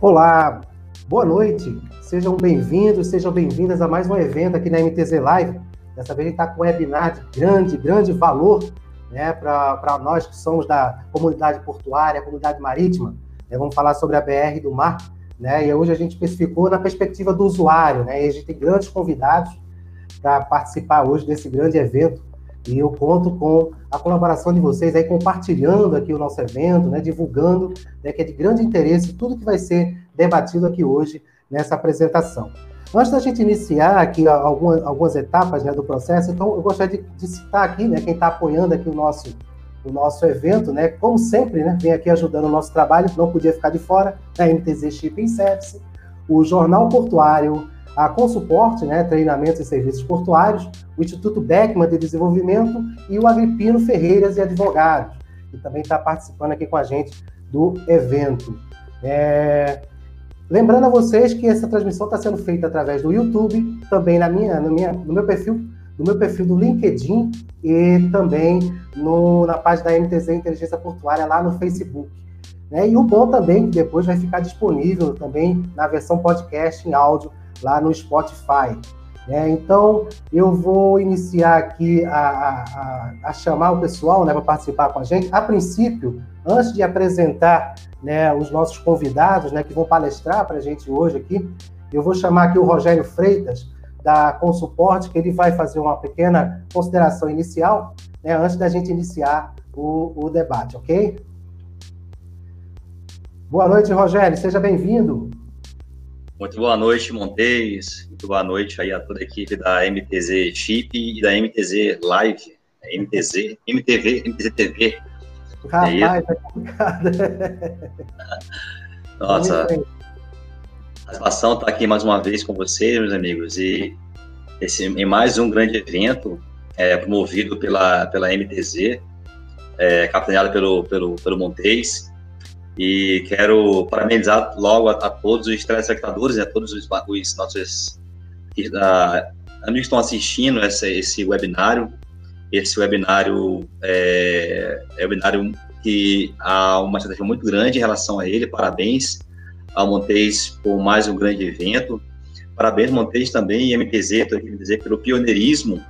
Olá, boa noite. Sejam bem-vindos, sejam bem-vindas a mais um evento aqui na MTZ Live. Dessa vez a gente está com um webinar de grande, grande valor né, para nós que somos da comunidade portuária, comunidade marítima. Né, vamos falar sobre a BR do mar. Né, e hoje a gente especificou na perspectiva do usuário. Né, e a gente tem grandes convidados para participar hoje desse grande evento e eu conto com a colaboração de vocês aí, compartilhando aqui o nosso evento, né, divulgando, né, que é de grande interesse tudo que vai ser debatido aqui hoje nessa apresentação. Antes da gente iniciar aqui algumas, algumas etapas né, do processo, então eu gostaria de, de citar aqui, né, quem está apoiando aqui o nosso, o nosso evento, né, como sempre, né, vem aqui ajudando o nosso trabalho, não podia ficar de fora, a MTZ Shipping Service, o Jornal Portuário, a Consuporte, né, treinamentos e serviços portuários, o Instituto Beckman de Desenvolvimento e o Agripino Ferreiras e Advogados, que também está participando aqui com a gente do evento. É... Lembrando a vocês que essa transmissão está sendo feita através do YouTube, também na minha, no, minha, no meu perfil, no meu perfil do LinkedIn e também no, na página da MTZ Inteligência Portuária lá no Facebook. Né? E o bom também que depois vai ficar disponível também na versão podcast em áudio lá no Spotify. Né? Então, eu vou iniciar aqui a, a, a chamar o pessoal né, para participar com a gente. A princípio, antes de apresentar né, os nossos convidados né, que vão palestrar para a gente hoje aqui, eu vou chamar aqui o Rogério Freitas, da Consuporte, que ele vai fazer uma pequena consideração inicial, né, antes da gente iniciar o, o debate, ok? Boa noite, Rogério, seja bem-vindo. Muito boa noite, Montes. Muito boa noite aí a toda a equipe da MTZ Chip e da MTZ Live, MTZ, MTV, MTZ TV. Rapaz, é tá complicado. Nossa, a satisfação estar tá aqui mais uma vez com vocês, meus amigos, e esse, em mais um grande evento é, promovido pela, pela MTZ, é, capitaneado pelo, pelo, pelo Montes. E quero parabenizar logo a, a todos os telespectadores, né, todos os, os nossos que uh, estão assistindo essa, esse webinário. Esse webinário é, é um webinário que há uma estratégia muito grande em relação a ele. Parabéns ao Montes por mais um grande evento. Parabéns, Montes, também e MTZ, MTZ pelo pioneirismo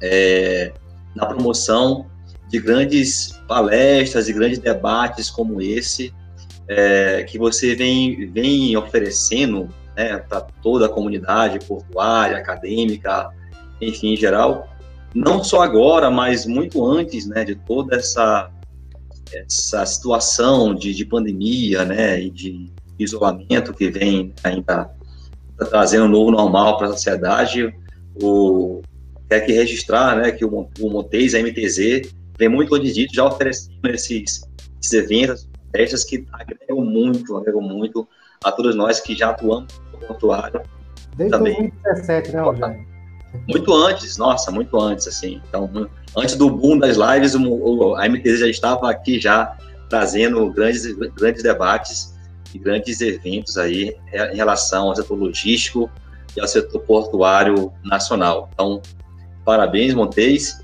é, na promoção de grandes palestras e grandes debates como esse, é, que você vem, vem oferecendo né, para toda a comunidade portuária, acadêmica, enfim, em geral, não só agora, mas muito antes né, de toda essa, essa situação de, de pandemia né, e de isolamento que vem ainda trazendo um novo normal para a sociedade, o, quer que registrar né, que o, o Montes, a MTZ, vem muito disso, já oferecendo esses, esses eventos, festas que agregam muito, agregam muito a todos nós que já atuamos no pontuário. Desde também. 2017, né, Rogério? Muito antes, nossa, muito antes, assim. Então, antes do boom das lives, o, a MTZ já estava aqui já trazendo grandes, grandes debates e grandes eventos aí em relação ao setor logístico e ao setor portuário nacional. Então, parabéns, Montes.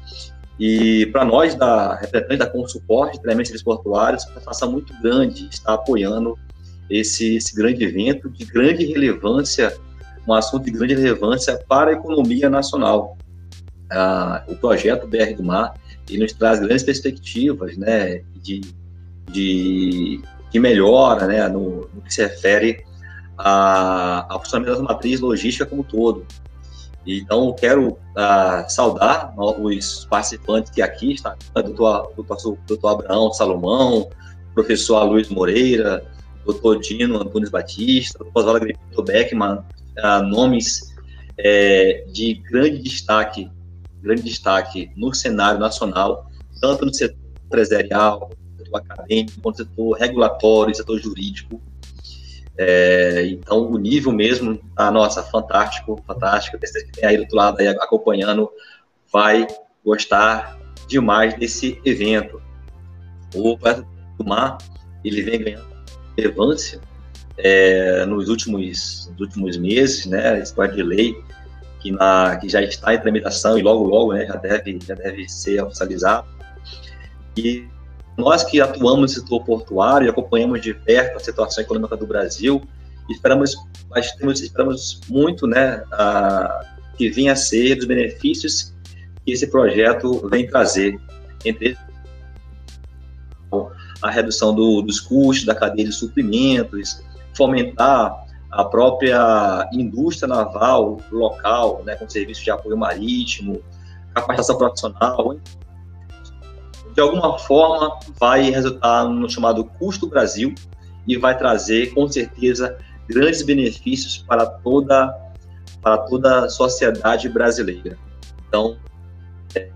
E para nós, da representante da Consuporte, de serviços portuários, uma satisfação muito grande estar apoiando esse, esse grande evento de grande relevância, um assunto de grande relevância para a economia nacional. Ah, o projeto BR do Mar ele nos traz grandes perspectivas né, de, de, de melhora né, no, no que se refere ao funcionamento das matrizes logística como um todo. Então, quero uh, saudar os participantes que aqui estão, doutor, doutor, doutor Abraão Salomão, professor Aloysio Moreira, doutor Dino Antunes Batista, doutor Oswaldo Agripino Beckman, uh, nomes é, de grande destaque, grande destaque no cenário nacional, tanto no setor empresarial, setor acadêmico, quanto no setor regulatório, setor jurídico, é, então, o nível mesmo, ah, nossa, fantástico, fantástico. Você que tem aí do outro lado aí acompanhando, vai gostar demais desse evento. O projeto do Mar, ele vem ganhando relevância é, nos, últimos, nos últimos meses, né? Esse de lei que, na, que já está em tramitação e logo, logo, né, já deve, já deve ser oficializado. E nós que atuamos no setor portuário e acompanhamos de perto a situação econômica do Brasil, esperamos, esperamos muito né, a, que vinha a ser dos benefícios que esse projeto vem trazer, entre a redução do, dos custos da cadeia de suprimentos, fomentar a própria indústria naval local, né, com serviços de apoio marítimo, capacitação profissional, de alguma forma vai resultar no chamado custo Brasil e vai trazer, com certeza, grandes benefícios para toda, para toda a sociedade brasileira. Então, é,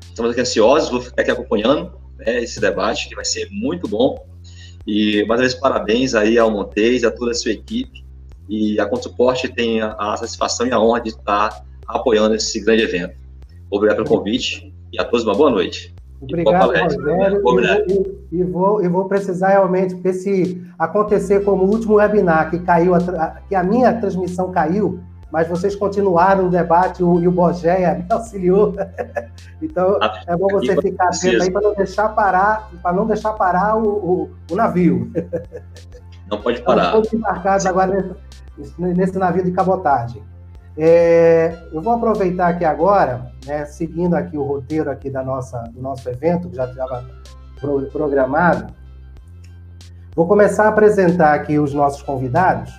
estamos aqui ansiosos, vou ficar aqui acompanhando né, esse debate, que vai ser muito bom. E mais uma vez, parabéns aí ao Montes a toda a sua equipe. E a Consuporte tem a, a satisfação e a honra de estar apoiando esse grande evento. Obrigado pelo convite e a todos uma boa noite. Obrigado, Rogério. E, e, vou, e vou precisar realmente, porque se acontecer como o último webinar, que caiu, a, que a minha transmissão caiu, mas vocês continuaram o debate o, e o Bogeia me auxiliou. então, ah, é bom você ficar atento aí para não deixar parar, para não deixar parar o, o, o navio. Não pode parar. Estamos embarcados agora nesse, nesse navio de cabotagem. É, eu vou aproveitar aqui agora, né, seguindo aqui o roteiro aqui da nossa, do nosso evento, que já estava programado, vou começar a apresentar aqui os nossos convidados.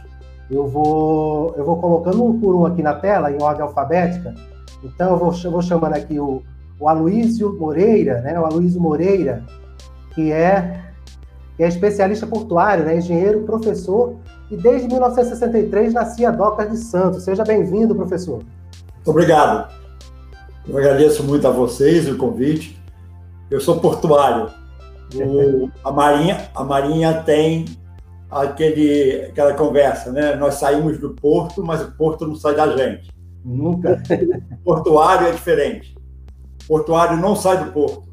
Eu vou, eu vou colocando um por um aqui na tela, em ordem alfabética. Então, eu vou, eu vou chamando aqui o, o Aloísio Moreira, né, o Aloísio Moreira, que é, que é especialista portuário, né, engenheiro, professor e desde 1963 nascia Docas de Santos. Seja bem-vindo, professor. Muito obrigado. Eu agradeço muito a vocês o convite. Eu sou portuário. O, a Marinha, a Marinha tem aquele, aquela conversa, né? Nós saímos do porto, mas o porto não sai da gente. Nunca. O portuário é diferente. O portuário não sai do porto.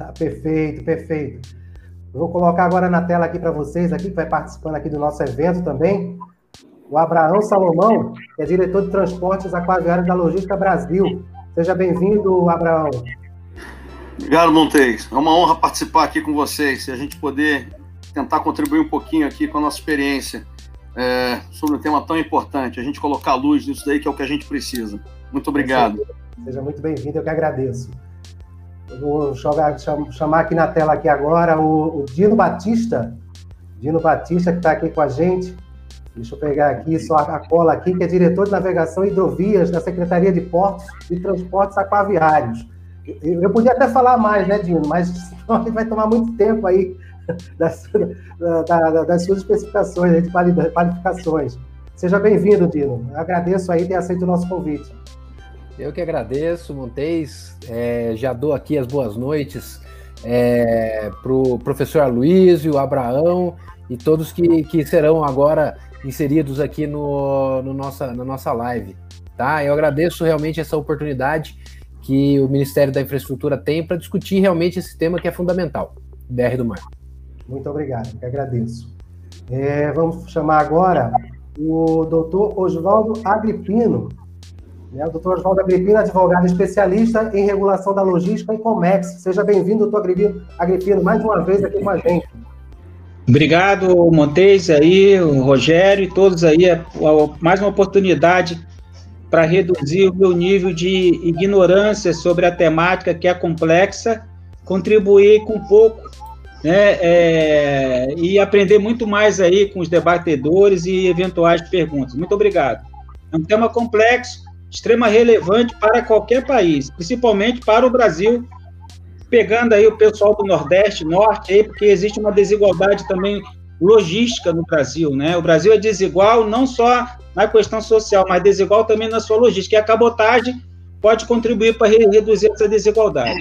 Tá, perfeito, perfeito. Eu vou colocar agora na tela aqui para vocês, aqui que vai participando aqui do nosso evento também, o Abraão Salomão, que é diretor de transportes aquaviários da Logística Brasil. Seja bem-vindo, Abraão. Obrigado, Montes. É uma honra participar aqui com vocês e a gente poder tentar contribuir um pouquinho aqui com a nossa experiência é, sobre um tema tão importante, a gente colocar luz nisso daí que é o que a gente precisa. Muito obrigado. Seja muito bem-vindo, eu que agradeço. Vou jogar, chamar aqui na tela aqui agora o, o Dino Batista. Dino Batista, que está aqui com a gente. Deixa eu pegar aqui só a cola aqui, que é diretor de navegação e hidrovias da Secretaria de Portos e Transportes Aquaviários. Eu, podia até falar mais, né, Dino? Mas senão vai tomar muito tempo aí das, da, da, das suas especificações, de qualificações. Seja bem-vindo, Dino. Eu agradeço aí ter aceito o nosso convite. Eu que agradeço, Montes. É, já dou aqui as boas noites é, para o professor Aloysio, Abraão e todos que, que serão agora inseridos aqui no, no nossa, na nossa live. Tá? Eu agradeço realmente essa oportunidade que o Ministério da Infraestrutura tem para discutir realmente esse tema que é fundamental, BR do Mar. Muito obrigado, que agradeço. É, vamos chamar agora o doutor Oswaldo Agripino, né? O doutor Oswaldo Agripino, advogado especialista em regulação da logística e Comex. Seja bem-vindo, doutor Agripino, mais uma vez aqui com a gente. Obrigado, Montes, aí, o Rogério e todos aí. É mais uma oportunidade para reduzir o meu nível de ignorância sobre a temática que é complexa, contribuir com pouco né, é, e aprender muito mais aí com os debatedores e eventuais perguntas. Muito obrigado. É um tema complexo, extrema relevante para qualquer país, principalmente para o Brasil, pegando aí o pessoal do Nordeste, Norte, aí, porque existe uma desigualdade também logística no Brasil, né? O Brasil é desigual não só na questão social, mas desigual também na sua logística. E a cabotagem pode contribuir para reduzir essa desigualdade.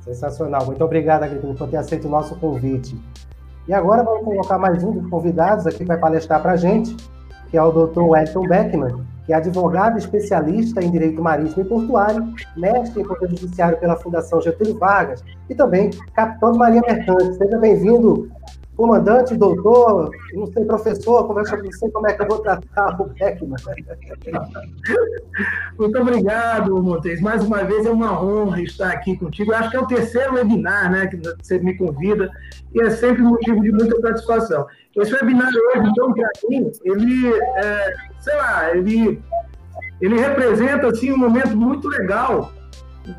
Sensacional. Muito obrigado, Agripino, por ter aceito o nosso convite. E agora vamos colocar mais um dos convidados aqui que vai palestrar para a gente, que é o Dr. Wellington Beckman, que é advogado especialista em direito marítimo e portuário, mestre em poder judiciário pela Fundação Getúlio Vargas e também capitão de Marinha Mercante. Seja bem-vindo, comandante, doutor, não sei, professor, que, não sei como é que eu vou tratar o Beckman. Muito obrigado, Montes. Mais uma vez é uma honra estar aqui contigo. Eu acho que é o terceiro webinar né, que você me convida e é sempre motivo de muita satisfação. Esse webinar hoje, então, para mim, ele, é, sei lá, ele, ele representa assim, um momento muito legal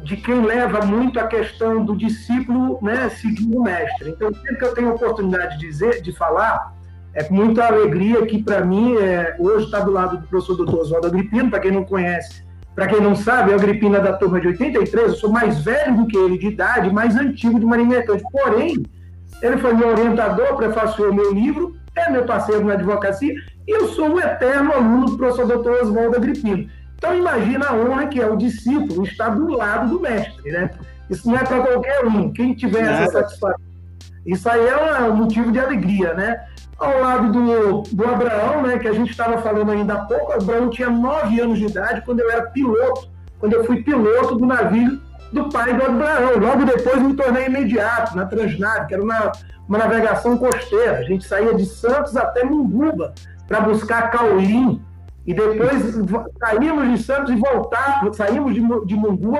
de quem leva muito a questão do discípulo né, seguindo o mestre. Então, sempre que eu tenho oportunidade de dizer, de falar, é com muita alegria que, para mim, é, hoje está do lado do professor doutor Oswaldo Agripino, para quem não conhece, para quem não sabe, o Agripino é da turma de 83, eu sou mais velho do que ele de idade, mais antigo de Marinha Mercante. Porém, ele foi meu orientador, prefaciou meu livro, é meu parceiro na advocacia, e eu sou o eterno aluno do professor doutor Oswaldo Agripino. Então, imagina a honra que é o discípulo estar do lado do mestre, né? Isso não é para qualquer um. Quem tiver essa satisfação. Isso aí é um motivo de alegria, né? Ao lado do, do Abraão, né, que a gente estava falando ainda há pouco, Abraão tinha nove anos de idade quando eu era piloto, quando eu fui piloto do navio do pai do Abraão. Logo depois me tornei imediato na Transnave, que era uma, uma navegação costeira. A gente saía de Santos até Munguba para buscar Caulim, e depois saímos de Santos e voltávamos, saímos de, de Mungu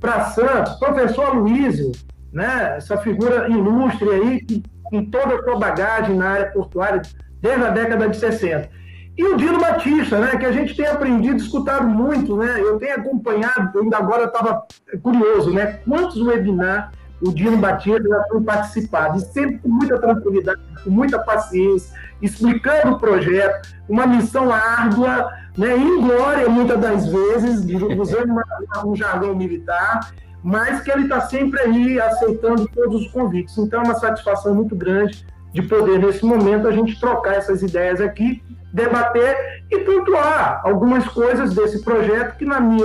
para Santos. Professor Luísio, né, essa figura ilustre aí, que, com toda a sua bagagem na área portuária desde a década de 60. E o Dino Batista, né, que a gente tem aprendido, escutado muito, né, eu tenho acompanhado, ainda agora estava curioso, né, quantos webinars o Dino Batista já foi participado, e sempre com muita tranquilidade, com muita paciência, explicando o projeto, uma missão árdua, né, inglória muitas das vezes, usando um jargão militar, mas que ele está sempre aí aceitando todos os convites. Então é uma satisfação muito grande de poder, nesse momento, a gente trocar essas ideias aqui, debater e pontuar algumas coisas desse projeto que, na minha,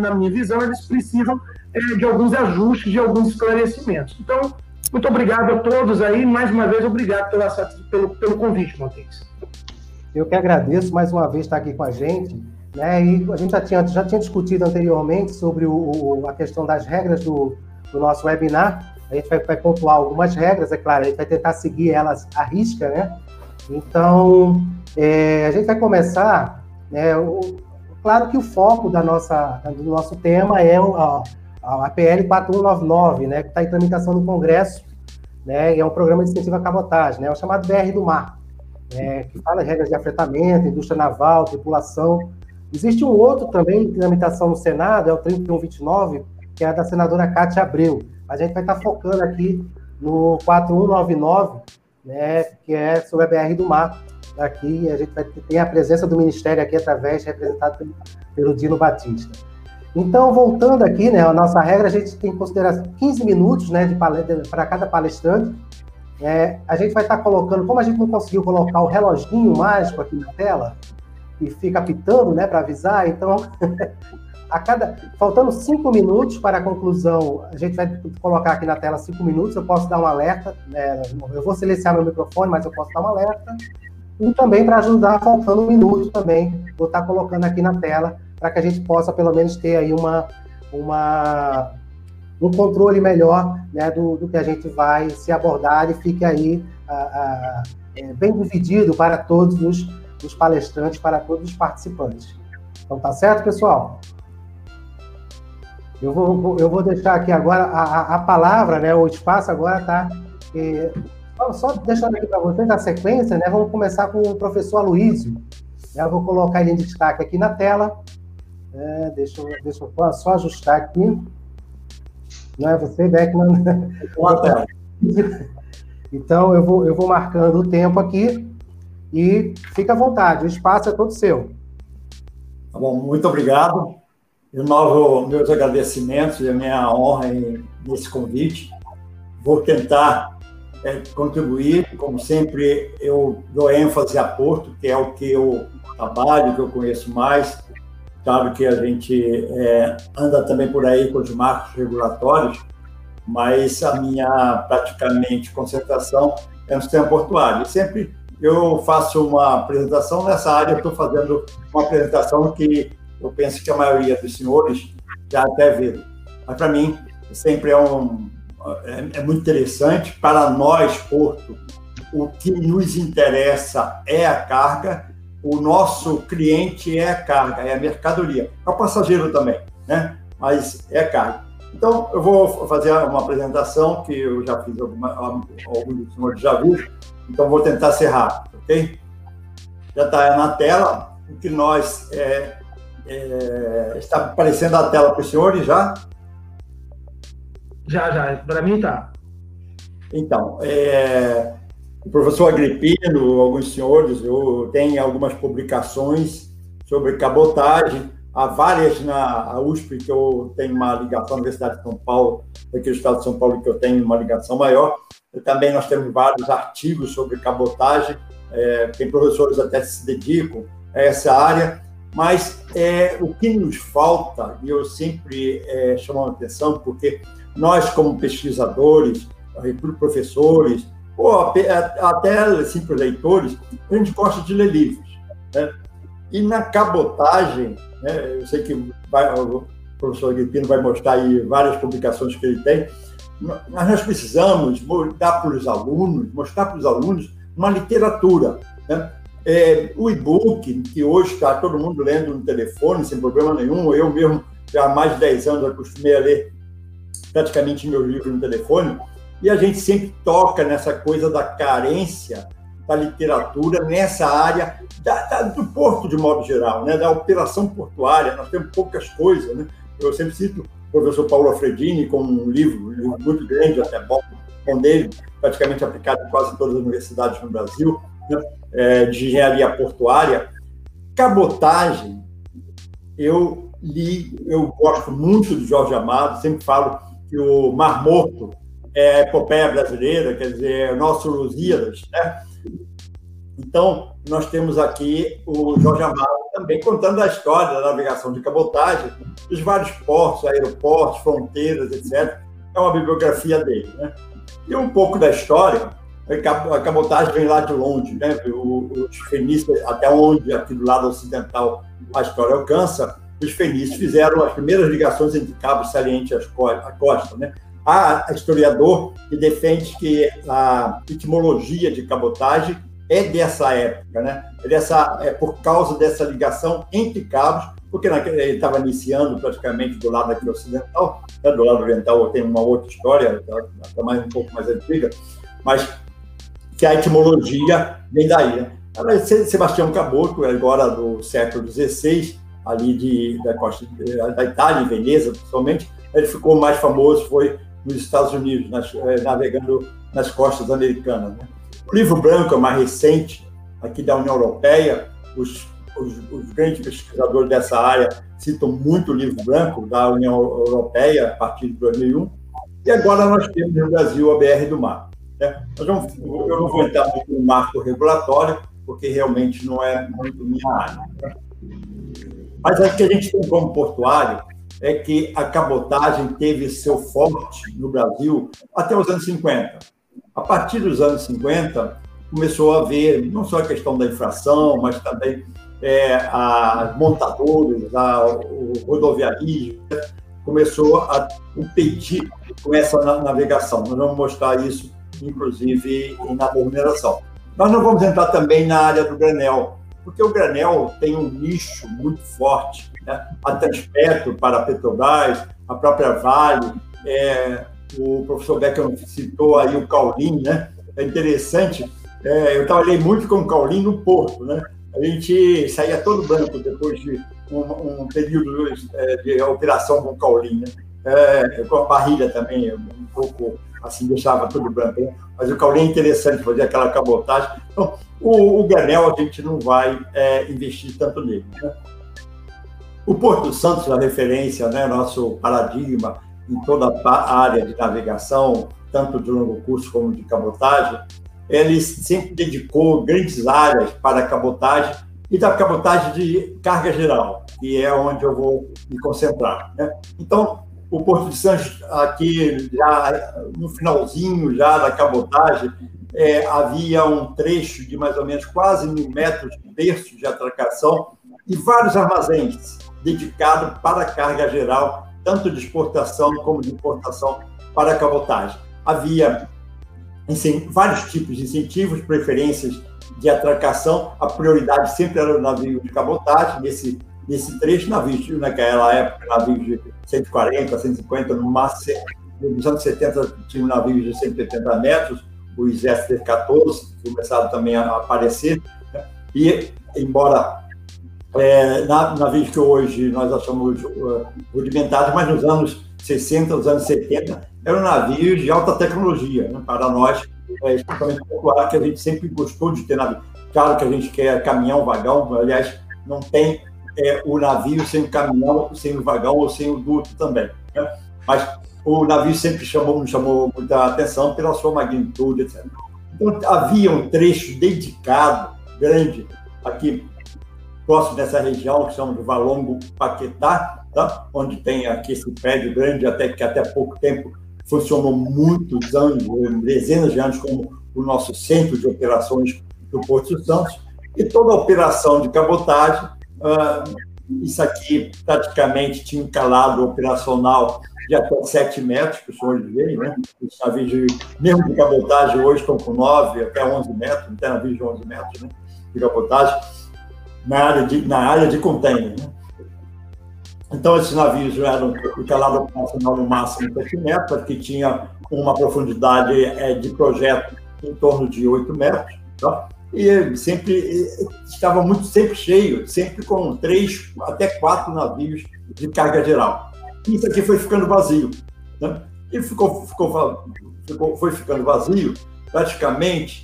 na minha visão, eles precisam é, de alguns ajustes, de alguns esclarecimentos. Então, muito obrigado a todos aí, mais uma vez, obrigado pela, pelo, pelo convite, Montes. Eu que agradeço mais uma vez estar aqui com a gente. Né? E a gente já tinha, já tinha discutido anteriormente sobre o, o, a questão das regras do, do nosso webinar. A gente vai, vai, pontuar algumas regras, é claro, a gente vai tentar seguir elas à risca, né? Então, é, a gente vai começar, né, o, claro que o foco da nossa, do nosso tema é a, a PL 4199, né, que está em tramitação no Congresso, né, é um programa de incentivo à cabotagem, né, é o chamado BR do Mar, né, que fala regras de afetamento, indústria naval, tripulação. Existe um outro também em tramitação no Senado, é o 3129, que é da senadora Cátia Abreu. A gente vai estar focando aqui no 4199, né, que é sobre a BR do Mar. Aqui a gente vai ter a presença do Ministério aqui através, representado pelo Dino Batista. Então, voltando aqui, né, a nossa regra, a gente tem que considerar 15 minutos né, para cada palestrante. É, a gente vai estar tá colocando, como a gente não conseguiu colocar o reloginho mágico aqui na tela, e fica apitando né, para avisar, então, a cada. Faltando cinco minutos para a conclusão, a gente vai colocar aqui na tela cinco minutos, eu posso dar um alerta, né, eu vou silenciar meu microfone, mas eu posso dar um alerta. E também para ajudar, faltando um minuto também, vou estar tá colocando aqui na tela para que a gente possa pelo menos ter aí uma, uma, um controle melhor né, do, do que a gente vai se abordar e fique aí a, a, é, bem dividido para todos os, os palestrantes, para todos os participantes. Então tá certo, pessoal? Eu vou, eu vou deixar aqui agora a, a palavra, né, o espaço agora está. Só deixando aqui para vocês a sequência, né, vamos começar com o professor Aloysio. Eu vou colocar ele em destaque aqui na tela. É, deixa, eu, deixa eu só ajustar aqui. Não é você, Beckman? Então, eu vou, eu vou marcando o tempo aqui e fica à vontade, o espaço é todo seu. Tá bom, muito obrigado. Renovo meus agradecimentos e a minha honra nesse convite. Vou tentar é, contribuir, como sempre, eu dou ênfase a Porto, que é o que eu trabalho, que eu conheço mais, Claro que a gente é, anda também por aí com os marcos regulatórios, mas a minha praticamente concentração é no sistema portuário. Sempre eu faço uma apresentação nessa área, estou fazendo uma apresentação que eu penso que a maioria dos senhores já até viram. Mas para mim sempre é um é, é, muito interessante para nós Porto o que nos interessa é a carga, o nosso cliente é a carga, é a mercadoria. É o passageiro também, né? Mas é a carga. Então, eu vou fazer uma apresentação que eu já fiz, alguma, alguns dos senhores já viram, então vou tentar ser rápido, ok? Já está na tela o que nós. É, é, está aparecendo a tela para os senhores já? Já, já. Para mim está. Então, é, o professor Agripino, alguns senhores, eu tenho algumas publicações sobre cabotagem, há várias na USP, que eu tenho uma ligação, Universidade de São Paulo, aqui no estado de São Paulo, que eu tenho uma ligação maior. E também nós temos vários artigos sobre cabotagem, é, tem professores até que se dedicam a essa área, mas é, o que nos falta, e eu sempre é, chamo a atenção, porque nós, como pesquisadores, professores, ou até simples leitores, a gente gosta de ler livros. Né? E na cabotagem, né, eu sei que vai, o professor Agripino vai mostrar aí várias publicações que ele tem, mas nós precisamos dar para os alunos, mostrar para os alunos uma literatura. Né? É, o e-book, que hoje está todo mundo lendo no telefone, sem problema nenhum, eu mesmo, já há mais de 10 anos, acostumei a ler praticamente meus livros no telefone, e a gente sempre toca nessa coisa da carência da literatura nessa área da, da, do porto de modo geral, né? da operação portuária. Nós temos poucas coisas. Né? Eu sempre cito o professor Paulo Afredini com um livro, um livro muito grande, até bom, bom dele, praticamente aplicado em quase todas as universidades no Brasil, né? é, de engenharia portuária. Cabotagem, eu li, eu gosto muito do Jorge Amado, sempre falo que o Mar Morto é a epopeia brasileira, quer dizer, é nosso Lusíadas, né? Então, nós temos aqui o Jorge Amado também contando a história da navegação de cabotagem, dos vários portos, aeroportos, fronteiras, etc. É uma bibliografia dele, né? E um pouco da história, a cabotagem vem lá de longe, né? Os fenícios, até onde, aqui do lado ocidental, a história alcança, os fenícios fizeram as primeiras ligações entre cabos salientes à costa, né? Há historiador que defende que a etimologia de cabotagem é dessa época, né? É, dessa, é por causa dessa ligação entre cabos, porque naquele, ele estava iniciando praticamente do lado aqui ocidental, né? do lado oriental tem uma outra história, tá, tá mais um pouco mais antiga, mas que a etimologia vem daí. Né? Sebastião Caboclo, agora do século XVI, ali de, da costa da Itália, Veneza, principalmente, ele ficou mais famoso, foi nos Estados Unidos, nas, eh, navegando nas costas americanas. Né? O livro branco é mais recente, aqui da União Europeia, os, os, os, grandes pesquisadores dessa área citam muito o livro branco da União Europeia, a partir de 2001, e agora nós temos no Brasil a BR do Mar. Né? Vamos, eu não vou entrar muito no marco regulatório, porque realmente não é muito minha área. Né? Mas o que a gente tem como portuário é que a cabotagem teve seu forte no Brasil até os anos 50. A partir dos anos 50, começou a haver não só a questão da infração, mas também é, as montadoras, a, o rodoviarismo, começou a competir com essa navegação. Nós vamos mostrar isso, inclusive, na remuneração. Nós não vamos entrar também na área do granel, porque o granel tem um nicho muito forte. Né? A Transpetro para a Petrobras, a própria Vale, é, o professor Becker citou aí o Caulim, né? É interessante, é, eu trabalhei muito com o Caulim no Porto, né? A gente saía todo branco depois de um, um período é, de operação com o Caulim, né? É, com a barriga também, um pouco assim, deixava tudo branco. Né? Mas o Caulim é interessante fazer aquela cabotagem. Então, o, o a gente não vai é, investir tanto nele. Né? O Porto Santos, a referência, né, nosso paradigma em toda a área de navegação, tanto de longo curso como de cabotagem, ele sempre dedicou grandes áreas para a cabotagem e da cabotagem de carga geral, que é onde eu vou me concentrar. Né? Então, o Porto de Santos, aqui já no finalzinho já da cabotagem, é, havia um trecho de mais ou menos quase mil metros de berço de atracação e vários armazéns dedicados para a carga geral, tanto de exportação como de importação para a cabotagem. Havia vários tipos de incentivos, preferências de atracação, a prioridade sempre era o navio de cabotagem, nesse, nesse trecho, navios, naquela época, navios de 140, 150, no máximo, nos anos 70 tinha navios de 180 metros, os F-14 começaram também a aparecer, né? e embora é, navios que hoje nós achamos uh, rudimentados, mas nos anos 60, nos anos 70, eram navios de alta tecnologia. Né? Para nós, é popular que a gente sempre gostou de ter navio. Claro que a gente quer caminhão, vagão, aliás, não tem é, o navio sem o caminhão, sem o vagão ou sem o duto também. Né? Mas o navio sempre chamou, chamou muita atenção pela sua magnitude, etc. Então, havia um trecho dedicado, grande, aqui próximo dessa região, que chama de Valongo Paquetá, tá? onde tem aqui esse prédio grande, até que até pouco tempo funcionou muitos anos, dezenas de anos, como o nosso centro de operações do Porto Santos, e toda a operação de cabotagem, uh, isso aqui praticamente tinha um calado operacional de até 7 metros, que os senhores veem, né? Os navios, de, mesmo de cabotagem, hoje estão com 9 até 11 metros, até navios de 11 metros né? de cabotagem, na área de, na área de container. Né? Então, esses navios eram o calado operacional no máximo 7 metros, que tinha uma profundidade é, de projeto em torno de 8 metros, tá? e sempre estava muito sempre cheio, sempre com três até quatro navios de carga geral. Isso aqui foi ficando vazio, né? E ficou, ficou, ficou, foi ficando vazio praticamente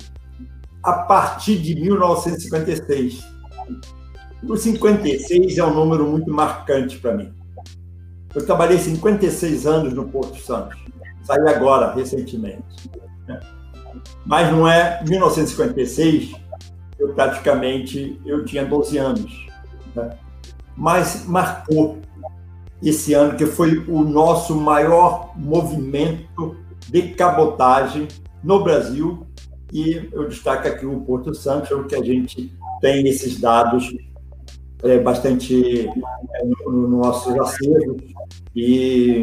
a partir de 1956. O 56 é um número muito marcante para mim. Eu trabalhei 56 anos no Porto Santos. Saí agora, recentemente. Mas não é 1956, eu praticamente eu tinha 12 anos. Né? Mas marcou esse ano, que foi o nosso maior movimento de cabotagem no Brasil. E eu destaco aqui o Porto Santos, é que a gente tem esses dados é, bastante é, no, no nossos acervos. E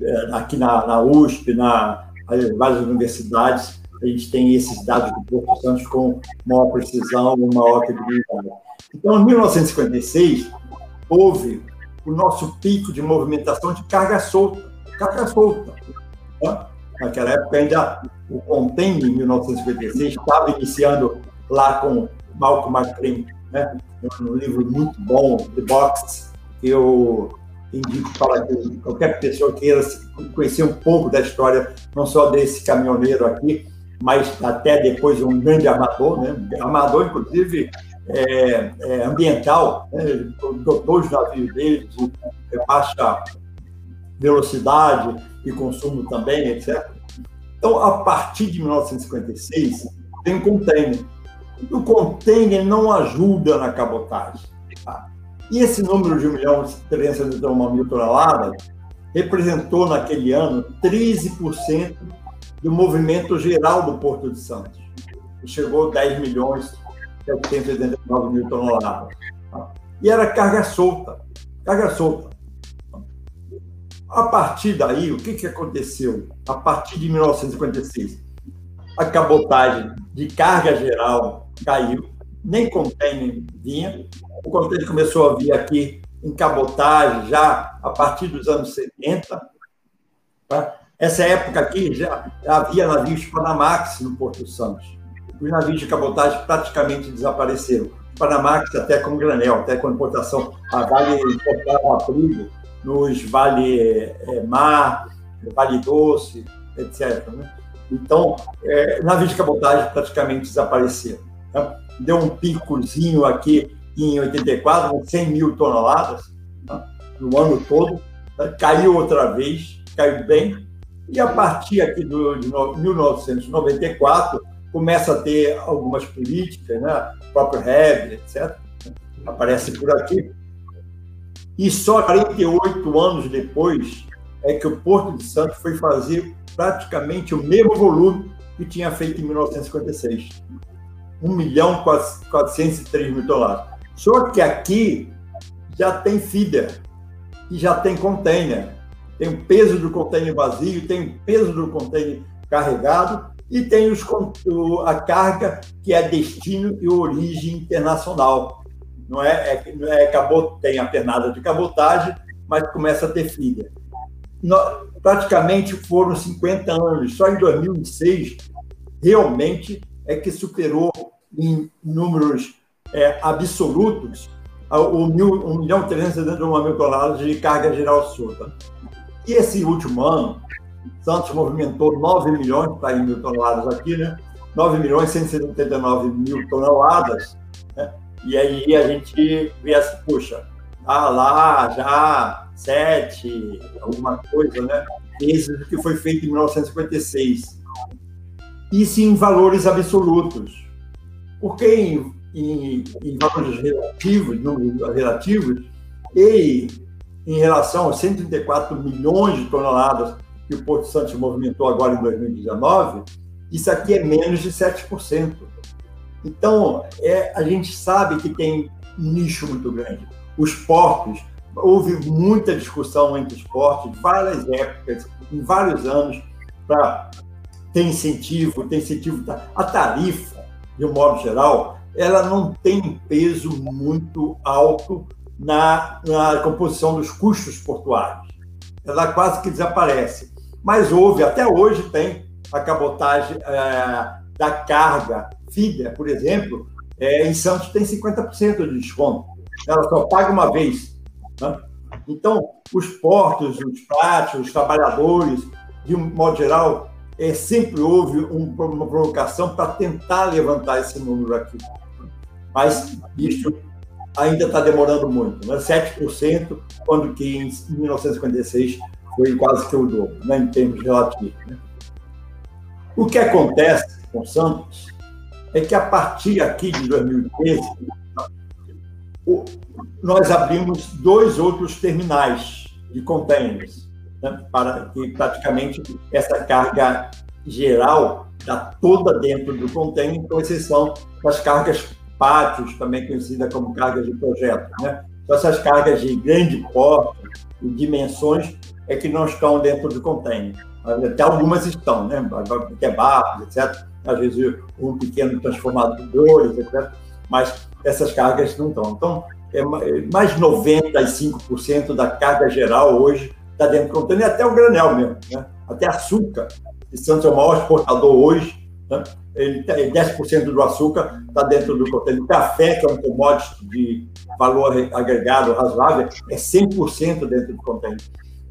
é, aqui na, na USP, na várias universidades, a gente tem esses dados do Porto Santos com maior precisão e maior credibilidade. Então, em 1956, houve o nosso pico de movimentação de carga solta. Carga solta. Né? Naquela época, ainda o Container, em 1956, estava iniciando lá com Malcolm McLean, né? um livro muito bom, The Box, que eu indico para que qualquer pessoa queira conhecer um pouco da história, não só desse caminhoneiro aqui, mas até depois um grande armador, né? armador, inclusive, é, é, ambiental, né? dois navios dele de baixa velocidade e consumo também, etc. Então, a partir de 1956, tem um container. O container não ajuda na cabotagem. Tá? E esse número de 1 milhão de 301 mil toneladas representou, naquele ano, 13% do movimento geral do Porto de Santos. Chegou a 10 milhões 789 mil toneladas. E era carga solta, carga solta. A partir daí, o que, que aconteceu? A partir de 1956, a cabotagem de carga geral caiu, nem container vinha. O container começou a vir aqui em cabotagem já a partir dos anos 70. Tá? Essa época aqui já havia navios Panamax no Porto Santos. Os navios de cabotagem praticamente desapareceram. Panamax até com granel, até com importação. A Vale importava abrigo nos Vale é, Mar, Vale Doce, etc. Né? Então, é, navios de cabotagem praticamente desapareceram. Tá? Deu um picozinho aqui em 84, 100 mil toneladas tá? no ano todo. Tá? Caiu outra vez, caiu bem, e a partir aqui do, de 1994, começa a ter algumas políticas, né? o próprio REB, etc., aparece por aqui. E só 48 anos depois é que o Porto de Santos foi fazer praticamente o mesmo volume que tinha feito em 1956. 1 milhão 403 mil toneladas. Só que aqui já tem feeder e já tem container tem o peso do container vazio, tem o peso do container carregado E tem os, a carga que é destino e origem internacional. Não é, é, é tem a pernada de cabotagem, mas começa a ter filha. Praticamente foram 50 anos. Só em 2006, realmente, é que superou em números é, absolutos o mil, 1 milhão e 371 mil toneladas de carga geral solta. E esse último ano, Santos movimentou 9 milhões, está em mil toneladas aqui, né? 9 milhões e 179 mil toneladas, né? E aí a gente vê assim, puxa, ah lá já 7, alguma coisa, né? Esse que foi feito em 1956. Isso em valores absolutos. Porque em, em, em valores relativos, números relativos, e em relação aos 134 milhões de toneladas que o Porto Santos movimentou agora em 2019, isso aqui é menos de 7%. Então, é, a gente sabe que tem um nicho muito grande. Os portos, houve muita discussão entre os portos, várias épocas, em vários anos, para ter incentivo, ter incentivo. A tarifa, de um modo geral, ela não tem um peso muito alto na, na composição dos custos portuários. Ela quase que desaparece. Mas houve, até hoje tem a cabotagem é, da carga FIDA, por exemplo, é, em Santos tem 50% de desconto. Ela só paga uma vez. Né? Então, os portos, os práticos, os trabalhadores, de um modo geral, é, sempre houve um, uma provocação para tentar levantar esse número aqui. Mas isso ainda está demorando muito. Né? 7%, quando que em 1956 foi quase que o dobro, né? em termos relativos. Né? O que acontece com Santos é que a partir aqui de 2013, nós abrimos dois outros terminais de containers, né? para que praticamente essa carga geral está toda dentro do container, com exceção das cargas pátios, também conhecida como cargas de projeto. Né? Então, essas cargas de grande porte e dimensões é que não estão dentro do container. Até algumas estão, né? Kebabs, etc. Às vezes um pequeno transformadores, etc. Mas essas cargas não estão. Então, é mais de 95% da carga geral hoje está dentro do container, até o granel mesmo, né? Até açúcar. E Santos é o maior exportador hoje, né? ele, 10% do açúcar está dentro do container. O café, que é um commodity de valor agregado razoável, é 100% dentro do container.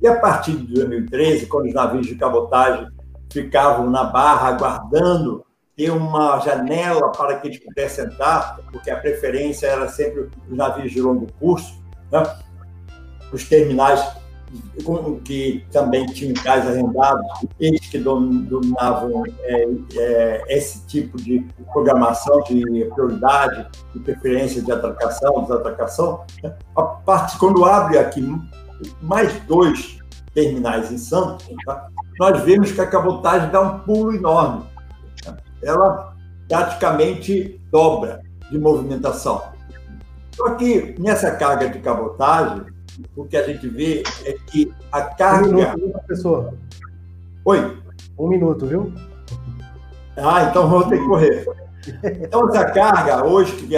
E a partir de 2013, quando os navios de cabotagem ficavam na barra aguardando ter uma janela para que eles pudessem entrar, porque a preferência era sempre os navios de longo curso, né? os terminais que também tinham cais arrendados, eles que dominavam é, é, esse tipo de programação de prioridade, de preferência de atracação, desatracação. Né? A parte, quando abre aqui mais dois terminais em Santos, tá? nós vemos que a cabotagem dá um pulo enorme. Tá? Ela praticamente dobra de movimentação. Só que nessa carga de cabotagem, o que a gente vê é que a carga. Um minuto, professor. Oi? Um minuto, viu? Ah, então vamos ter que correr. Então, essa carga, hoje, que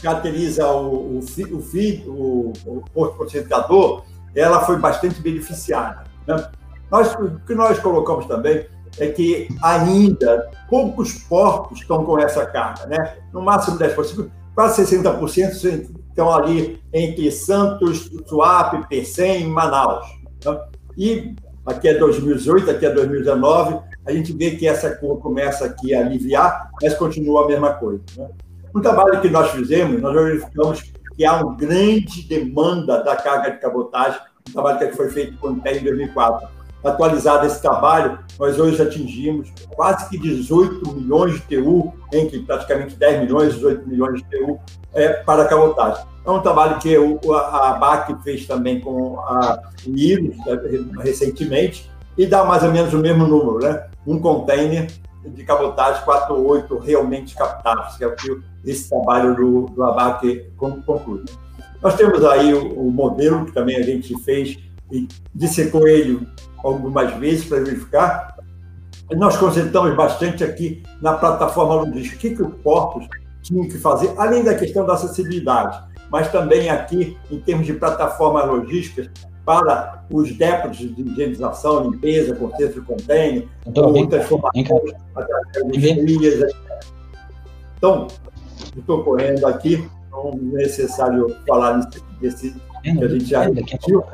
caracteriza o, o, o, o, o processador, ela foi bastante beneficiada. Né? Nós, o que nós colocamos também é que ainda poucos portos estão com essa carga, né? no máximo 10%, quase 60% estão ali entre Santos, Suape, e Manaus. Né? E aqui é 2018, aqui é 2019, a gente vê que essa curva começa aqui a aliviar, mas continua a mesma coisa. Né? Um trabalho que nós fizemos, nós verificamos que há uma grande demanda da carga de cabotagem, um trabalho que foi feito com o em 2004. Atualizado esse trabalho, nós hoje atingimos quase que 18 milhões de TU, entre praticamente 10 milhões e 18 milhões de TU é, para a cabotagem. É um trabalho que a ABAC fez também com a IROS né, recentemente, e dá mais ou menos o mesmo número, né? Um container de cabotagem 48 realmente captados, que é o que esse trabalho do, do ABAC conclui. Nós temos aí o, o, modelo que também a gente fez dissecou ele algumas vezes para verificar. nós concentramos bastante aqui na plataforma logística. O que, que os portos tinham que fazer, além da questão da acessibilidade, mas também aqui em termos de plataformas logísticas para os dépotos de higienização, limpeza, conserto de contêiner, ou transformações através Então, estou correndo aqui, não é necessário falar desse, que a gente já repetiu.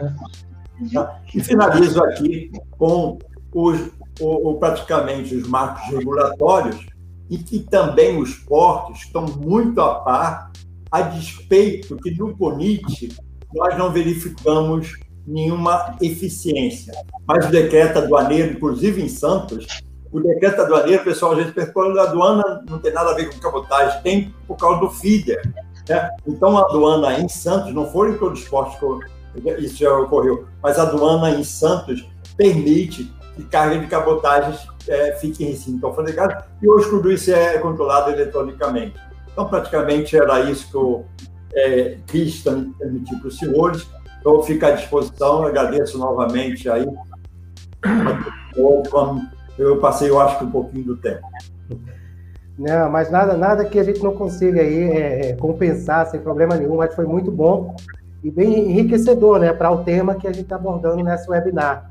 Tá? E finalizo aqui com os, o, o, praticamente os marcos regulatórios e que também os portos estão muito a par, a despeito que no CONIT nós não verificamos nenhuma eficiência. Mas o decreto aduaneiro, inclusive em Santos, o decreto aduaneiro, pessoal, a gente pergunta, a aduana não tem nada a ver com cabotagem, tem por causa do FIDER. Né? Então, a aduana em Santos, não foi em todos os portos isso já ocorreu, mas a aduana em Santos permite que carga de cabotagens é, fique em recinto alfandegado, e hoje tudo isso é controlado eletronicamente. Então, praticamente era isso que eu é, quis transmitir para os senhores. Então, fico à disposição, agradeço novamente aí. Eu passei, eu acho que um pouquinho do tempo. Não, mas nada, nada que a gente não consiga aí é, é, compensar sem problema nenhum, mas foi muito bom e bem enriquecedor, né, para o tema que a gente está abordando nessa webinar.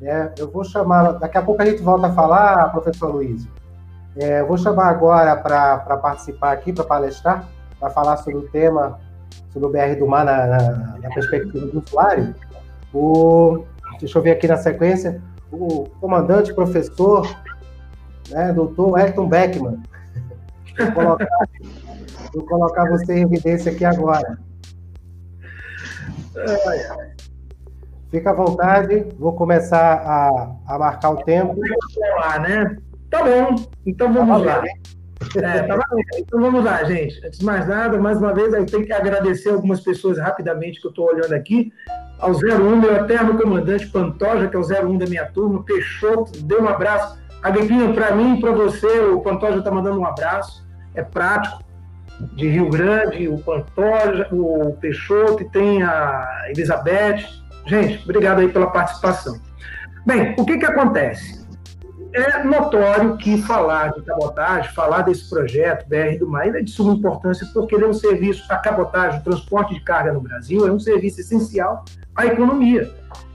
É, eu vou chamar, daqui a pouco a gente volta a falar, professor Luiz. É, eu vou chamar agora para participar aqui, para palestrar, para falar sobre o tema, sobre o BR do mar na, na, na, perspectiva do usuário. O, deixa eu ver aqui na sequência, o comandante, professor, né, doutor Elton Beckman. Vou colocar, vou colocar você em evidência aqui agora. Fica à vontade, vou começar a, a marcar o tempo. Lá, né? Tá bom, então vamos tá lá. É, tá então vamos lá, gente. Antes de mais nada, mais uma vez, eu tenho que agradecer algumas pessoas rapidamente que eu estou olhando aqui. Ao 01, meu eterno comandante Pantoja, que é o 01 da minha turma, Peixoto, deu um abraço. Aguinho, para mim e para você, o Pantoja está mandando um abraço. É prático, de Rio Grande, o Pantoja, o Peixoto, e tem a Elizabeth. Gente, obrigado aí pela participação. Bem, o que, que acontece? É notório que falar de cabotagem, falar desse projeto BR do Mar, é de suma importância porque ele é um serviço, a cabotagem, o transporte de carga no Brasil, é um serviço essencial à economia.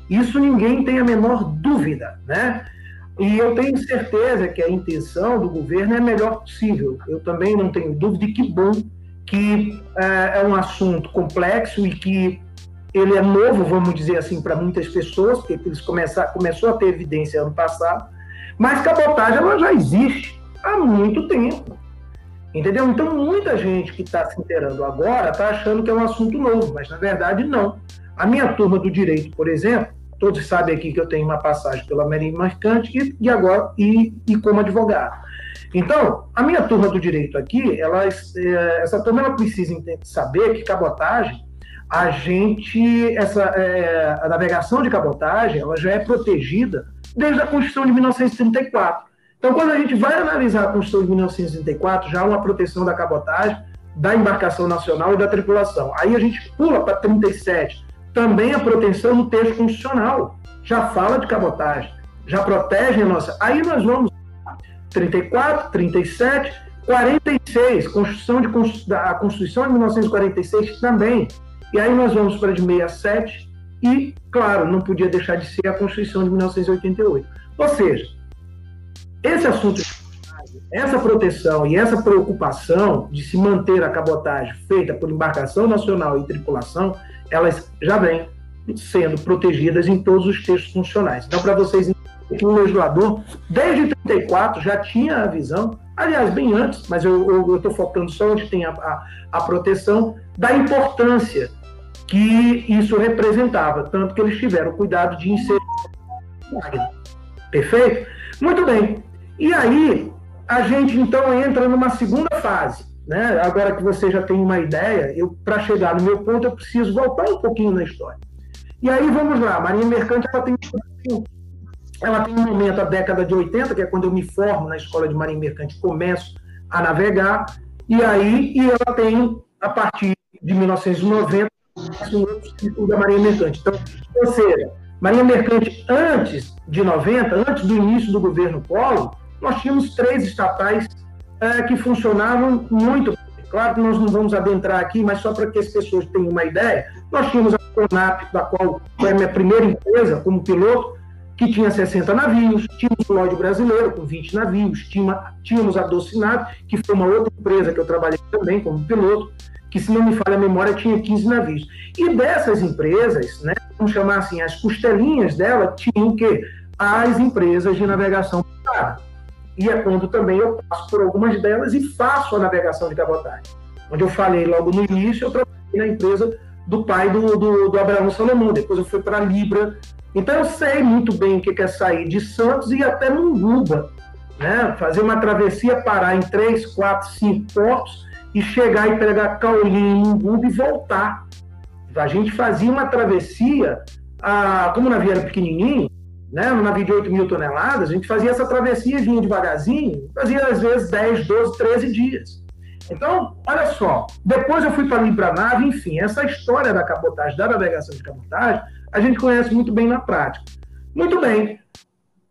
Isso ninguém tem a menor dúvida, né? E eu tenho certeza que a intenção do governo é a melhor possível. Eu também não tenho dúvida e que bom que é, é um assunto complexo e que ele é novo, vamos dizer assim, para muitas pessoas, porque eles começar, começou a ter evidência ano passado, mas cabotagem ela já existe há muito tempo. Entendeu? Então, muita gente que está se inteirando agora está achando que é um assunto novo, mas na verdade não. A minha turma do direito, por exemplo, Todos sabem aqui que eu tenho uma passagem pela Marinha Mercante e, e agora e, e como advogado. Então, a minha turma do direito aqui, ela, é, essa turma ela precisa saber que cabotagem, a gente, essa, é, a navegação de cabotagem, ela já é protegida desde a Constituição de 1934. Então, quando a gente vai analisar a Constituição de 1934, já há uma proteção da cabotagem, da embarcação nacional e da tripulação. Aí a gente pula para 37, também a proteção no texto constitucional. Já fala de cabotagem, já protege a nossa. Aí nós vamos 34, 37, 46, Constituição de, a Constituição de 1946 também. E aí nós vamos para de 67 e, claro, não podia deixar de ser a Constituição de 1988. Ou seja, esse assunto, essa proteção e essa preocupação de se manter a cabotagem feita por embarcação nacional e tripulação elas já vêm sendo protegidas em todos os textos funcionais. Então, para vocês entenderem que o legislador, desde 34, já tinha a visão, aliás, bem antes, mas eu estou focando só onde tem a, a, a proteção, da importância que isso representava, tanto que eles tiveram cuidado de inserir. Perfeito? Muito bem. E aí, a gente então entra numa segunda fase, né? Agora que você já tem uma ideia, eu para chegar no meu ponto eu preciso voltar um pouquinho na história. E aí vamos lá, Marinha Mercante ela tem ela tem um momento a década de 80, que é quando eu me formo na escola de Marinha Mercante, começo a navegar, e aí e ela tem a partir de 1990 o da Marinha Mercante. Então, ou seja, Marinha Mercante, antes de 90, antes do início do governo Polo, nós tínhamos três estatais é, que funcionavam muito Claro que nós não vamos adentrar aqui, mas só para que as pessoas tenham uma ideia, nós tínhamos a Conap, da qual foi a minha primeira empresa como piloto, que tinha 60 navios, tínhamos o Lloyd brasileiro com 20 navios, tínhamos a Docinado, que foi uma outra empresa que eu trabalhei também como piloto, que se não me falha a memória tinha 15 navios. E dessas empresas, né, vamos chamar assim, as costelinhas dela tinham o quê? As empresas de navegação privada e é quando também eu passo por algumas delas e faço a navegação de cabotagem. Onde eu falei logo no início, eu trabalhei na empresa do pai do, do, do Abraão Salomão, depois eu fui para a Libra. Então eu sei muito bem o que é sair de Santos e até Munguba, né? fazer uma travessia, parar em três, quatro, cinco portos e chegar e pegar Caulim Munguba e voltar. A gente fazia uma travessia, a, como o navio era pequenininho, né, no navio de 8 mil toneladas, a gente fazia essa travessia, vinha devagarzinho, fazia às vezes 10, 12, 13 dias. Então, olha só, depois eu fui para ali para a nave, enfim, essa história da cabotagem, da navegação de cabotagem, a gente conhece muito bem na prática. Muito bem.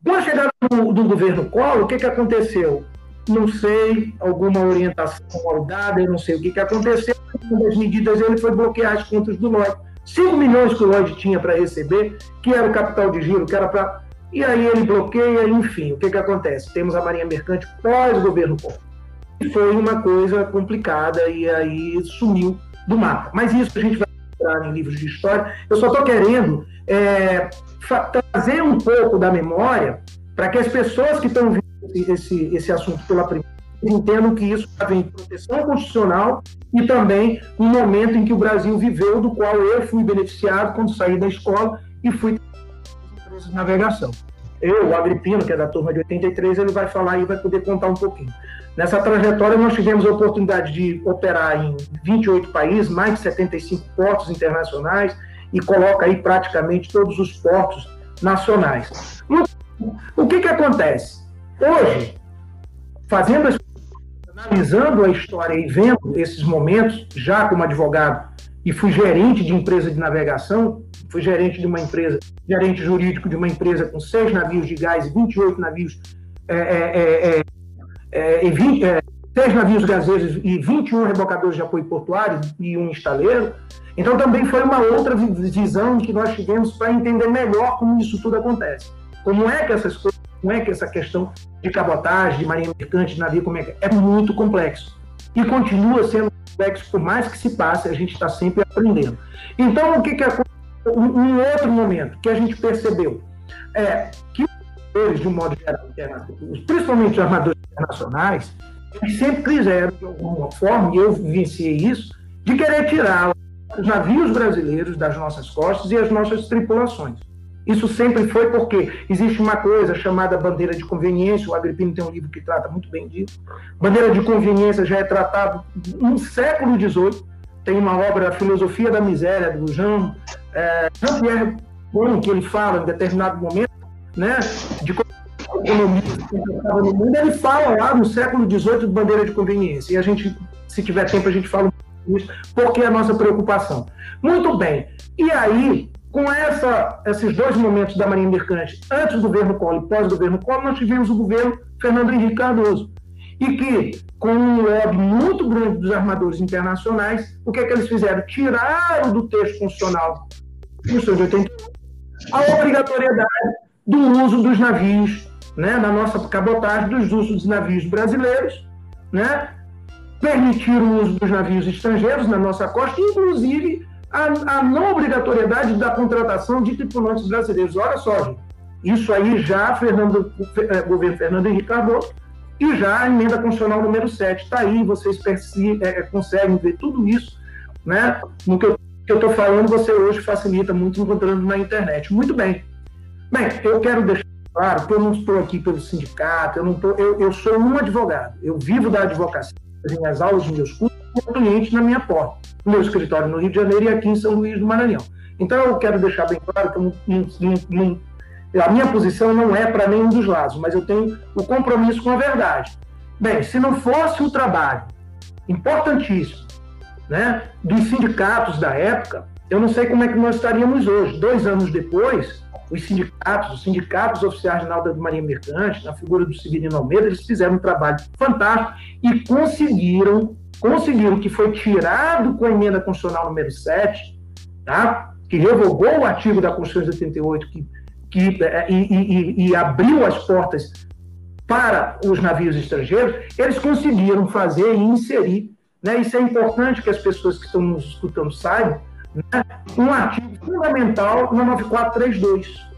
Com a chegada do, do governo Collor, o que, que aconteceu? Não sei, alguma orientação dada, eu não sei o que, que aconteceu. Uma das medidas ele foi bloquear as contas do Lloyd 5 milhões que o Lloyd tinha para receber, que era o capital de giro, que era para. E aí ele bloqueia, enfim, o que, que acontece? Temos a Marinha Mercante pós-governo Collor. E foi uma coisa complicada e aí sumiu do mapa. Mas isso a gente vai entrar em livros de história. Eu só estou querendo é, trazer um pouco da memória para que as pessoas que estão vendo esse, esse assunto pela primeira entendam que isso vem proteção constitucional e também um momento em que o Brasil viveu, do qual eu fui beneficiado quando saí da escola e fui empresas de navegação. Eu, o Agripino, que é da turma de 83, ele vai falar e vai poder contar um pouquinho. Nessa trajetória, nós tivemos a oportunidade de operar em 28 países, mais de 75 portos internacionais, e coloca aí praticamente todos os portos nacionais. O que, que acontece? Hoje, fazendo esse analisando a história e vendo esses momentos, já como advogado, e fui gerente de empresa de navegação, fui gerente de uma empresa, gerente jurídico de uma empresa com seis navios de gás e 28 navios, é, é, é, é, e 20, é, seis navios gaseiros e 21 rebocadores de apoio portuário e um estaleiro. Então também foi uma outra visão que nós tivemos para entender melhor como isso tudo acontece. Como é que essas coisas, como é que essa questão de cabotagem, de marinha mercante, de navio, como é que é? É muito complexo. E continua sendo complexo, por mais que se passe, a gente está sempre aprendendo. Então, o que, que um, um outro momento que a gente percebeu é que os de um modo geral, principalmente os armadores internacionais, eles sempre quiseram, de alguma forma, e eu vivenciei isso, de querer tirar os navios brasileiros das nossas costas e as nossas tripulações. Isso sempre foi porque existe uma coisa chamada bandeira de conveniência, o Agripino tem um livro que trata muito bem disso. Bandeira de conveniência já é tratado no século XVIII, tem uma obra, A Filosofia da Miséria, do Jean, é, Jean-Pierre Bon, que ele fala em determinado momento, né, de economia que estava no mundo, ele fala lá no século XVIII de bandeira de conveniência. E a gente, se tiver tempo, a gente fala isso, porque é a nossa preocupação. Muito bem. E aí, com essa, esses dois momentos da Marinha Mercante, antes do governo Collor e pós-governo Collor, nós tivemos o governo Fernando Henrique Cardoso. E que, com um lobby muito grande dos armadores internacionais, o que, é que eles fizeram? Tiraram do texto funcional, de 81, a obrigatoriedade do uso dos navios, né, na nossa cabotagem, dos usos dos navios brasileiros, né, permitir o uso dos navios estrangeiros na nossa costa, inclusive a, a não obrigatoriedade da contratação de tripulantes brasileiros. Olha só, gente, isso aí já Fernando, é, governo Fernando Henrique Cardoso e já a emenda constitucional número 7. Está aí, vocês é, é, conseguem ver tudo isso, né? No que eu estou falando, você hoje facilita muito encontrando na internet. Muito bem. Bem, eu quero deixar claro que eu não estou aqui pelo sindicato, eu, não tô, eu, eu sou um advogado, eu vivo da advocacia, as minhas aulas, os meus cursos, com cliente na minha porta no meu escritório no Rio de Janeiro e aqui em São Luís do Maranhão. Então, eu quero deixar bem claro que eu não, não, a minha posição não é para nenhum dos lados, mas eu tenho o compromisso com a verdade. Bem, se não fosse o trabalho importantíssimo né, dos sindicatos da época, eu não sei como é que nós estaríamos hoje. Dois anos depois, os sindicatos, os sindicatos oficiais de Náutica de Marinha Mercante, na figura do Severino Almeida, eles fizeram um trabalho fantástico e conseguiram, conseguiram que foi tirado com a emenda constitucional número 7, tá? que revogou o artigo da Constituição de 88, que, que, é, e, e, e abriu as portas para os navios estrangeiros, eles conseguiram fazer e inserir, né? isso é importante que as pessoas que estão nos escutando saibam, né, um artigo fundamental na 9432,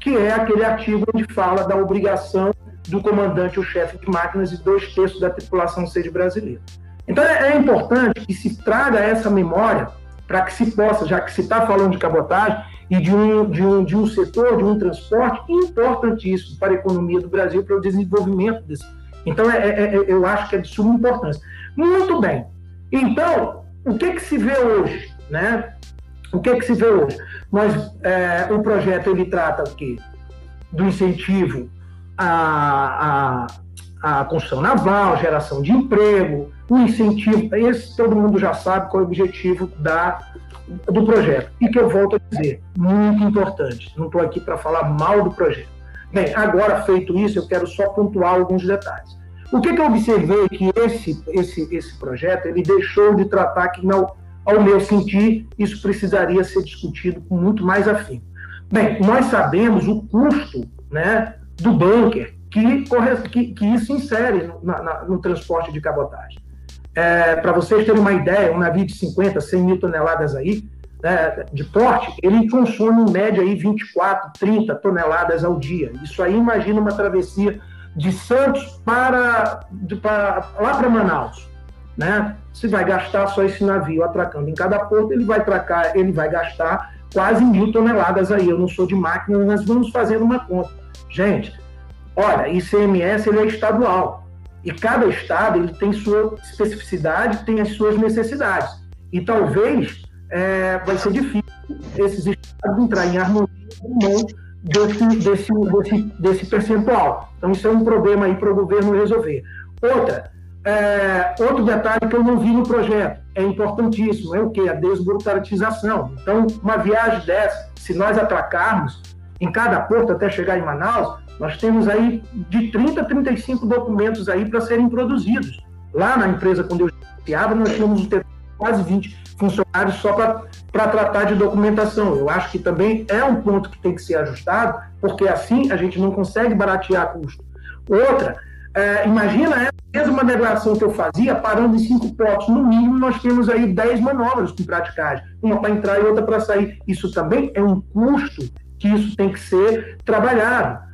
que é aquele artigo onde fala da obrigação do comandante ou chefe de máquinas e dois terços da tripulação ser brasileira. Então é, é importante que se traga essa memória para que se possa, já que se está falando de cabotagem e de um, de, um, de um setor, de um transporte importantíssimo para a economia do Brasil, para o desenvolvimento desse. Então, é, é, é eu acho que é de suma importância. Muito bem. Então, o que, que se vê hoje? Né? O que, que se vê hoje? Nós, é, o projeto ele trata o quê? do incentivo à, à, à, construção naval, geração de emprego, o incentivo, esse todo mundo já sabe qual é o objetivo da, do projeto. E que eu volto a dizer, muito importante, não estou aqui para falar mal do projeto. Bem, agora feito isso, eu quero só pontuar alguns detalhes. O que, que eu observei que esse, esse, esse projeto ele deixou de tratar que não ao meu sentir, isso precisaria ser discutido com muito mais afinco. Bem, nós sabemos o custo né, do bunker que, que, que isso insere no, na, no transporte de cabotagem. É, Para vocês terem uma ideia, um navio de 50, 100 mil toneladas aí, né, de porte, ele consome em média aí 24, 30 toneladas ao dia. Isso aí imagina uma travessia de Santos para, de, para lá para Manaus né? Se vai gastar só esse navio atracando em cada porto, ele vai atracar, ele vai gastar quase mil toneladas aí. Eu não sou de máquina, nós vamos fazendo uma conta. Gente, olha, ICMS ele é estadual e cada estado ele tem sua especificidade, tem as suas necessidades. E talvez é, vai ser difícil esses estados entrar em harmonia com mão desse, desse, desse, desse percentual. Então, isso é um problema aí para o governo resolver. Outra, é, outro detalhe que eu não vi no projeto, é importantíssimo, é o que? A desburocratização. Então, uma viagem dessa, se nós atracarmos em cada porto até chegar em Manaus, nós temos aí de 30 a 35 documentos aí para serem produzidos. Lá na empresa, quando eu iniciava, nós tínhamos quase 20 funcionários só para tratar de documentação. Eu acho que também é um ponto que tem que ser ajustado, porque assim a gente não consegue baratear custo. Outra, é, imagina essa mesma navegação que eu fazia, parando em cinco portos, no mínimo nós temos aí dez manobras com praticagem, uma para entrar e outra para sair. Isso também é um custo que isso tem que ser trabalhado.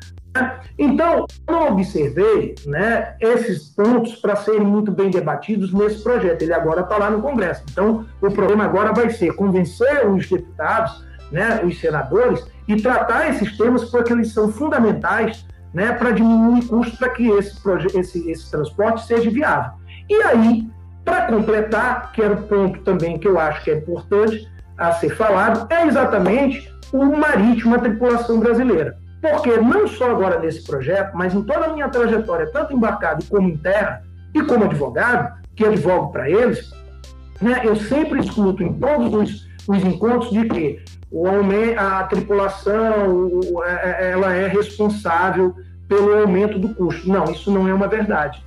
Então, eu não observei né, esses pontos para serem muito bem debatidos nesse projeto. Ele agora está lá no Congresso. Então, o problema agora vai ser convencer os deputados, né, os senadores, e tratar esses temas porque eles são fundamentais né, para diminuir custos para que esse, esse, esse transporte seja viável. E aí, para completar, que era o ponto também que eu acho que é importante a ser falado, é exatamente o marítimo, a tripulação brasileira. Porque não só agora nesse projeto, mas em toda a minha trajetória, tanto embarcado como em terra, e como advogado, que advogo para eles, né, eu sempre escuto em todos os, os encontros de que o aumento, a tripulação é, é, ela é responsável pelo aumento do custo. Não, isso não é uma verdade.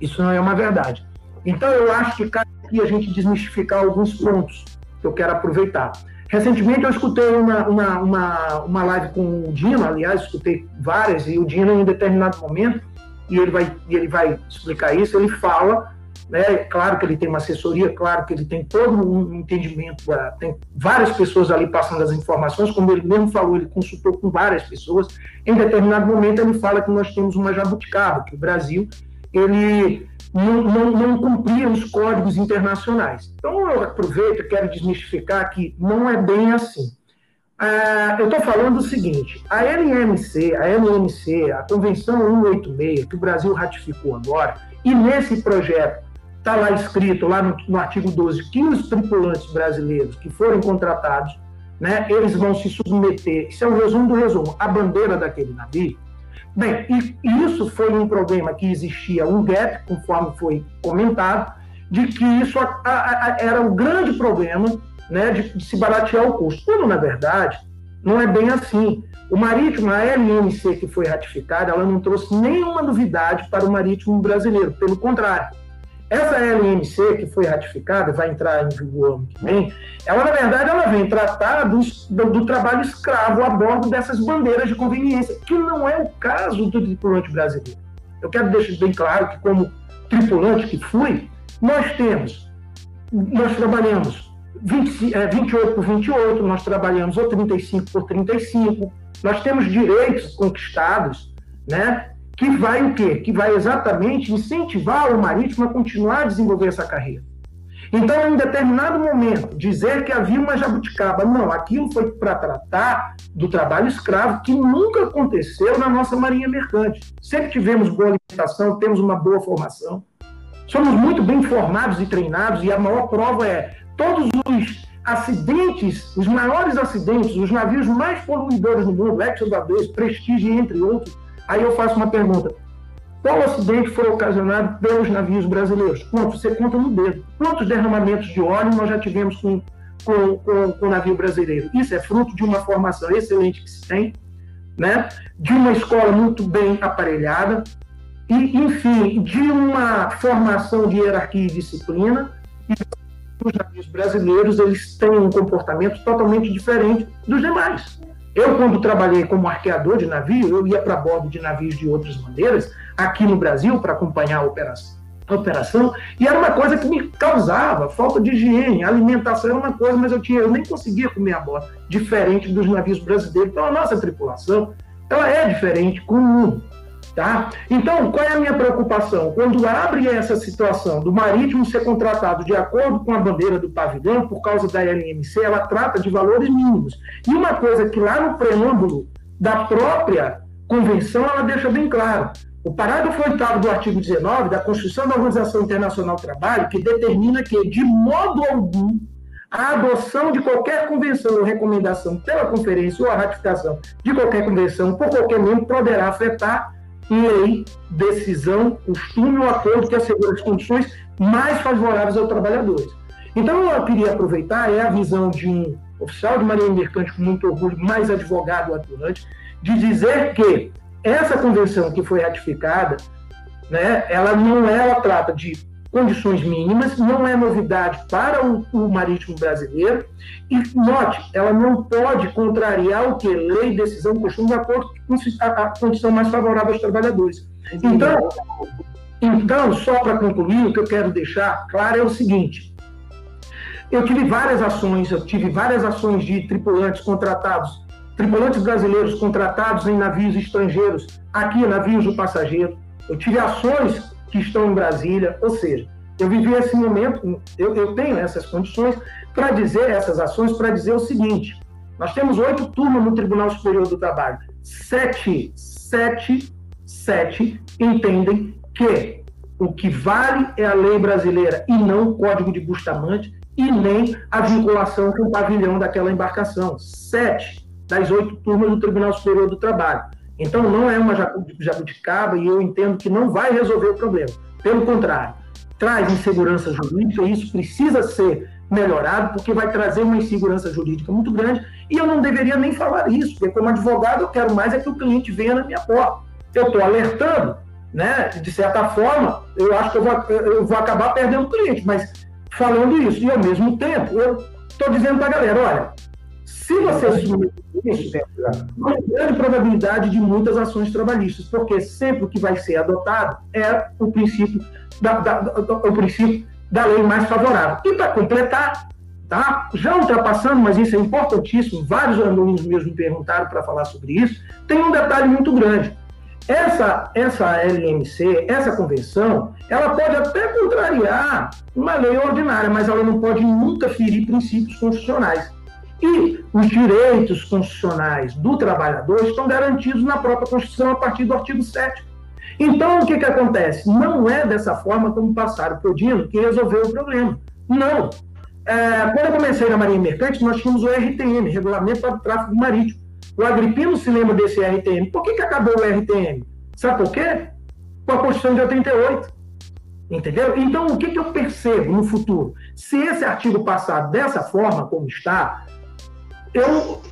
Isso não é uma verdade. Então, eu acho que cabe aqui a gente desmistificar alguns pontos que eu quero aproveitar. Recentemente, eu escutei uma, uma, uma, uma live com o Dino, aliás, escutei várias, e o Dino, em um determinado momento, e ele vai, ele vai explicar isso, ele fala né? Claro que ele tem uma assessoria, claro que ele tem todo um entendimento, ah, tem várias pessoas ali passando as informações, como ele mesmo falou, ele consultou com várias pessoas. Em determinado momento, ele fala que nós temos uma jabuticaba, que o Brasil ele não, não, não cumpria os códigos internacionais. Então, eu aproveito e quero desmistificar que não é bem assim. Ah, eu estou falando o seguinte: a LMC, a LMC, a Convenção 186, que o Brasil ratificou agora, e nesse projeto está lá escrito, lá no, no, artigo 12, que os tripulantes brasileiros que forem contratados, né, eles vão se submeter, isso é um resumo do resumo, a bandeira daquele navio. Bem, isso foi um problema que existia, um gap, conforme foi comentado, de que isso a, a, a, era um grande problema né, de, se baratear o custo. Quando, na verdade, não é bem assim. O marítimo, a LMC que foi ratificada, ela não trouxe nenhuma novidade para o marítimo brasileiro, pelo contrário. Essa LMC que foi ratificada, vai entrar em vigor ano que vem, ela, na verdade, ela vem tratar do, do, trabalho escravo a bordo dessas bandeiras de conveniência, que não é o caso do tripulante brasileiro. Eu quero deixar bem claro que, como tripulante que fui, nós temos, nós trabalhamos 20, é, 28 por 28, nós trabalhamos ou 35 por 35, nós temos direitos conquistados, né? Que vai o quê? Que vai exatamente incentivar o marítimo a continuar a desenvolver essa carreira. Então, em determinado momento, dizer que havia uma jabuticaba, não, aquilo foi para tratar do trabalho escravo, que nunca aconteceu na nossa marinha mercante. Sempre tivemos boa alimentação, temos uma boa formação, somos muito bem formados e treinados, e a maior prova é todos os acidentes, os maiores acidentes, os navios mais poluidores do mundo, Exxon 2 Prestige, entre outros. Aí eu faço uma pergunta: qual acidente foi ocasionado pelos navios brasileiros? Quanto? Você conta no dedo. Quantos derramamentos de óleo nós já tivemos com, com, com, com o navio brasileiro? Isso é fruto de uma formação excelente que se tem, né? de uma escola muito bem aparelhada, e, enfim, de uma formação de hierarquia e disciplina, e os navios brasileiros eles têm um comportamento totalmente diferente dos demais. Eu, quando trabalhei como arqueador de navio, eu ia para bordo de navios de outras bandeiras, aqui no Brasil, para acompanhar a operação, operação, e era uma coisa que me causava falta de higiene, alimentação era uma coisa, mas eu, tinha, eu nem conseguia comer a bordo, diferente dos navios brasileiros. Então, a nossa tripulação, ela é diferente, comum. Tá? Então, qual é a minha preocupação? Quando abre essa situação do marítimo ser contratado de acordo com a bandeira do pavilhão, por causa da LMC, ela trata de valores mínimos. E uma coisa que lá no preâmbulo da própria convenção, ela deixa bem claro. O parágrafo 8 do artigo 19 da Constituição da Organização Internacional do Trabalho, que determina que, de modo algum, a adoção de qualquer convenção ou recomendação pela conferência ou a ratificação de qualquer convenção por qualquer membro poderá afetar lei, decisão, costume ou acordo que assegura as condições mais favoráveis aos trabalhadores. Então, eu queria aproveitar é a visão de um oficial de marinha mercante com muito orgulho, mais advogado atuante, de dizer que essa convenção que foi ratificada, né, ela não é, ela trata de condições mínimas, não é novidade para o, o, marítimo brasileiro. E note, ela não pode contrariar o que? Lei, decisão, costume, de acordo com a, a condição mais favorável aos trabalhadores. Então, então só para concluir, o que eu quero deixar claro é o seguinte: eu tive várias ações, eu tive várias ações de tripulantes contratados, tripulantes brasileiros contratados em navios estrangeiros, aqui navios do passageiro. Eu tive ações que estão em Brasília, ou seja, eu vivi esse momento, eu, eu tenho essas condições para dizer essas ações, para dizer o seguinte: nós temos oito turmas no Tribunal Superior do Trabalho, sete, sete, sete entendem que o que vale é a lei brasileira e não o Código de Bustamante e nem a vinculação com o pavilhão daquela embarcação. Sete das oito turmas do Tribunal Superior do Trabalho. Então, não é uma jabuticaba e eu entendo que não vai resolver o problema. Pelo contrário, traz insegurança jurídica e isso precisa ser melhorado porque vai trazer uma insegurança jurídica muito grande e eu não deveria nem falar isso, porque como advogado eu quero mais é que o cliente venha na minha porta. Eu estou alertando, né? De certa forma, eu acho que eu vou, eu vou acabar perdendo o cliente, mas falando isso, e ao mesmo tempo, eu estou dizendo para a galera, olha, se você submeter isso, há uma grande probabilidade de muitas ações trabalhistas, porque sempre o que vai ser adotado é o princípio da, da, da o princípio da lei mais favorável. E para completar, tá? já ultrapassando, mas isso é importantíssimo, vários alunos meus me perguntaram para falar sobre isso, tem um detalhe muito grande. Essa, essa LMC, essa convenção, ela pode até contrariar uma lei ordinária, mas ela não pode nunca ferir princípios constitucionais. E os direitos constitucionais do trabalhador estão garantidos na própria Constituição a partir do artigo 7. Então, o que, que acontece? Não é dessa forma como passaram por Dino que resolveu o problema. Não. É, quando eu comecei na Marinha Mercante, nós tínhamos o RTM, Regulamento para o Tráfego Marítimo. O Agripino se lembra desse RTM. Por que, que acabou o RTM? Sabe por quê? Com a Constituição de 88. Entendeu? Então, o que, que eu percebo no futuro? Se esse artigo passar dessa forma, como está, eu,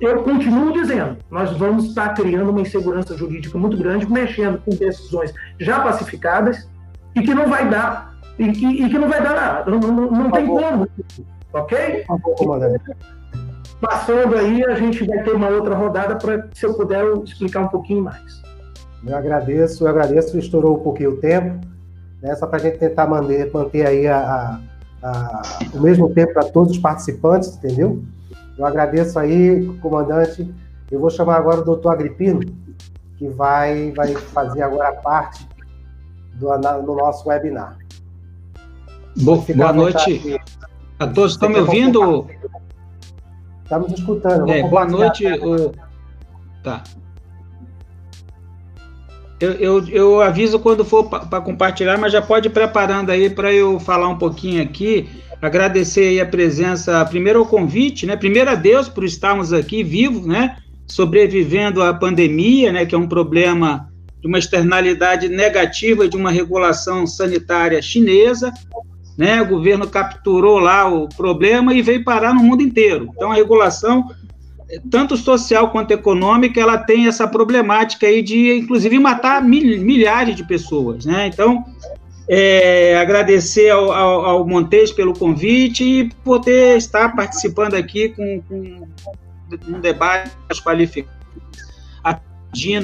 eu continuo dizendo, nós vamos estar criando uma insegurança jurídica muito grande, mexendo com decisões já pacificadas e que não vai dar, e que, e que não vai dar nada, não, não, não tem como, ok? Passando aí, a gente vai ter uma outra rodada para, se eu puder, eu explicar um pouquinho mais. Eu agradeço, eu agradeço, estourou um pouquinho o tempo, né, só para a gente tentar manter, manter aí a, a, a, o mesmo tempo para todos os participantes, entendeu? Eu agradeço aí, comandante. Eu vou chamar agora o doutor Agripino, que vai, vai fazer agora parte do, do nosso webinar. Boa, boa noite a todos. Estão me ouvindo? Estamos escutando. É, boa noite. O... Tá. Eu, eu, eu, aviso quando for para compartilhar, mas já pode ir preparando aí para eu falar um pouquinho aqui. Agradecer aí a presença, primeiro ao convite, né? Primeiro a Deus por estarmos aqui vivos, né? Sobrevivendo à pandemia, né? Que é um problema de uma externalidade negativa de uma regulação sanitária chinesa, né? O governo capturou lá o problema e veio parar no mundo inteiro. Então a regulação tanto social quanto econômica, ela tem essa problemática aí de, inclusive, matar mil, milhares de pessoas, né? Então, é, agradecer ao, ao, ao Montes pelo convite e poder estar participando aqui com, com um debate qualificado.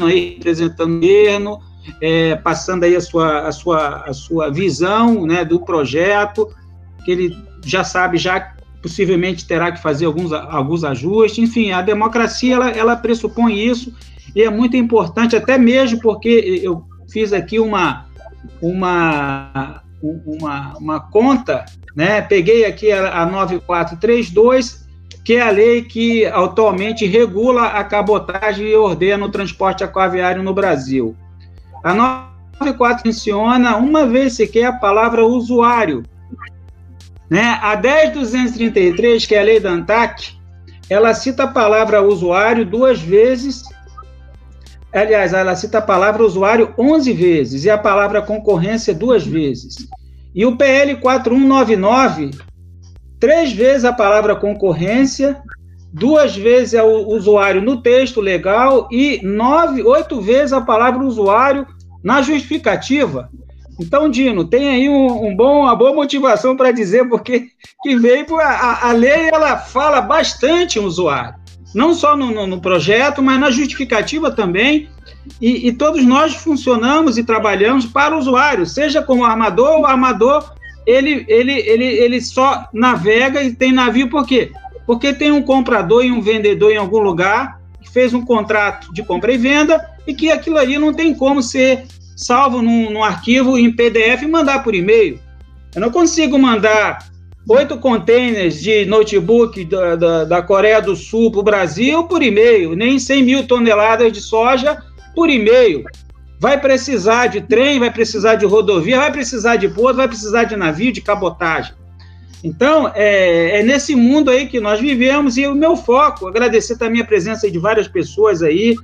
Aí representando o governo, é, passando aí a sua, a, sua, a sua visão né, do projeto, que ele já sabe já possivelmente terá que fazer alguns, alguns ajustes. Enfim, a democracia ela, ela pressupõe isso e é muito importante, até mesmo porque eu fiz aqui uma, uma, uma, uma conta, né? peguei aqui a, a 9432, que é a lei que atualmente regula a cabotagem e ordena o transporte aquaviário no Brasil. A 94 menciona uma vez sequer a palavra usuário, né? A 10.233, que é a lei da ANTAC, ela cita a palavra usuário duas vezes. Aliás, ela cita a palavra usuário 11 vezes e a palavra concorrência duas vezes. E o PL 4199, três vezes a palavra concorrência, duas vezes é o usuário no texto legal e nove, oito vezes a palavra usuário na justificativa. Então, Dino, tem aí um, um bom, uma boa motivação para dizer porque que veio a, a lei ela fala bastante usuário, não só no, no, no projeto, mas na justificativa também. E, e, todos nós funcionamos e trabalhamos para o usuário, seja como armador, o armador ele, ele, ele, ele só navega e tem navio por quê? Porque tem um comprador e um vendedor em algum lugar que fez um contrato de compra e venda e que aquilo ali não tem como ser salvo num, num arquivo em PDF e mandar por e-mail. Eu não consigo mandar oito containers de notebook da, da, da Coreia do Sul para o Brasil por e-mail, nem 100 mil toneladas de soja por e-mail. Vai precisar de trem, vai precisar de rodovia, vai precisar de porto, vai precisar de navio, de cabotagem. Então, é, é, nesse mundo aí que nós vivemos e o meu foco, agradecer também a presença de várias pessoas aí,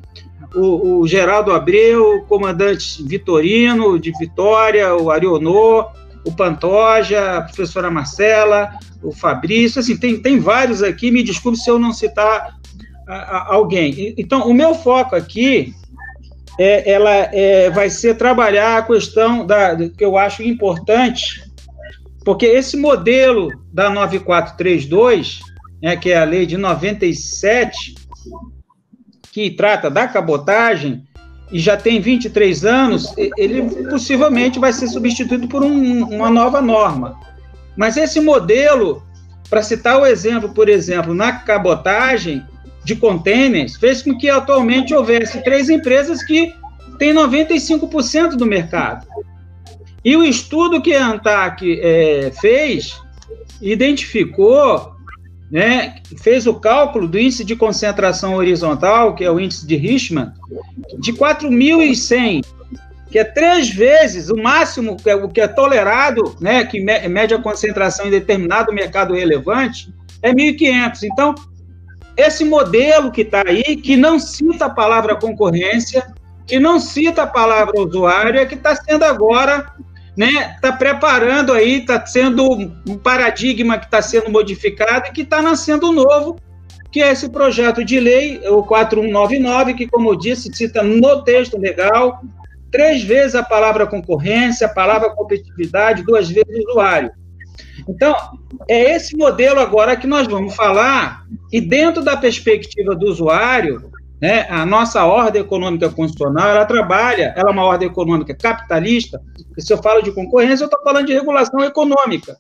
o, o Geraldo Abreu, o comandante Vitorino, de Vitória, o Arionô, o Pantoja, a professora Marcela, o Fabrício, assim, tem, tem vários aqui, me desculpe se eu não citar a, a, alguém. Então, o meu foco aqui é, ela é, vai ser trabalhar a questão da, que eu acho importante, porque esse modelo da 9432, né, que é a lei de 97, que trata da cabotagem e já tem 23 anos, ele possivelmente vai ser substituído por um, uma nova norma. Mas esse modelo, para citar o exemplo, por exemplo, na cabotagem de contêineres, fez com que atualmente houvesse três empresas que têm 95% do mercado. E o estudo que a ANTAC é, fez identificou né, fez o cálculo do índice de concentração horizontal, que é o índice de Richman, de 4.100, que é três vezes o máximo que é, o que é tolerado, né, que mede a concentração em determinado mercado relevante, é 1.500. Então, esse modelo que está aí, que não cita a palavra concorrência, que não cita a palavra usuário, é que está sendo agora né, está preparando aí, está sendo um paradigma que está sendo modificado e que está nascendo novo, que é esse projeto de lei, o 4199, que, como eu disse, cita no texto legal três vezes a palavra concorrência, a palavra competitividade, duas vezes usuário. Então, é esse modelo agora que nós vamos falar, e dentro da perspectiva do usuário, né, a nossa ordem econômica constitucional, ela trabalha, ela é uma ordem econômica capitalista, se eu falo de concorrência, eu estou falando de regulação econômica.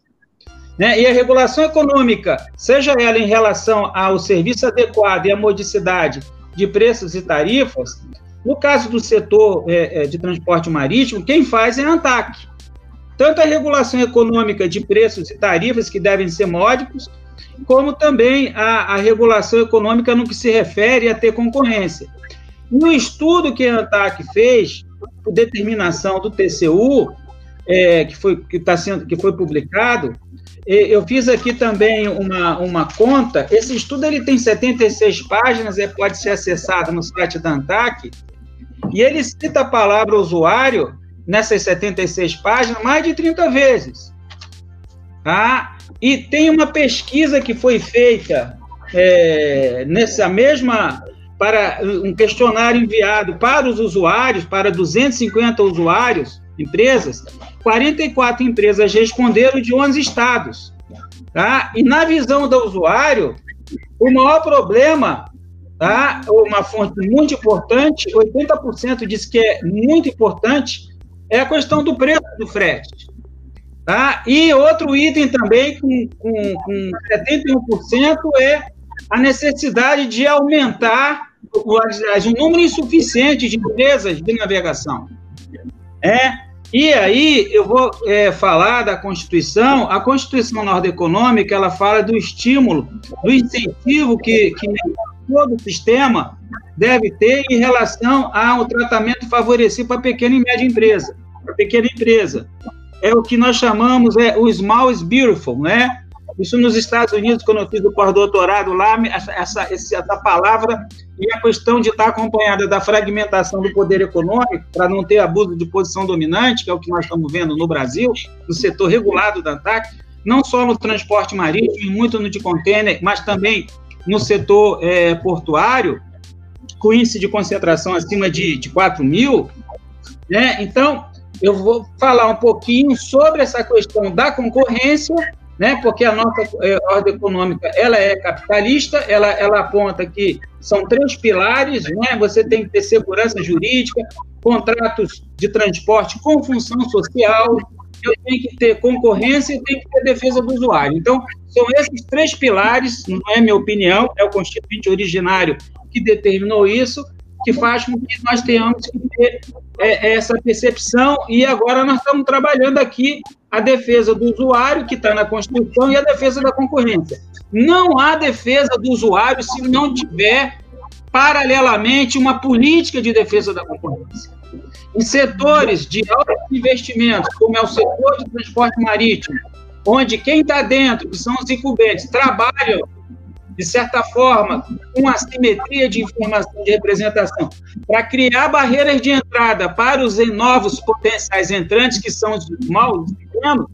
Né? E a regulação econômica, seja ela em relação ao serviço adequado e à modicidade de preços e tarifas, no caso do setor é, é de transporte marítimo, quem faz é a ANTAC. Tanto a regulação econômica de preços e tarifas, que devem ser módicos, como também a, a regulação econômica no que se refere a ter concorrência. No estudo que a ANTAC fez, por determinação do TCU, é, que, foi, que, tá sendo, que foi publicado, eu fiz aqui também uma, uma conta. Esse estudo ele tem 76 páginas, é, pode ser acessado no site da ANTAC, e ele cita a palavra usuário nessas 76 páginas mais de 30 vezes. Tá? E tem uma pesquisa que foi feita é, nessa mesma para um questionário enviado para os usuários, para 250 usuários, empresas, 44 empresas responderam de 11 estados. Tá? E na visão do usuário, o maior problema, tá? uma fonte muito importante, 80% diz que é muito importante, é a questão do preço do frete. Tá? E outro item também, com, com, com 71%, é a necessidade de aumentar o, o número insuficiente de empresas de navegação. É, e aí eu vou é, falar da Constituição. A Constituição Norte-Econômica ela fala do estímulo, do incentivo que, que todo sistema deve ter em relação ao tratamento favorecido para a pequena e média empresa para pequena empresa. É o que nós chamamos é o small is beautiful, né? Isso nos Estados Unidos, quando eu fiz o pós-doutorado lá, essa, essa palavra e a questão de estar acompanhada da fragmentação do poder econômico, para não ter abuso de posição dominante, que é o que nós estamos vendo no Brasil, no setor regulado da ANTAC, não só no transporte marítimo, muito no de contêiner, mas também no setor é, portuário, com índice de concentração acima de, de 4 mil. Né? Então, eu vou falar um pouquinho sobre essa questão da concorrência, né, porque a nossa é, ordem econômica ela é capitalista, ela, ela aponta que são três pilares, né, você tem que ter segurança jurídica, contratos de transporte com função social, eu tenho que ter concorrência e tenho que ter defesa do usuário. Então, são esses três pilares, não é minha opinião, é o constituinte originário que determinou isso, que faz com que nós tenhamos que ter é, é, essa percepção e agora nós estamos trabalhando aqui a defesa do usuário, que está na Constituição, e a defesa da concorrência. Não há defesa do usuário se não tiver, paralelamente, uma política de defesa da concorrência. Em setores de altos investimentos, como é o setor de transporte marítimo, onde quem está dentro, que são os incumbentes, trabalham de certa forma, com assimetria de informação de representação, para criar barreiras de entrada para os novos potenciais entrantes, que são os mal pequenos.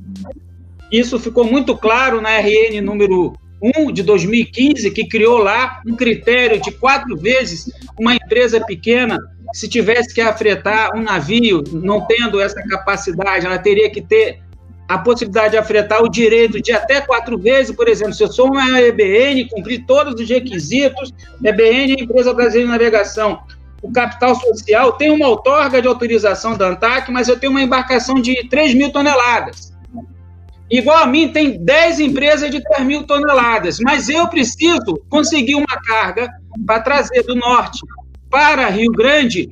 Isso ficou muito claro na RN número 1 de 2015, que criou lá um critério de quatro vezes uma empresa pequena, se tivesse que afretar um navio, não tendo essa capacidade, ela teria que ter a possibilidade de afetar o direito de até quatro vezes, por exemplo, se eu sou uma EBN, cumprir todos os requisitos, EBN é Empresa Brasileira de Navegação, o capital social tem uma outorga de autorização da ANTAC, mas eu tenho uma embarcação de 3 mil toneladas. Igual a mim, tem 10 empresas de 3 mil toneladas, mas eu preciso conseguir uma carga para trazer do norte para Rio Grande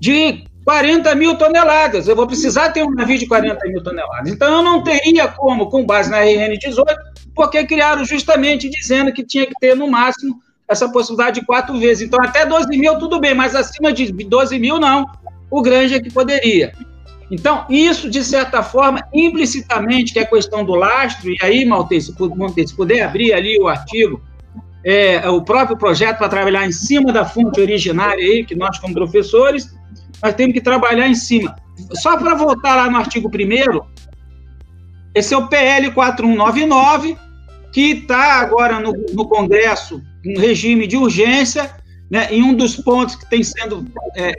de 40 mil toneladas. Eu vou precisar ter um navio de 40 mil toneladas. Então, eu não teria como, com base na RN 18, porque criaram justamente dizendo que tinha que ter, no máximo, essa possibilidade de quatro vezes. Então, até 12 mil, tudo bem, mas acima de 12 mil, não. O grande é que poderia. Então, isso, de certa forma, implicitamente, que é a questão do lastro, e aí, Maltese, se puder abrir ali o artigo, é, o próprio projeto para trabalhar em cima da fonte originária aí, que nós, como professores, nós temos que trabalhar em cima. só para voltar lá no artigo 1 esse é o PL 4199, que está agora no, no Congresso, no regime de urgência, né, em um dos pontos que tem sendo é,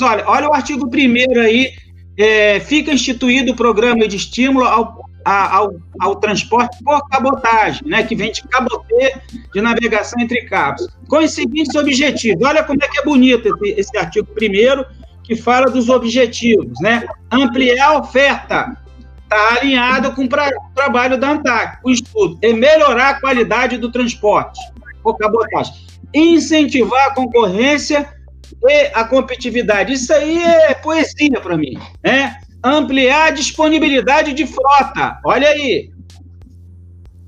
olha, olha o artigo 1 aí, é, fica instituído o programa de estímulo ao, ao, ao, transporte por cabotagem, né, que vem de cabotê de navegação entre cabos, com os seguintes objetivos. Olha como é que é bonito esse, esse artigo 1 que fala dos objetivos, né? Ampliar a oferta, está alinhado com o trabalho da ANTAC, o estudo, é melhorar a qualidade do transporte por cabotagem, incentivar a concorrência e a competitividade. Isso aí é poesia para mim, né? Ampliar a disponibilidade de frota. Olha aí.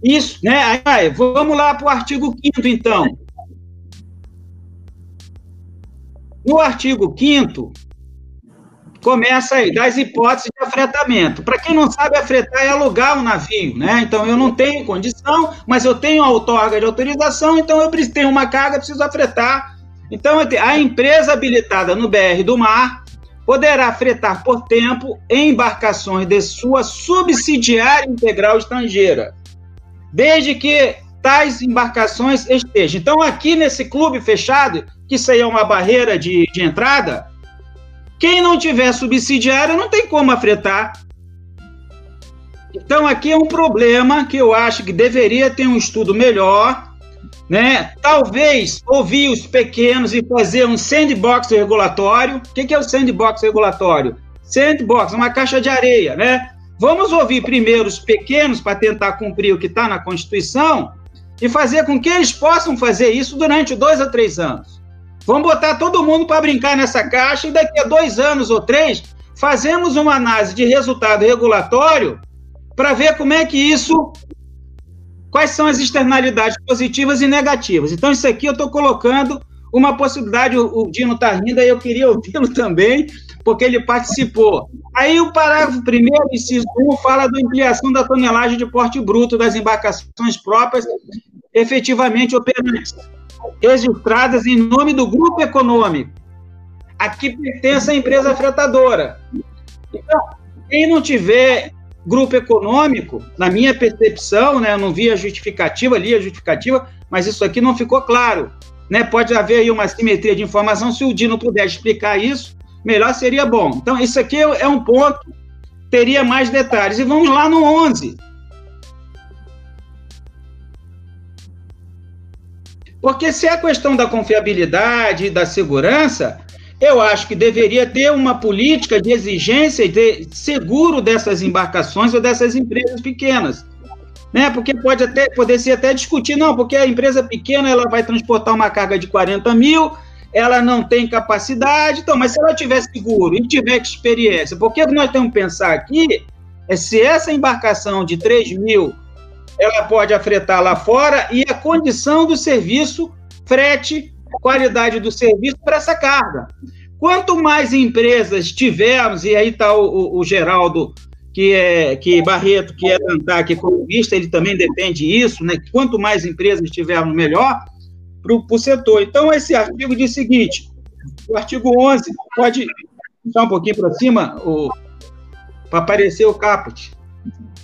Isso, né? Aí, vamos lá para o artigo 5 então. No artigo 5 começa aí, das hipóteses de afretamento. Para quem não sabe, afretar é alugar um navio, né? Então eu não tenho condição, mas eu tenho a outorga de autorização, então eu tenho uma carga, preciso afretar. Então a empresa habilitada no BR do Mar poderá fretar por tempo em embarcações de sua subsidiária integral estrangeira, desde que tais embarcações estejam. Então, aqui nesse clube fechado, que isso aí é uma barreira de, de entrada, quem não tiver subsidiária não tem como afetar. Então, aqui é um problema que eu acho que deveria ter um estudo melhor, né? Talvez ouvir os pequenos e fazer um sandbox regulatório. O que é o sandbox regulatório? Sandbox, uma caixa de areia, né? Vamos ouvir primeiro os pequenos para tentar cumprir o que está na Constituição e fazer com que eles possam fazer isso durante dois a três anos. Vamos botar todo mundo para brincar nessa caixa e daqui a dois anos ou três fazemos uma análise de resultado regulatório para ver como é que isso. Quais são as externalidades positivas e negativas. Então, isso aqui eu estou colocando uma possibilidade. O, Dino está rindo, eu queria ouvi-lo também, porque ele participou. Aí o parágrafo primeiro, inciso 1, fala da ampliação da tonelagem de porte bruto das embarcações próprias efetivamente operantes registradas em nome do grupo econômico, a que pertence a empresa fretadora. Então, quem não tiver grupo econômico, na minha percepção, né, eu não vi a justificativa, li a justificativa, mas isso aqui não ficou claro. Né? Pode haver aí uma simetria de informação, se o Dino puder explicar isso, melhor seria bom. Então, isso aqui é um ponto, teria mais detalhes. E vamos lá no 11. Porque se é a questão da confiabilidade e da segurança, eu acho que deveria ter uma política de exigência de seguro dessas embarcações ou dessas empresas pequenas. Né? Porque pode até poder ser até discutir, não, porque a empresa pequena ela vai transportar uma carga de 40 mil, ela não tem capacidade, então, mas se ela tiver seguro e tiver experiência, porque nós temos que pensar aqui é se essa embarcação de 3 mil ela pode afretar lá fora e a condição do serviço, frete, qualidade do serviço para essa carga. Quanto mais empresas tivermos, e aí está o, o, o, Geraldo, que é que Barreto, que é da ANTAC economista, ele também depende disso, né? Quanto mais empresas tivermos, melhor para o setor. Então, esse artigo diz o seguinte: o artigo 11 pode puxar um pouquinho para cima, para aparecer o caput.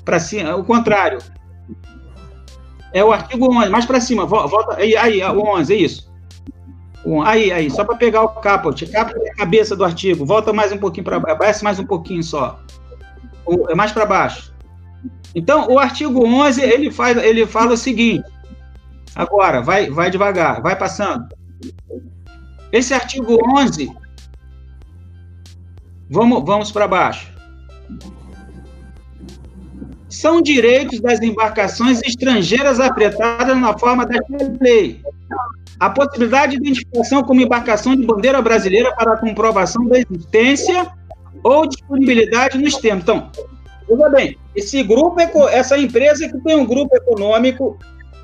Para cima, o contrário. É o artigo 11, mais para cima, volta, aí, aí, o 11, é isso. Aí, aí, só para pegar o caput, caput é a cabeça do artigo, volta mais um pouquinho para baixo, desce mais um pouquinho só. É mais para baixo. Então, o artigo 11, ele, faz, ele fala o seguinte, agora, vai, vai devagar, vai passando. Esse artigo 11, vamos, vamos para baixo são direitos das embarcações estrangeiras apretadas na forma da lei. A possibilidade de identificação como embarcação de bandeira brasileira para comprovação da existência ou disponibilidade nos termos. Então, veja bem, esse grupo, essa empresa que tem um grupo econômico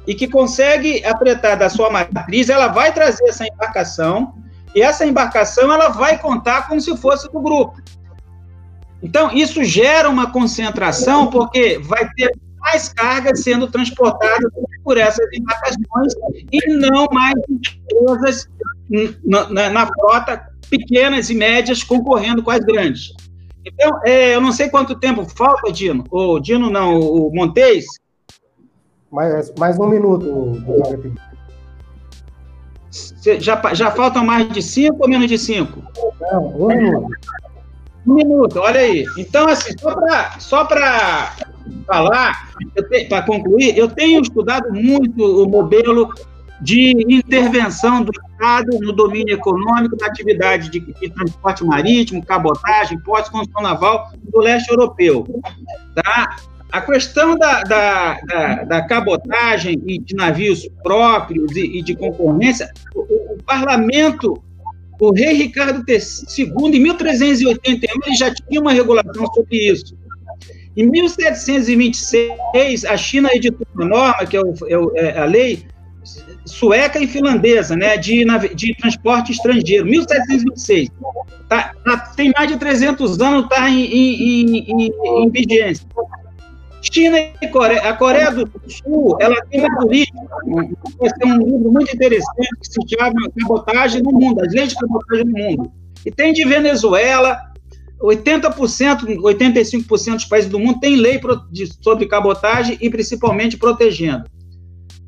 e que consegue apretar da sua matriz, ela vai trazer essa embarcação e essa embarcação ela vai contar como se fosse do grupo. Então, isso gera uma concentração, porque vai ter mais cargas sendo transportadas por essas embarcações e não mais empresas na, na, na frota pequenas e médias concorrendo com as grandes. Então, é, eu não sei quanto tempo falta, Dino. O Dino não, o Montes. Mais, mais um minuto, já, já faltam mais de cinco ou menos de cinco? Não, um minuto. Um minuto, olha aí. Então, assim, só para falar, para concluir, eu tenho estudado muito o modelo de intervenção do Estado no domínio econômico da atividade de, de transporte marítimo, cabotagem, portos, construção naval do leste europeu. Tá? A questão da, da, da, da, cabotagem e de navios próprios e, e de concorrência, o, o, parlamento, o rei Ricardo II, em 1381, ele já tinha uma regulação sobre isso. Em 1726, a China editou uma norma, que é, o, é, é a lei sueca e finlandesa, né, de, de transporte estrangeiro, 1726. Tá, tá, tem mais de 300 anos, está em, em, em, em, vigência. China e Coreia. A Coreia do Sul, ela tem uma política, vai ser um livro muito interessante que se chama Cabotagem no Mundo, as leis de cabotagem no mundo. E tem de Venezuela, 80%, 85% dos países do mundo têm lei sobre cabotagem e principalmente protegendo.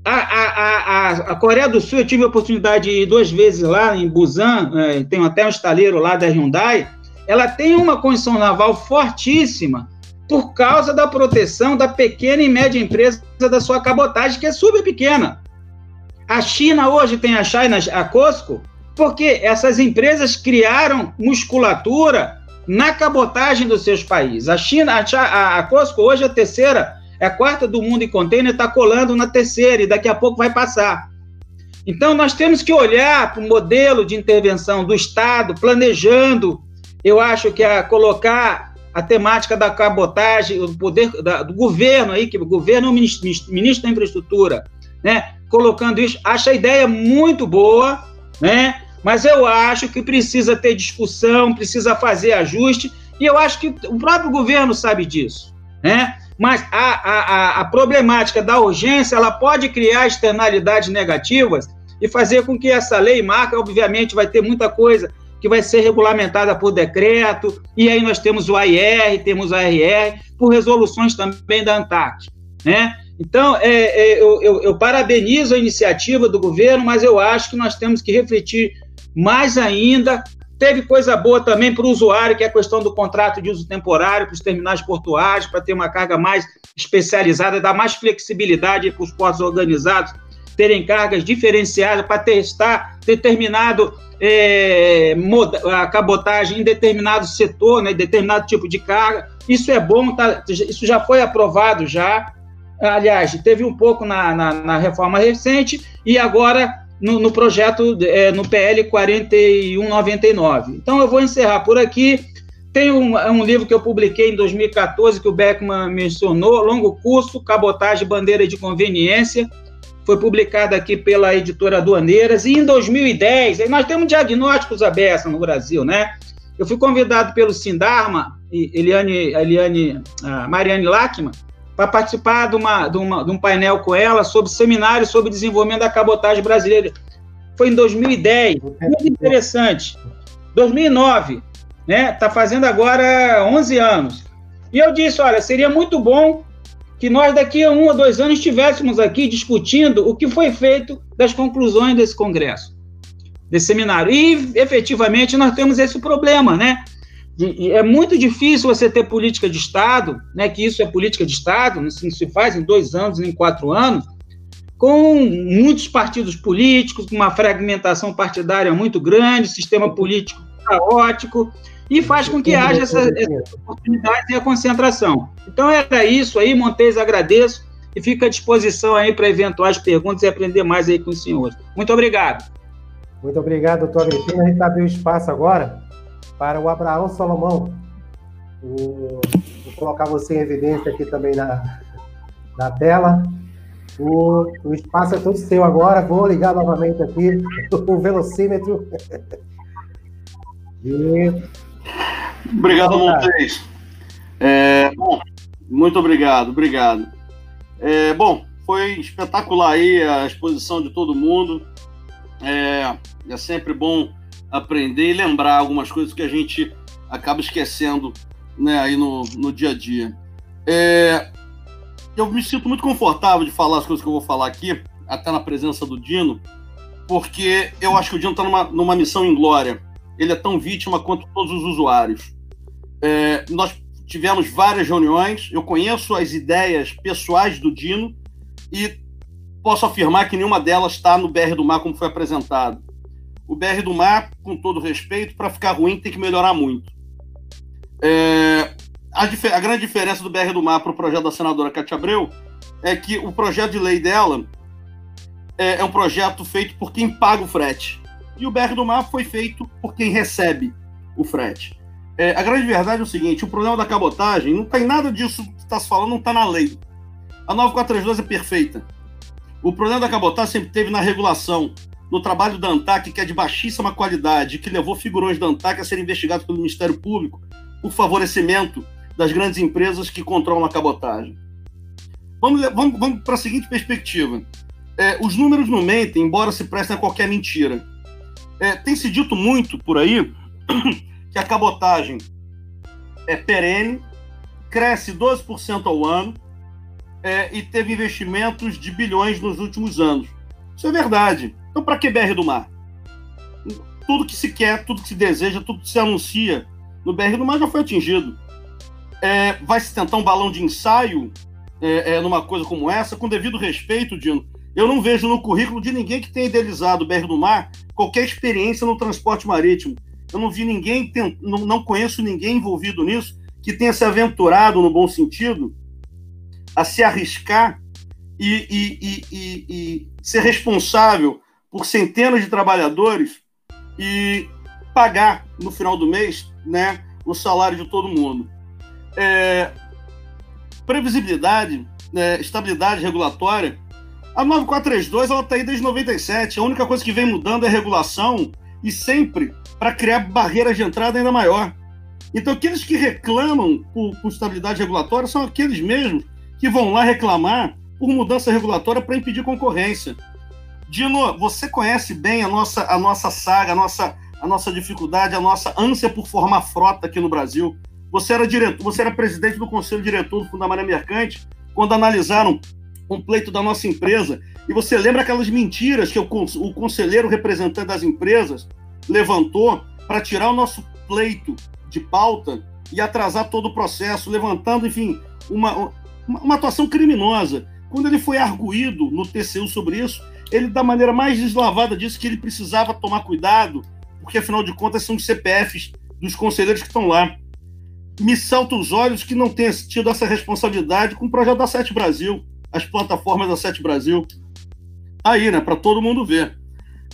A, a, a, a, Coreia do Sul, eu tive a oportunidade de ir duas vezes lá em Busan, é, tem até um estaleiro lá da Hyundai, ela tem uma condição naval fortíssima por causa da proteção da pequena e média empresa da sua cabotagem, que é super pequena. A China hoje tem a China, a Costco, porque essas empresas criaram musculatura na cabotagem dos seus países. A China, a, a Costco hoje é a terceira é a quarta do mundo em container, está colando na terceira e daqui a pouco vai passar. Então, nós temos que olhar para o modelo de intervenção do Estado, planejando. Eu acho que é colocar a temática da cabotagem, o poder da, do governo aí, que o governo é o ministro, ministro da infraestrutura, né? Colocando isso, acho a ideia muito boa, né? Mas eu acho que precisa ter discussão, precisa fazer ajuste, e eu acho que o próprio governo sabe disso, né? Mas a, a, a problemática da urgência ela pode criar externalidades negativas e fazer com que essa lei marca, obviamente, vai ter muita coisa que vai ser regulamentada por decreto, e aí nós temos o AIR, temos o ARR, por resoluções também da ANTAC. Né? Então, é, é, eu, eu, eu, parabenizo a iniciativa do governo, mas eu acho que nós temos que refletir mais ainda Teve coisa boa também para o usuário, que é a questão do contrato de uso temporário para os terminais portuários, para ter uma carga mais especializada, dar mais flexibilidade para os portos organizados terem cargas diferenciadas para testar determinado é, a cabotagem em determinado setor, né, determinado tipo de carga. Isso é bom, tá, isso já foi aprovado já. Aliás, teve um pouco na, na, na reforma recente e agora no, no projeto, é, no PL 4199. Então, eu vou encerrar por aqui. Tem um, um, livro que eu publiquei em 2014, que o Beckman mencionou, Longo Curso, Cabotagem Bandeira de Conveniência, foi publicado aqui pela editora Aduaneiras, e em 2010, nós temos diagnósticos abertos no Brasil, né? Eu fui convidado pelo Sindarma, Eliane, Eliane, Mariane Lachman, para participar de, uma, de, uma, de um painel com ela sobre seminário sobre desenvolvimento da cabotagem brasileira. Foi em 2010, muito interessante. 2009, né? Está fazendo agora 11 anos. E eu disse, olha, seria muito bom que nós daqui a um ou dois anos estivéssemos aqui discutindo o que foi feito das conclusões desse congresso, desse seminário. E efetivamente nós temos esse problema, né? é muito difícil você ter política de Estado, né, que isso é política de Estado, não se faz em dois anos, em quatro anos, com muitos partidos políticos, com uma fragmentação partidária muito grande, sistema político caótico, e faz com que haja essa, oportunidade e a concentração. Então era isso aí, Montes, agradeço e fico à disposição aí para eventuais perguntas e aprender mais aí com os senhores. Muito obrigado. Muito obrigado, doutor Agripino. A gente abriu espaço agora para o Abraão Salomão. Vou colocar você em evidência aqui também na, na tela. O, o espaço é todo seu agora. Vou ligar novamente aqui o velocímetro. E... Obrigado, Montes. É, bom, muito obrigado, obrigado. É, bom, foi espetacular aí a exposição de todo mundo. É, é sempre bom aprender e lembrar algumas coisas que a gente acaba esquecendo né, aí no, no dia a dia. É, eu me sinto muito confortável de falar as coisas que eu vou falar aqui, até na presença do Dino, porque eu acho que o Dino está numa, numa missão em glória. Ele é tão vítima quanto todos os usuários. É, nós tivemos várias reuniões, eu conheço as ideias pessoais do Dino e posso afirmar que nenhuma delas está no BR do Mar como foi apresentado. O BR do Mar, com todo respeito, para ficar ruim tem que melhorar muito. É, a, a, grande diferença do BR do Mar para o projeto da senadora Cátia Abreu é que o projeto de lei dela é, é um projeto feito por quem paga o frete. E o BR do Mar foi feito por quem recebe o frete. É, a grande verdade é o seguinte: o problema da cabotagem não tem nada disso que está se falando, não está na lei. A 9432 é perfeita. O problema da cabotagem sempre teve na regulação, no trabalho da ANTAC, que é de baixíssima qualidade, que levou figurões da ANTAC a serem investigados pelo Ministério Público por favorecimento das grandes empresas que controlam a cabotagem. Vamos, vamos, vamos para a seguinte perspectiva. É, os números não mentem, embora se prestem a qualquer mentira. É, tem se dito muito por aí que a cabotagem é perene, cresce 12% ao ano é, e teve investimentos de bilhões nos últimos anos. Isso é verdade. Então, para que BR do Mar? Tudo que se quer, tudo que se deseja, tudo que se anuncia no BR do Mar já foi atingido. É, vai se tentar um balão de ensaio é, é, numa coisa como essa, com devido respeito, Dino. Eu não vejo no currículo de ninguém que tenha idealizado o BR do Mar qualquer experiência no transporte marítimo. Eu não vi ninguém, não, conheço ninguém envolvido nisso que tenha se aventurado, no bom sentido, a se arriscar e, e, e, e, ser responsável por centenas de trabalhadores e pagar no final do mês né, o salário de todo mundo. É, previsibilidade, é, estabilidade regulatória. A 9432 está aí desde 97. A única coisa que vem mudando é regulação e sempre para criar barreiras de entrada ainda maior. Então, aqueles que reclamam por, por estabilidade regulatória são aqueles mesmos que vão lá reclamar por mudança regulatória para impedir concorrência. Dino, você conhece bem a nossa, a nossa saga, a nossa, a nossa dificuldade, a nossa ânsia por formar frota aqui no Brasil. Você era diretor, você era presidente do conselho diretor do Maré Mercante quando analisaram um pleito da nossa empresa. E você lembra aquelas mentiras que o, conselheiro representante das empresas levantou para tirar o nosso pleito de pauta e atrasar todo o processo, levantando, enfim, uma, uma atuação criminosa. Quando ele foi arguído no TCU sobre isso, ele, da maneira mais deslavada, disse que ele precisava tomar cuidado, porque afinal de contas são os CPFs dos conselheiros que estão lá. Me salta os olhos que não tenha tido essa responsabilidade com o projeto da Sete Brasil, as plataformas da Sete Brasil. Aí, né, para todo mundo ver.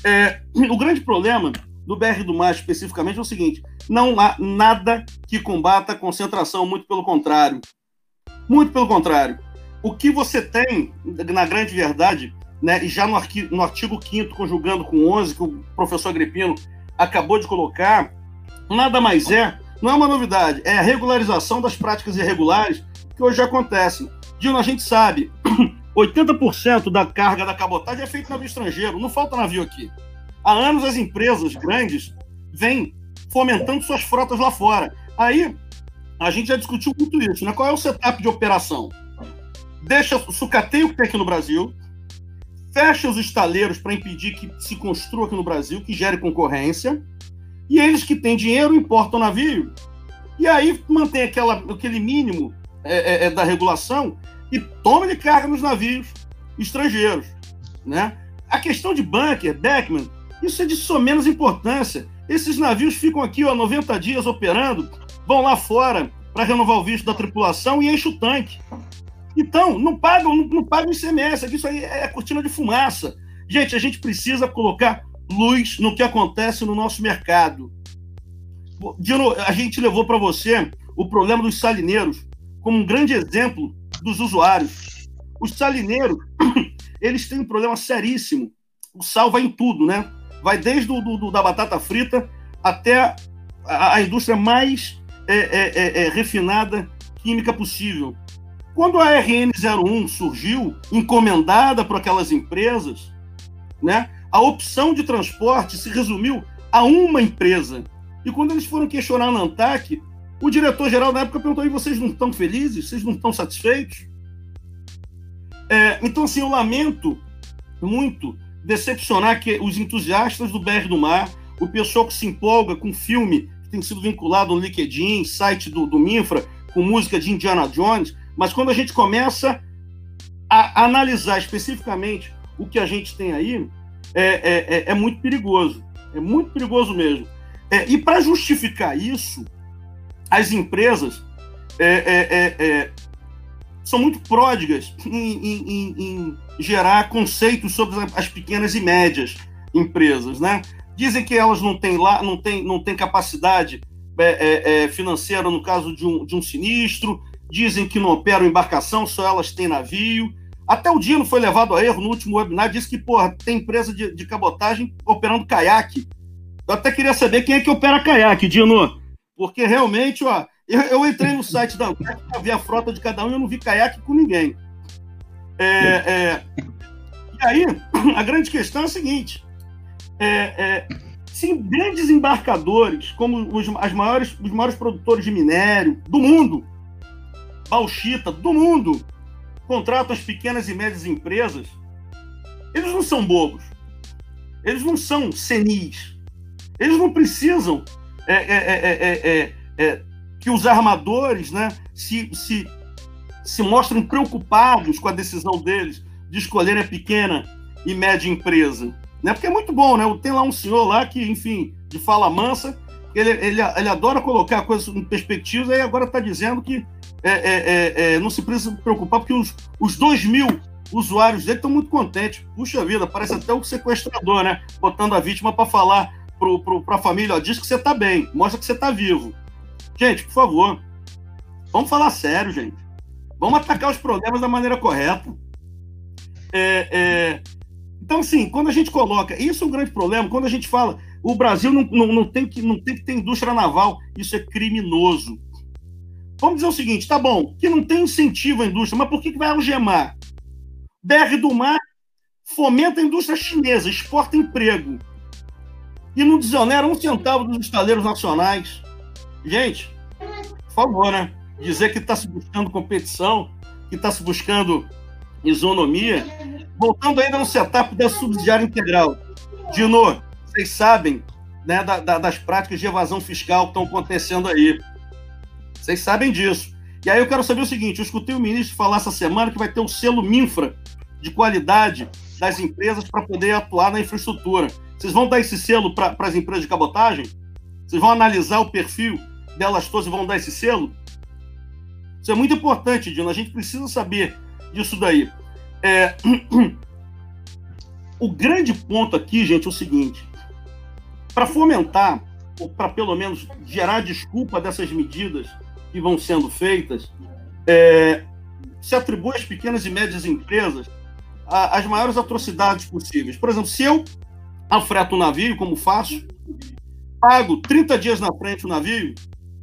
É, o grande problema do BR do Mar especificamente é o seguinte: não há nada que combata a concentração, muito pelo contrário. Muito pelo contrário. O que você tem, na grande verdade, né, e já no, artigo, no artigo 5 conjugando com 11, que o professor Agripino acabou de colocar, nada mais é, não é uma novidade, é a regularização das práticas irregulares que hoje acontecem. Dino, a gente sabe, 80% da carga da cabotagem é feita no navio estrangeiro, não falta navio aqui. Há anos as empresas grandes vêm fomentando suas frotas lá fora. Aí a gente já discutiu muito isso, né? Qual é o setup de operação? Deixa, sucateia o que tem aqui no Brasil, fecha os estaleiros para impedir que se construa aqui no Brasil, que gere concorrência, e eles que têm dinheiro importam navio, e aí mantém aquela, aquele mínimo é, é, é da regulação e toma de carga nos navios estrangeiros. Né? A questão de bunker, Beckman, isso é de só menos importância. Esses navios ficam aqui há 90 dias operando, vão lá fora para renovar o visto da tripulação e enchem o tanque. Então, não pagam, não, não pagam ICMS, aqui isso aí é cortina de fumaça. Gente, a gente precisa colocar luz no que acontece no nosso mercado. Dino, a gente levou para você o problema dos salineiros como um grande exemplo dos usuários. Os salineiros, eles têm um problema seríssimo. O sal vai em tudo, né? Vai desde o do, da batata frita até a, a indústria mais é, é, é, é, refinada química possível. Quando a RN01 surgiu, encomendada por aquelas empresas, né, a opção de transporte se resumiu a uma empresa. E quando eles foram questionar na ANTAC, O diretor-geral na época perguntou: e vocês não estão felizes? Vocês não estão satisfeitos? É, então, assim, eu lamento muito decepcionar que os entusiastas do BR do Mar, o pessoal que se empolga com filme que tem sido vinculado no LinkedIn, site do, do Minfra, com música de Indiana Jones, mas quando a gente começa a analisar especificamente o que a gente tem aí, é, é, é, é muito perigoso. É muito perigoso mesmo. É, e para justificar isso, as empresas é, é, é, são muito pródigas em, em, em, gerar conceitos sobre as pequenas e médias empresas, né? Dizem que elas não têm lá, não têm, não têm capacidade financeira no caso de um, de um sinistro, dizem que não operam embarcação, só elas têm navio. Até o Dino foi levado a erro no último webinar, disse que, porra, tem empresa de, de cabotagem operando caiaque. Eu até queria saber quem é que opera caiaque, Dino. Porque realmente, ó, eu, eu entrei no site da Anguera para ver a frota de cada um e eu não vi caiaque com ninguém. É, é, e aí, a grande questão é a seguinte: é, é se grandes embarcadores, como os, as maiores, os maiores produtores de minério do mundo, bauxita do mundo, contratam as pequenas e médias empresas, eles não são bobos. Eles não são senis. Eles não precisam é, é, é, que os armadores né, se, se, se mostrem preocupados com a decisão deles de escolherem a pequena e média empresa. Né? Porque é muito bom, né? Tem lá um senhor lá que, enfim, de fala mansa, ele, ele, ele adora colocar coisas em perspectiva e agora está dizendo que é, é, é, é, não se precisa preocupar, porque os, os 2 mil usuários dele estão muito contentes. Puxa vida, parece até o sequestrador, né? Botando a vítima para falar para a família: ó, diz que você está bem, mostra que você está vivo. Gente, por favor, vamos falar sério, gente. Vamos atacar os problemas da maneira correta. É, é, então, assim, quando a gente coloca. Isso é um grande problema. Quando a gente fala. O Brasil não, não, não, tem, que, não tem que ter indústria naval. Isso é criminoso. Vamos dizer o seguinte: tá bom, que não tem incentivo à indústria, mas por que, que vai algemar? BR do Mar fomenta a indústria chinesa, exporta emprego. E não desonera um centavo dos estaleiros nacionais. Gente, por favor, né? Dizer que está se buscando competição, que está se buscando isonomia. Voltando ainda no setup da subsidiária integral. Dino, vocês sabem né, da, da, das práticas de evasão fiscal que estão acontecendo aí. Vocês sabem disso. E aí eu quero saber o seguinte: eu escutei o ministro falar essa semana que vai ter o selo Minfra de qualidade das empresas para poder atuar na infraestrutura. Vocês vão dar esse selo para as empresas de cabotagem? Vocês vão analisar o perfil delas todas e vão dar esse selo? Isso é muito importante, Dino. A gente precisa saber disso daí. É... O grande ponto aqui, gente, é o seguinte: para fomentar, ou para pelo menos gerar desculpa dessas medidas que vão sendo feitas, é... se atribui às pequenas e médias empresas as maiores atrocidades possíveis. Por exemplo, se eu afreto o navio, como faço, pago 30 dias na frente o navio,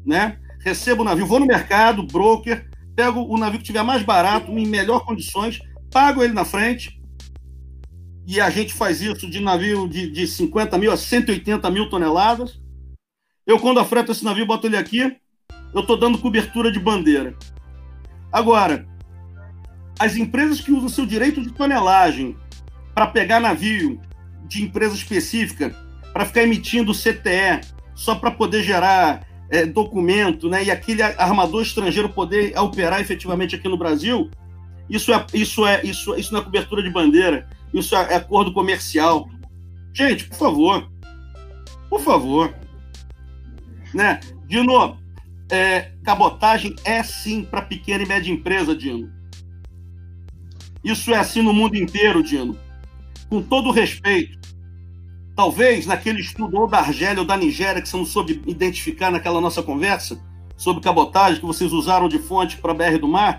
né? Recebo o navio, vou no mercado, broker, pego o navio que tiver mais barato, em melhor condições, pago ele na frente. E a gente faz isso de navio de, de 50 mil a 180 mil toneladas. Eu, quando afreto esse navio, boto ele aqui, eu estou dando cobertura de bandeira. Agora, as empresas que usam seu direito de tonelagem para pegar navio de empresa específica, para ficar emitindo CTE, só para poder gerar é, documento, né, e aquele armador estrangeiro poder operar efetivamente aqui no Brasil, isso é isso é isso isso não é cobertura de bandeira, isso é, é acordo comercial. Gente, por favor, por favor, né? Dino, é, cabotagem é sim para pequena e média empresa, Dino. Isso é assim no mundo inteiro, Dino. Com todo respeito, Talvez naquele estudo ou da Argélia ou da Nigéria, que você não soube identificar naquela nossa conversa, sobre cabotagem, que vocês usaram de fonte para a BR do Mar,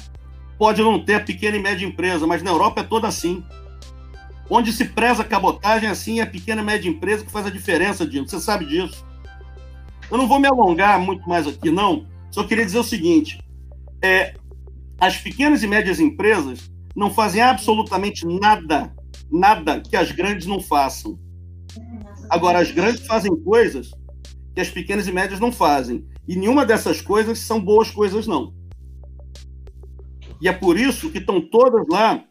pode não ter pequena e média empresa, mas na Europa é toda assim. Onde se preza cabotagem, assim, é a pequena e média empresa que faz a diferença, Dino. Você sabe disso. Eu não vou me alongar muito mais aqui, não. Só queria dizer o seguinte: é, as pequenas e médias empresas não fazem absolutamente nada, nada que as grandes não façam. Agora, as grandes fazem coisas que as pequenas e médias não fazem. E nenhuma dessas coisas são boas coisas, não. E é por isso que estão todas lá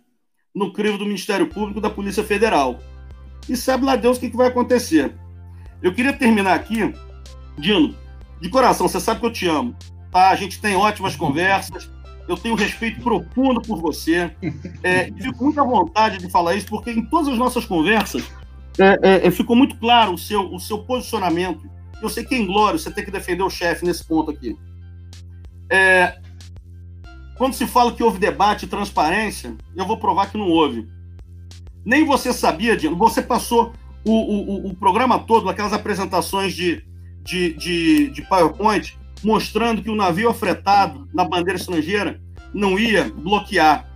no crivo do Ministério Público da Polícia Federal. E sabe lá Deus o que, que vai acontecer. Eu queria terminar aqui, Dino, de coração, você sabe que eu te amo. Tá? A gente tem ótimas conversas, eu tenho respeito profundo por você. É, fico muito à vontade de falar isso, porque em todas as nossas conversas é, é, é ficou muito claro o seu, o seu posicionamento. Eu sei que em Glória você tem que defender o chefe nesse ponto aqui. É, quando se fala que houve debate e transparência, eu vou provar que não houve. Nem você sabia, Dino. Você passou o, o, o programa todo, aquelas apresentações de, de, de, de PowerPoint, mostrando que o navio afretado na bandeira estrangeira não ia bloquear.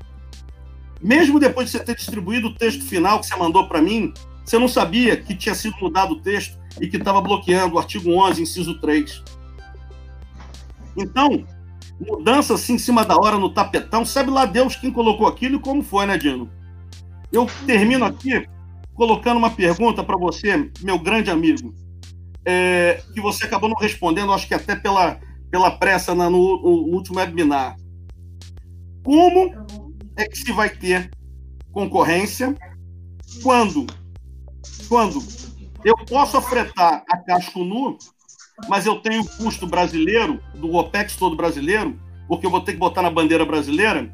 Mesmo depois de você ter distribuído o texto final que você mandou para mim, você não sabia que tinha sido mudado o texto e que estava bloqueando o artigo 11, inciso 3. Então, mudança assim em cima da hora no tapetão, sabe lá Deus quem colocou aquilo e como foi, né, Dino? Eu termino aqui colocando uma pergunta para você, meu grande amigo, é, que você acabou não respondendo, acho que até pela, pela pressa na, no, no último webinar. Como é que se vai ter concorrência quando, quando eu posso afretar a casco nu, mas eu tenho o custo brasileiro, do OPEX todo brasileiro, porque eu vou ter que botar na bandeira brasileira,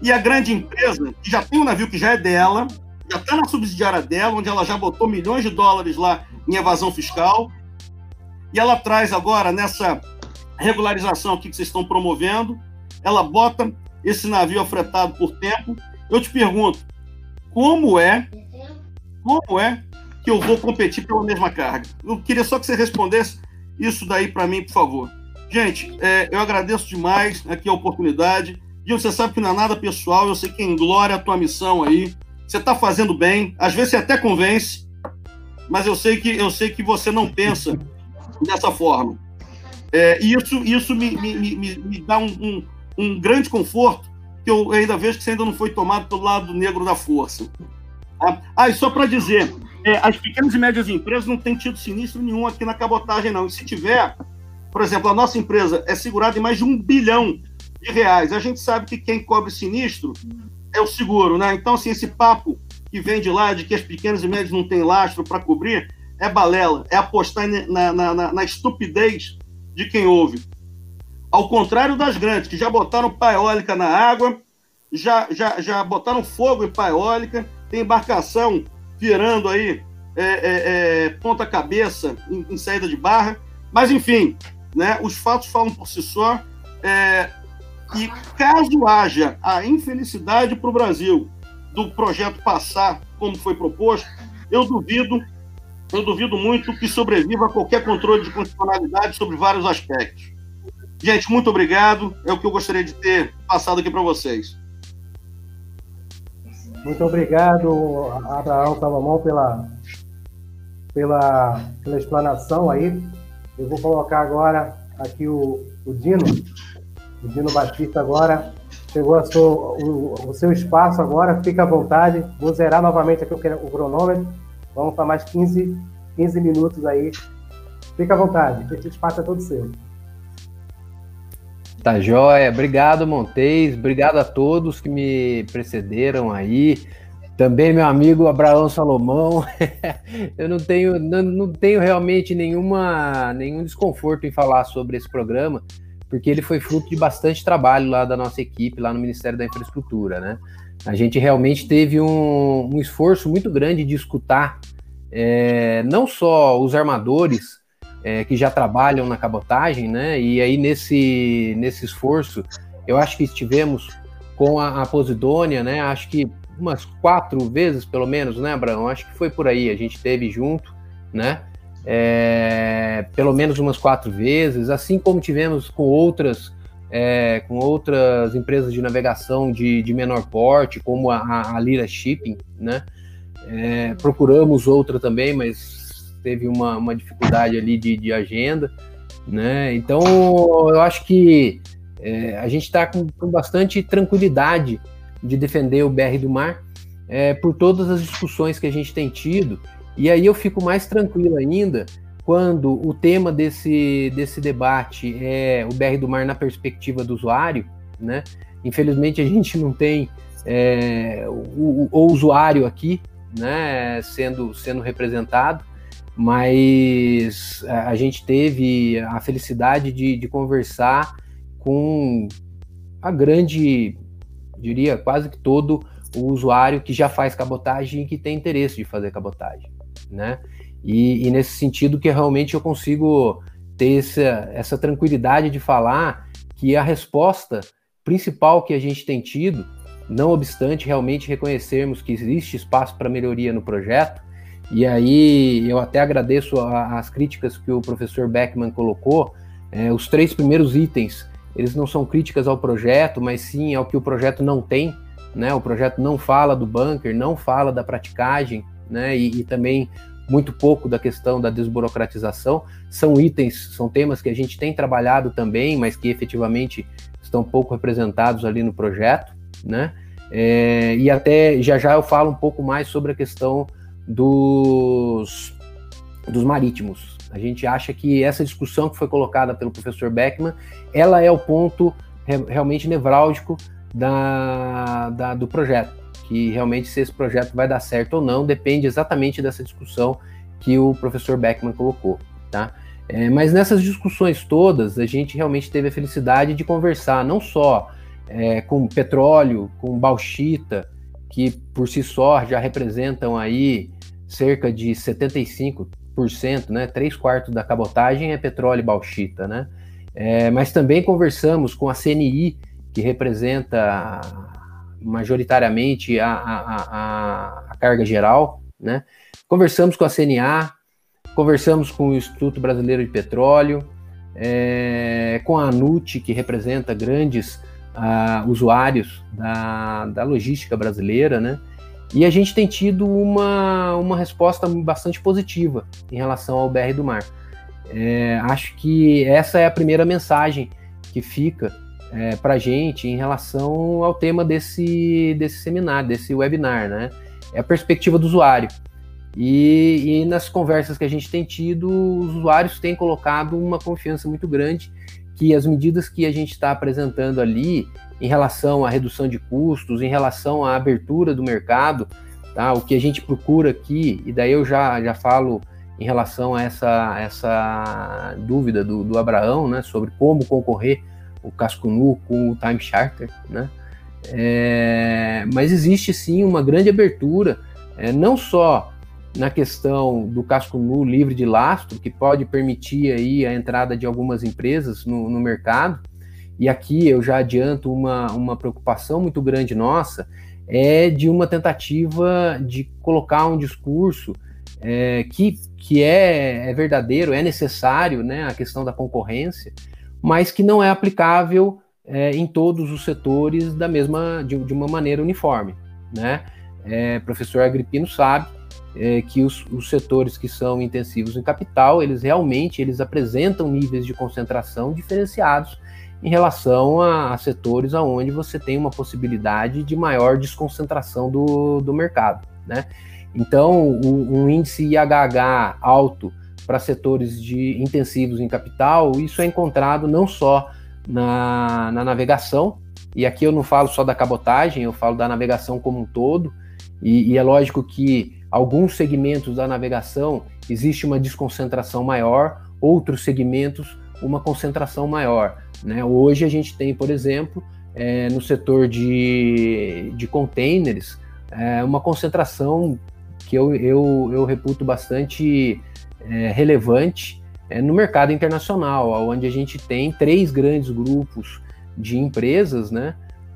e a grande empresa, que já tem um navio que já é dela, já está na subsidiária dela, onde ela já botou milhões de dólares lá em evasão fiscal, e ela traz agora nessa regularização aqui que vocês estão promovendo, ela bota esse navio afretado por tempo. Eu te pergunto, como é, como é que eu vou competir pela mesma carga? Eu queria só que você respondesse isso daí para mim, por favor. Gente, é, eu agradeço demais aqui a oportunidade. E você sabe que não é nada pessoal, eu sei que em glória a tua missão aí. Você está fazendo bem, às vezes você até convence, mas eu sei que eu sei que você não pensa dessa forma. É, isso, isso me, me, me, me dá um, um, um, grande conforto, que eu ainda vejo que você ainda não foi tomado pelo lado negro da força. Ah, ah e só para dizer, é, as pequenas e médias empresas não têm tido sinistro nenhum aqui na cabotagem, não. E se tiver, por exemplo, a nossa empresa é segurada em mais de um bilhão de reais. A gente sabe que quem cobre sinistro é o seguro, né? Então, assim, esse papo que vem de lá de que as pequenas e médias não têm lastro para cobrir é balela, é apostar na, na, na, na, estupidez de quem ouve. Ao contrário das grandes, que já botaram pá eólica na água, já, já, já botaram fogo em pá eólica, tem embarcação virando aí é, é, é, ponta cabeça em, em, saída de barra. Mas, enfim, né, os fatos falam por si só. É, e caso haja a infelicidade para o Brasil do projeto passar como foi proposto, eu duvido, eu duvido muito que sobreviva a qualquer controle de constitucionalidade sobre vários aspectos. Gente, muito obrigado. É o que eu gostaria de ter passado aqui para vocês. Muito obrigado, Abraão Salomão, pela, pela, pela explanação aí. Eu vou colocar agora aqui o, o Dino o Dino Batista agora chegou sua, o, o, seu espaço agora, fica à vontade. Vou zerar novamente aqui o, o cronômetro. Vamos para mais 15, 15 minutos aí. Fica à vontade, esse espaço é todo seu. Tá joia. Obrigado, Montes. Obrigado a todos que me precederam aí. Também meu amigo Abraão Salomão. Eu não tenho, não, não tenho realmente nenhuma, nenhum desconforto em falar sobre esse programa porque ele foi fruto de bastante trabalho lá da nossa equipe, lá no Ministério da Infraestrutura, né? A gente realmente teve um, um esforço muito grande de escutar é, não só os armadores é, que já trabalham na cabotagem, né? E aí nesse, nesse esforço, eu acho que estivemos com a, a Posidônia, né? Acho que umas quatro vezes, pelo menos, né, Abraão? Acho que foi por aí, a gente teve junto, né? É, pelo menos umas quatro vezes, assim como tivemos com outras é, com outras empresas de navegação de, de menor porte, como a, a Lira Shipping, né? É, procuramos outra também, mas teve uma, uma dificuldade ali de, de, agenda, né? Então, eu acho que é, a gente está com, com, bastante tranquilidade de defender o BR do Mar é, por todas as discussões que a gente tem tido e aí eu fico mais tranquilo ainda quando o tema desse, desse debate é o BR do Mar na perspectiva do usuário, né? Infelizmente a gente não tem é, o, o, usuário aqui, né, sendo, sendo representado, mas a gente teve a felicidade de, de conversar com a grande, diria, quase que todo o usuário que já faz cabotagem e que tem interesse de fazer cabotagem, né? E, e nesse sentido que realmente eu consigo ter essa, essa tranquilidade de falar que a resposta principal que a gente tem tido, não obstante realmente reconhecermos que existe espaço para melhoria no projeto, e aí eu até agradeço a, as críticas que o professor Beckman colocou, é, os três primeiros itens, eles não são críticas ao projeto, mas sim ao que o projeto não tem, né? O projeto não fala do bunker, não fala da praticagem, né? E, e também muito pouco da questão da desburocratização. São itens, são temas que a gente tem trabalhado também, mas que efetivamente estão pouco representados ali no projeto, né? É, e até já já eu falo um pouco mais sobre a questão dos, dos marítimos. A gente acha que essa discussão que foi colocada pelo professor Beckman, ela é o ponto re, realmente nevrálgico da, da, do projeto. Que realmente se esse projeto vai dar certo ou não depende exatamente dessa discussão que o professor Beckman colocou, tá? É, mas nessas discussões todas, a gente realmente teve a felicidade de conversar não só é, com petróleo, com bauxita, que por si só já representam aí cerca de 75%, né? Três quartos da cabotagem é petróleo e bauxita, né? É, mas também conversamos com a CNI, que representa majoritariamente a, a, a, carga geral, né? Conversamos com a CNA, Conversamos com o Instituto Brasileiro de Petróleo, é, com a ANUT, que representa grandes uh, usuários da, da logística brasileira, né? E a gente tem tido uma, uma resposta bastante positiva em relação ao BR do Mar. É, acho que essa é a primeira mensagem que fica é, para a gente em relação ao tema desse, desse seminário, desse webinar, né? É a perspectiva do usuário. E, e, nas conversas que a gente tem tido, os usuários têm colocado uma confiança muito grande que as medidas que a gente está apresentando ali, em relação à redução de custos, em relação à abertura do mercado, tá? o que a gente procura aqui, e daí eu já, já falo em relação a essa, essa dúvida do, do Abraão, né, sobre como concorrer o casco nu com o time charter, né? É, mas existe sim uma grande abertura, é, não só na questão do casco nu livre de lastro, que pode permitir aí a entrada de algumas empresas no, no mercado. E aqui eu já adianto uma, uma preocupação muito grande nossa, é de uma tentativa de colocar um discurso é, que, que é, é, verdadeiro, é necessário, né, a questão da concorrência, mas que não é aplicável é, em todos os setores da mesma, de, de uma maneira uniforme, né? É, professor Agripino sabe é, que os, os, setores que são intensivos em capital, eles realmente eles apresentam níveis de concentração diferenciados em relação a, a setores onde você tem uma possibilidade de maior desconcentração do, do mercado, né? Então, o, um índice IHH alto para setores de intensivos em capital, isso é encontrado não só na, na navegação, e aqui eu não falo só da cabotagem, eu falo da navegação como um todo, e, e é lógico que alguns segmentos da navegação existe uma desconcentração maior, outros segmentos uma concentração maior. Né? Hoje a gente tem, por exemplo, é, no setor de, de containers, é, uma concentração que eu, eu, eu reputo bastante é, relevante é, no mercado internacional, onde a gente tem três grandes grupos de empresas, né,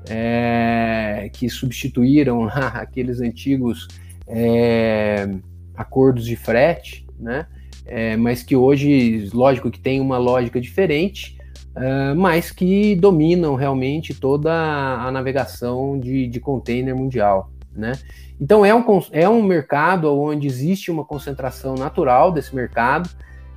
é, que substituíram aqueles antigos é, acordos de frete, né? É, mas que hoje, lógico que tem uma lógica diferente, uh, mas que dominam realmente toda a navegação de, de container mundial, né? Então é um, é um mercado onde existe uma concentração natural desse mercado,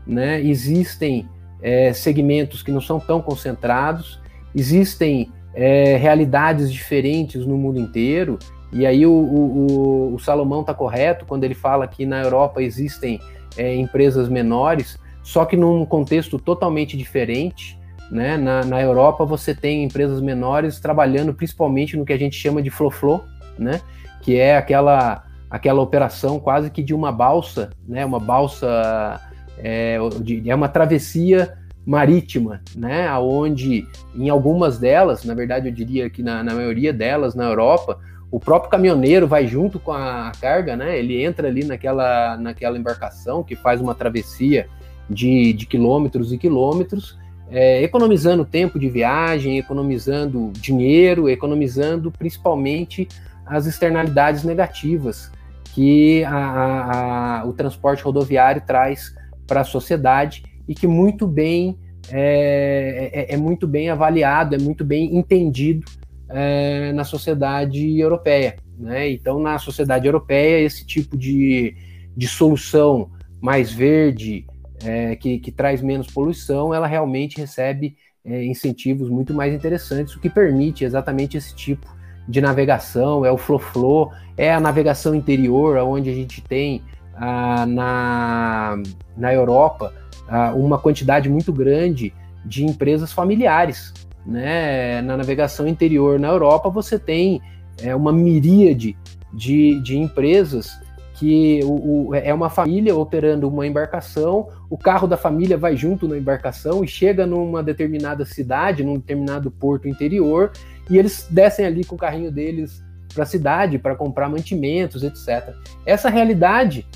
né? Existem é, segmentos que não são tão concentrados, existem é, realidades diferentes no mundo inteiro, e aí o, o, o Salomão está correto quando ele fala que na Europa existem é, empresas menores, só que num contexto totalmente diferente. Né? Na, na Europa você tem empresas menores trabalhando principalmente no que a gente chama de flow-flow, né? Que é aquela, aquela operação quase que de uma balsa, né? uma balsa, é, de, é uma travessia marítima, né? Onde em algumas delas, na verdade eu diria que na, na maioria delas na Europa, o próprio caminhoneiro vai junto com a carga, né? Ele entra ali naquela, naquela embarcação que faz uma travessia de, de quilômetros e quilômetros, é, economizando tempo de viagem, economizando dinheiro, economizando principalmente as externalidades negativas que a, a, a, o transporte rodoviário traz para a sociedade e que muito bem é, é, é, muito bem avaliado, é muito bem entendido é, na sociedade europeia. Né? Então, na sociedade europeia, esse tipo de, de solução mais verde, é, que, que, traz menos poluição, ela realmente recebe é, incentivos muito mais interessantes, o que permite exatamente esse tipo de navegação, é o flow-flow, é a navegação interior, onde a gente tem ah, na, na Europa ah, uma quantidade muito grande de empresas familiares. Né? Na navegação interior na Europa, você tem é, uma miríade de, de empresas que o, o, é uma família operando uma embarcação, o carro da família vai junto na embarcação e chega numa determinada cidade, num determinado porto interior, e eles descem ali com o carrinho deles para a cidade para comprar mantimentos, etc. Essa realidade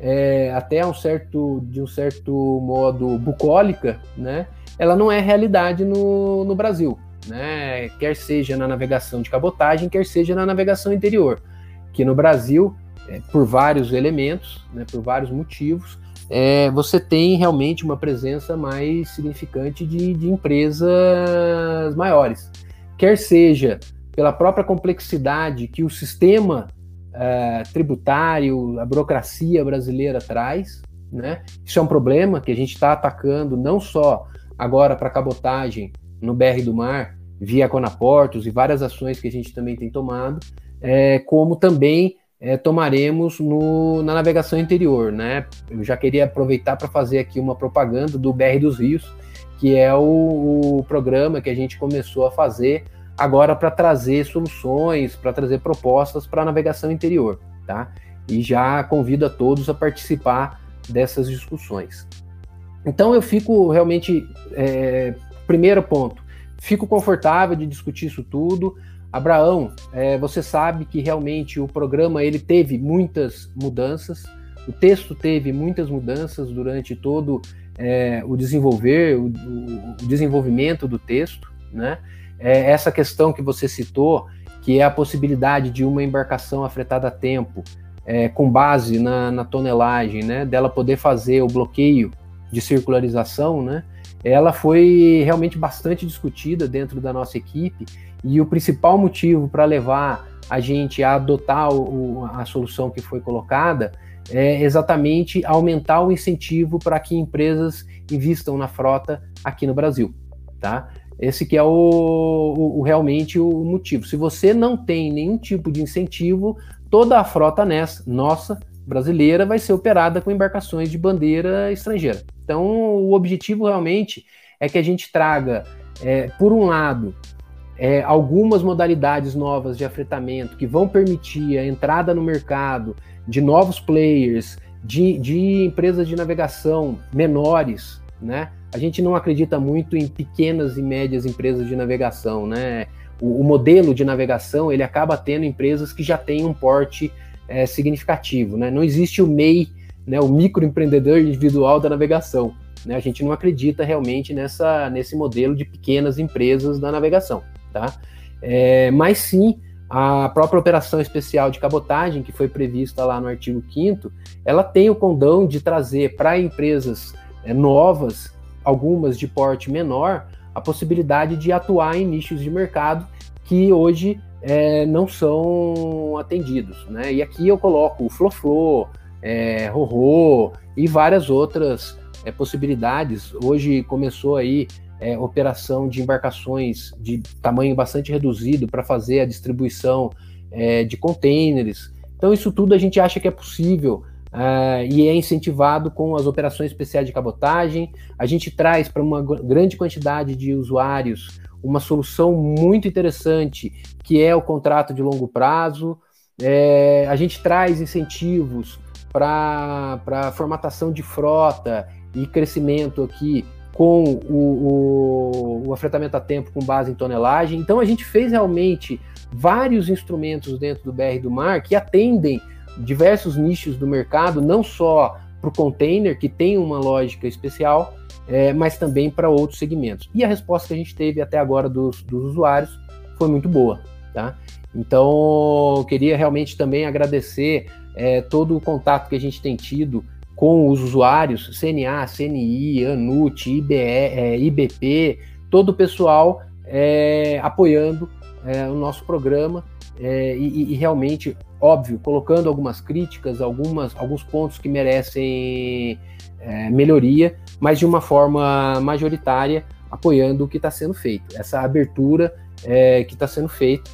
é, até um certo, de um certo modo bucólica, né, ela não é realidade no, no Brasil, né, quer seja na navegação de cabotagem, quer seja na navegação interior, que no Brasil, é, por vários elementos, né, por vários motivos, é, você tem realmente uma presença mais significante de, de empresas maiores, quer seja pela própria complexidade que o sistema uh, tributário, a burocracia brasileira traz. Né? Isso é um problema que a gente está atacando não só agora para cabotagem no BR do Mar, via Conaportos e várias ações que a gente também tem tomado, é, como também é, tomaremos no, na navegação interior. Né? Eu já queria aproveitar para fazer aqui uma propaganda do BR dos Rios, que é o, o programa que a gente começou a fazer agora para trazer soluções, para trazer propostas para a navegação interior, tá? E já convido a todos a participar dessas discussões. Então eu fico realmente, é, primeiro ponto, fico confortável de discutir isso tudo. Abraão, é, você sabe que realmente o programa ele teve muitas mudanças, o texto teve muitas mudanças durante todo é, o desenvolver, o, o, desenvolvimento do texto, né? é essa questão que você citou, que é a possibilidade de uma embarcação afetada a tempo, é, com base na, na, tonelagem, né, dela poder fazer o bloqueio de circularização, né, ela foi realmente bastante discutida dentro da nossa equipe e o principal motivo para levar a gente a adotar o, a solução que foi colocada é exatamente aumentar o incentivo para que empresas invistam na frota aqui no Brasil, tá? Esse que é o, o, o, realmente o motivo. Se você não tem nenhum tipo de incentivo, toda a frota nessa, nossa brasileira vai ser operada com embarcações de bandeira estrangeira. Então, o objetivo realmente é que a gente traga, é, por um lado, é, algumas modalidades novas de afretamento que vão permitir a entrada no mercado de novos players, de, de empresas de navegação menores, né? a gente não acredita muito em pequenas e médias empresas de navegação, né? O, o modelo de navegação ele acaba tendo empresas que já têm um porte é, significativo, né? Não existe o MEI, né? O microempreendedor individual da navegação, né? A gente não acredita realmente nessa nesse modelo de pequenas empresas da navegação, tá? É, mas sim a própria operação especial de cabotagem, que foi prevista lá no artigo 5 ela tem o condão de trazer para empresas é, novas algumas de porte menor, a possibilidade de atuar em nichos de mercado que hoje é, não são atendidos. Né? E aqui eu coloco o Floflo, é, Rorô e várias outras é, possibilidades. Hoje começou aí é, operação de embarcações de tamanho bastante reduzido para fazer a distribuição é, de containers. Então, isso tudo a gente acha que é possível uh, e é incentivado com as operações especiais de cabotagem. A gente traz para uma grande quantidade de usuários uma solução muito interessante, que é o contrato de longo prazo. É, a gente traz incentivos para formatação de frota e crescimento aqui com o, o, o afretamento a tempo com base em tonelagem. Então a gente fez realmente vários instrumentos dentro do BR do Mar que atendem diversos nichos do mercado, não só para o container, que tem uma lógica especial, é, mas também para outros segmentos. E a resposta que a gente teve até agora dos, dos usuários foi muito boa. Tá? Então, queria realmente também agradecer é, todo o contato que a gente tem tido com os usuários, CNA, CNI, ANUT, IBE, é, IBP, todo o pessoal é, apoiando é, o nosso programa é, e, e, realmente, óbvio, colocando algumas críticas, algumas, alguns pontos que merecem é, melhoria, mas de uma forma majoritária, apoiando o que está sendo feito. Essa abertura é, que está sendo feita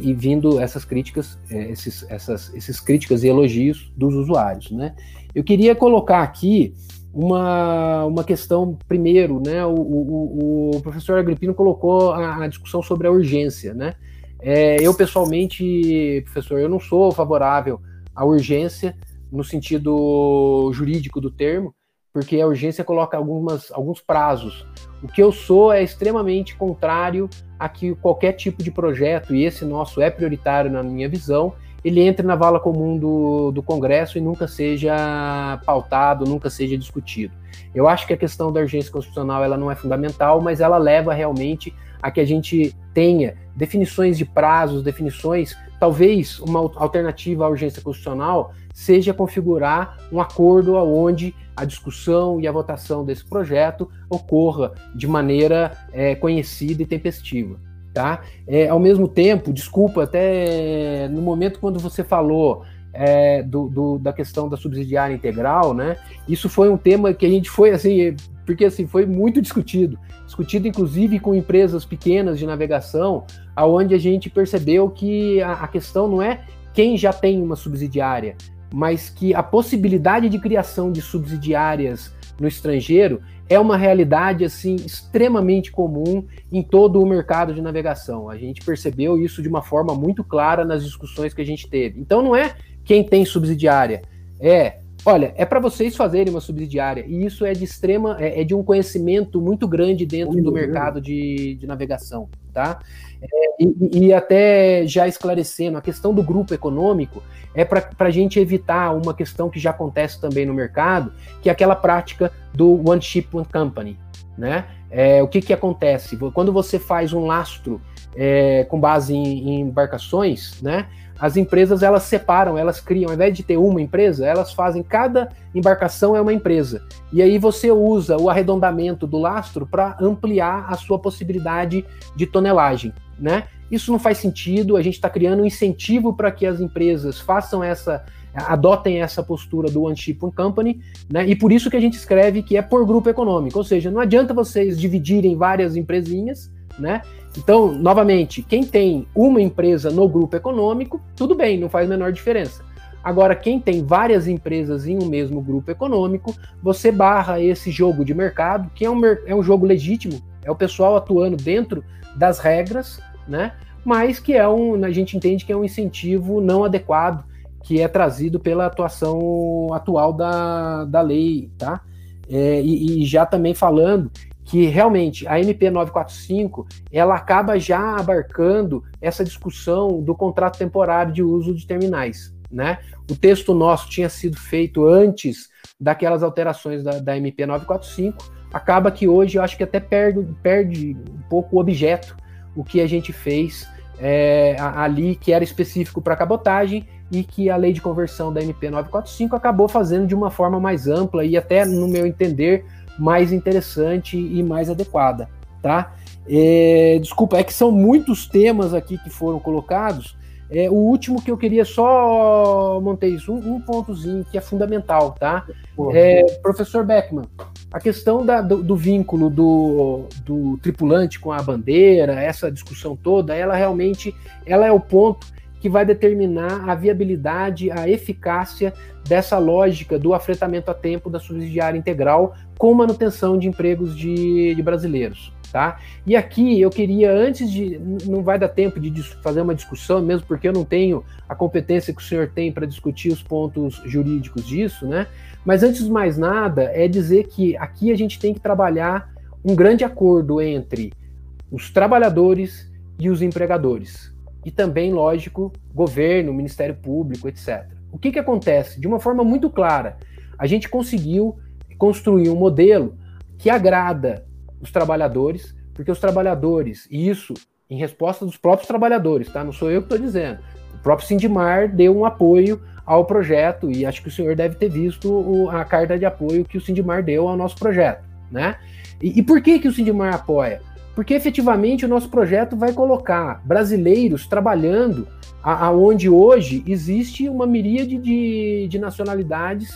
e vindo essas críticas, esses, essas, esses críticas e elogios dos usuários. Né? Eu queria colocar aqui uma, uma questão, primeiro, né, o, o, o professor Agripino colocou a, a, discussão sobre a urgência. Né? É, eu, pessoalmente, professor, eu não sou favorável à urgência no sentido jurídico do termo, porque a urgência coloca algumas, alguns prazos. O que eu sou é extremamente contrário a que qualquer tipo de projeto, e esse nosso é prioritário na minha visão, ele entre na vala comum do, do Congresso e nunca seja pautado, nunca seja discutido. Eu acho que a questão da urgência constitucional ela não é fundamental, mas ela leva realmente a que a gente tenha definições de prazos, definições, talvez uma alternativa à urgência constitucional seja configurar um acordo onde a discussão e a votação desse projeto ocorra de maneira é, conhecida e tempestiva. Tá? É, ao mesmo tempo, desculpa, até no momento quando você falou é, do, do, da questão da subsidiária integral, né? Isso foi um tema que a gente foi assim, porque assim foi muito discutido, discutido inclusive com empresas pequenas de navegação, aonde a gente percebeu que a, a questão não é quem já tem uma subsidiária, mas que a possibilidade de criação de subsidiárias no estrangeiro é uma realidade assim extremamente comum em todo o mercado de navegação. A gente percebeu isso de uma forma muito clara nas discussões que a gente teve. Então não é quem tem subsidiária, é Olha, é para vocês fazerem uma subsidiária, e isso é de extrema, é, é de um conhecimento muito grande dentro do mercado de, de navegação, tá? É, e, e, até já esclarecendo, a questão do grupo econômico é para a gente evitar uma questão que já acontece também no mercado, que é aquela prática do One Ship One Company, né? É, o que, que acontece? Quando você faz um lastro é, com base em, em embarcações, né? as empresas elas separam, elas criam, ao invés de ter uma empresa, elas fazem cada embarcação é uma empresa. E aí você usa o arredondamento do lastro para ampliar a sua possibilidade de tonelagem, né? Isso não faz sentido, a gente está criando um incentivo para que as empresas façam essa, adotem essa postura do One Ship One Company, né? E por isso que a gente escreve que é por grupo econômico, ou seja, não adianta vocês dividirem várias empresinhas, né? Então, novamente, quem tem uma empresa no grupo econômico, tudo bem, não faz a menor diferença. Agora, quem tem várias empresas em um mesmo grupo econômico, você barra esse jogo de mercado, que é um, é um jogo legítimo, é o pessoal atuando dentro das regras, né? Mas que é um, a gente entende que é um incentivo não adequado, que é trazido pela atuação atual da, da lei, tá? É, e, e já também falando que realmente a MP 945 ela acaba já abarcando essa discussão do contrato temporário de uso de terminais. Né? O texto nosso tinha sido feito antes daquelas alterações da, da MP 945, acaba que hoje eu acho que até perde, perde um pouco o objeto, o que a gente fez é, ali, que era específico para cabotagem, e que a lei de conversão da MP 945 acabou fazendo de uma forma mais ampla e até, no meu entender, mais interessante e mais adequada, tá? É, desculpa, é que são muitos temas aqui que foram colocados. É, o último que eu queria só, Montes, um, um pontozinho que é fundamental, tá? É, professor Beckman, a questão da, do, do, vínculo do, do tripulante com a bandeira, essa discussão toda, ela realmente ela é o ponto que vai determinar a viabilidade, a eficácia dessa lógica do afretamento a tempo da subsidiária integral com manutenção de empregos de, de brasileiros. Tá? E aqui eu queria, antes de. Não vai dar tempo de fazer uma discussão, mesmo porque eu não tenho a competência que o senhor tem para discutir os pontos jurídicos disso, né? Mas antes de mais nada, é dizer que aqui a gente tem que trabalhar um grande acordo entre os trabalhadores e os empregadores. E também, lógico, governo, Ministério Público, etc. O que, que acontece? De uma forma muito clara, a gente conseguiu construir um modelo que agrada os trabalhadores, porque os trabalhadores, e isso em resposta dos próprios trabalhadores, tá? Não sou eu que estou dizendo. O próprio Sindimar deu um apoio ao projeto e acho que o senhor deve ter visto o, a carta de apoio que o Sindimar deu ao nosso projeto, né? E, e por que que o Sindimar apoia? Porque efetivamente o nosso projeto vai colocar brasileiros trabalhando aonde hoje existe uma miríade de, de nacionalidades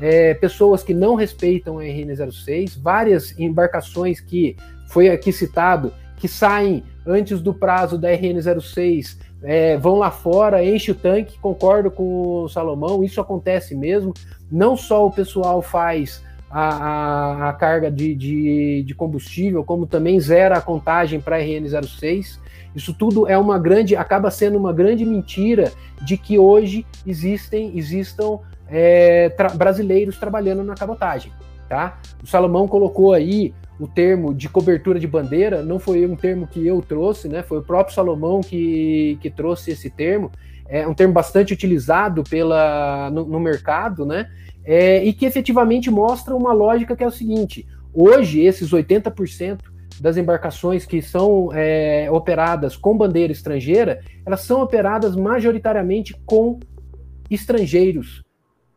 é, pessoas que não respeitam a RN06, várias embarcações que foi aqui citado, que saem antes do prazo da RN06, é, vão lá fora, enche o tanque, concordo com o Salomão, isso acontece mesmo. Não só o pessoal faz a, a, a carga de, de, de, combustível, como também zera a contagem para a RN06. Isso tudo é uma grande, acaba sendo uma grande mentira de que hoje existem, existam é, tra brasileiros trabalhando na cabotagem. Tá? O Salomão colocou aí o termo de cobertura de bandeira, não foi um termo que eu trouxe, né? Foi o próprio Salomão que, que trouxe esse termo. É um termo bastante utilizado pela, no, no mercado, né? É, e que efetivamente mostra uma lógica que é o seguinte: hoje, esses 80% das embarcações que são é, operadas com bandeira estrangeira, elas são operadas majoritariamente com estrangeiros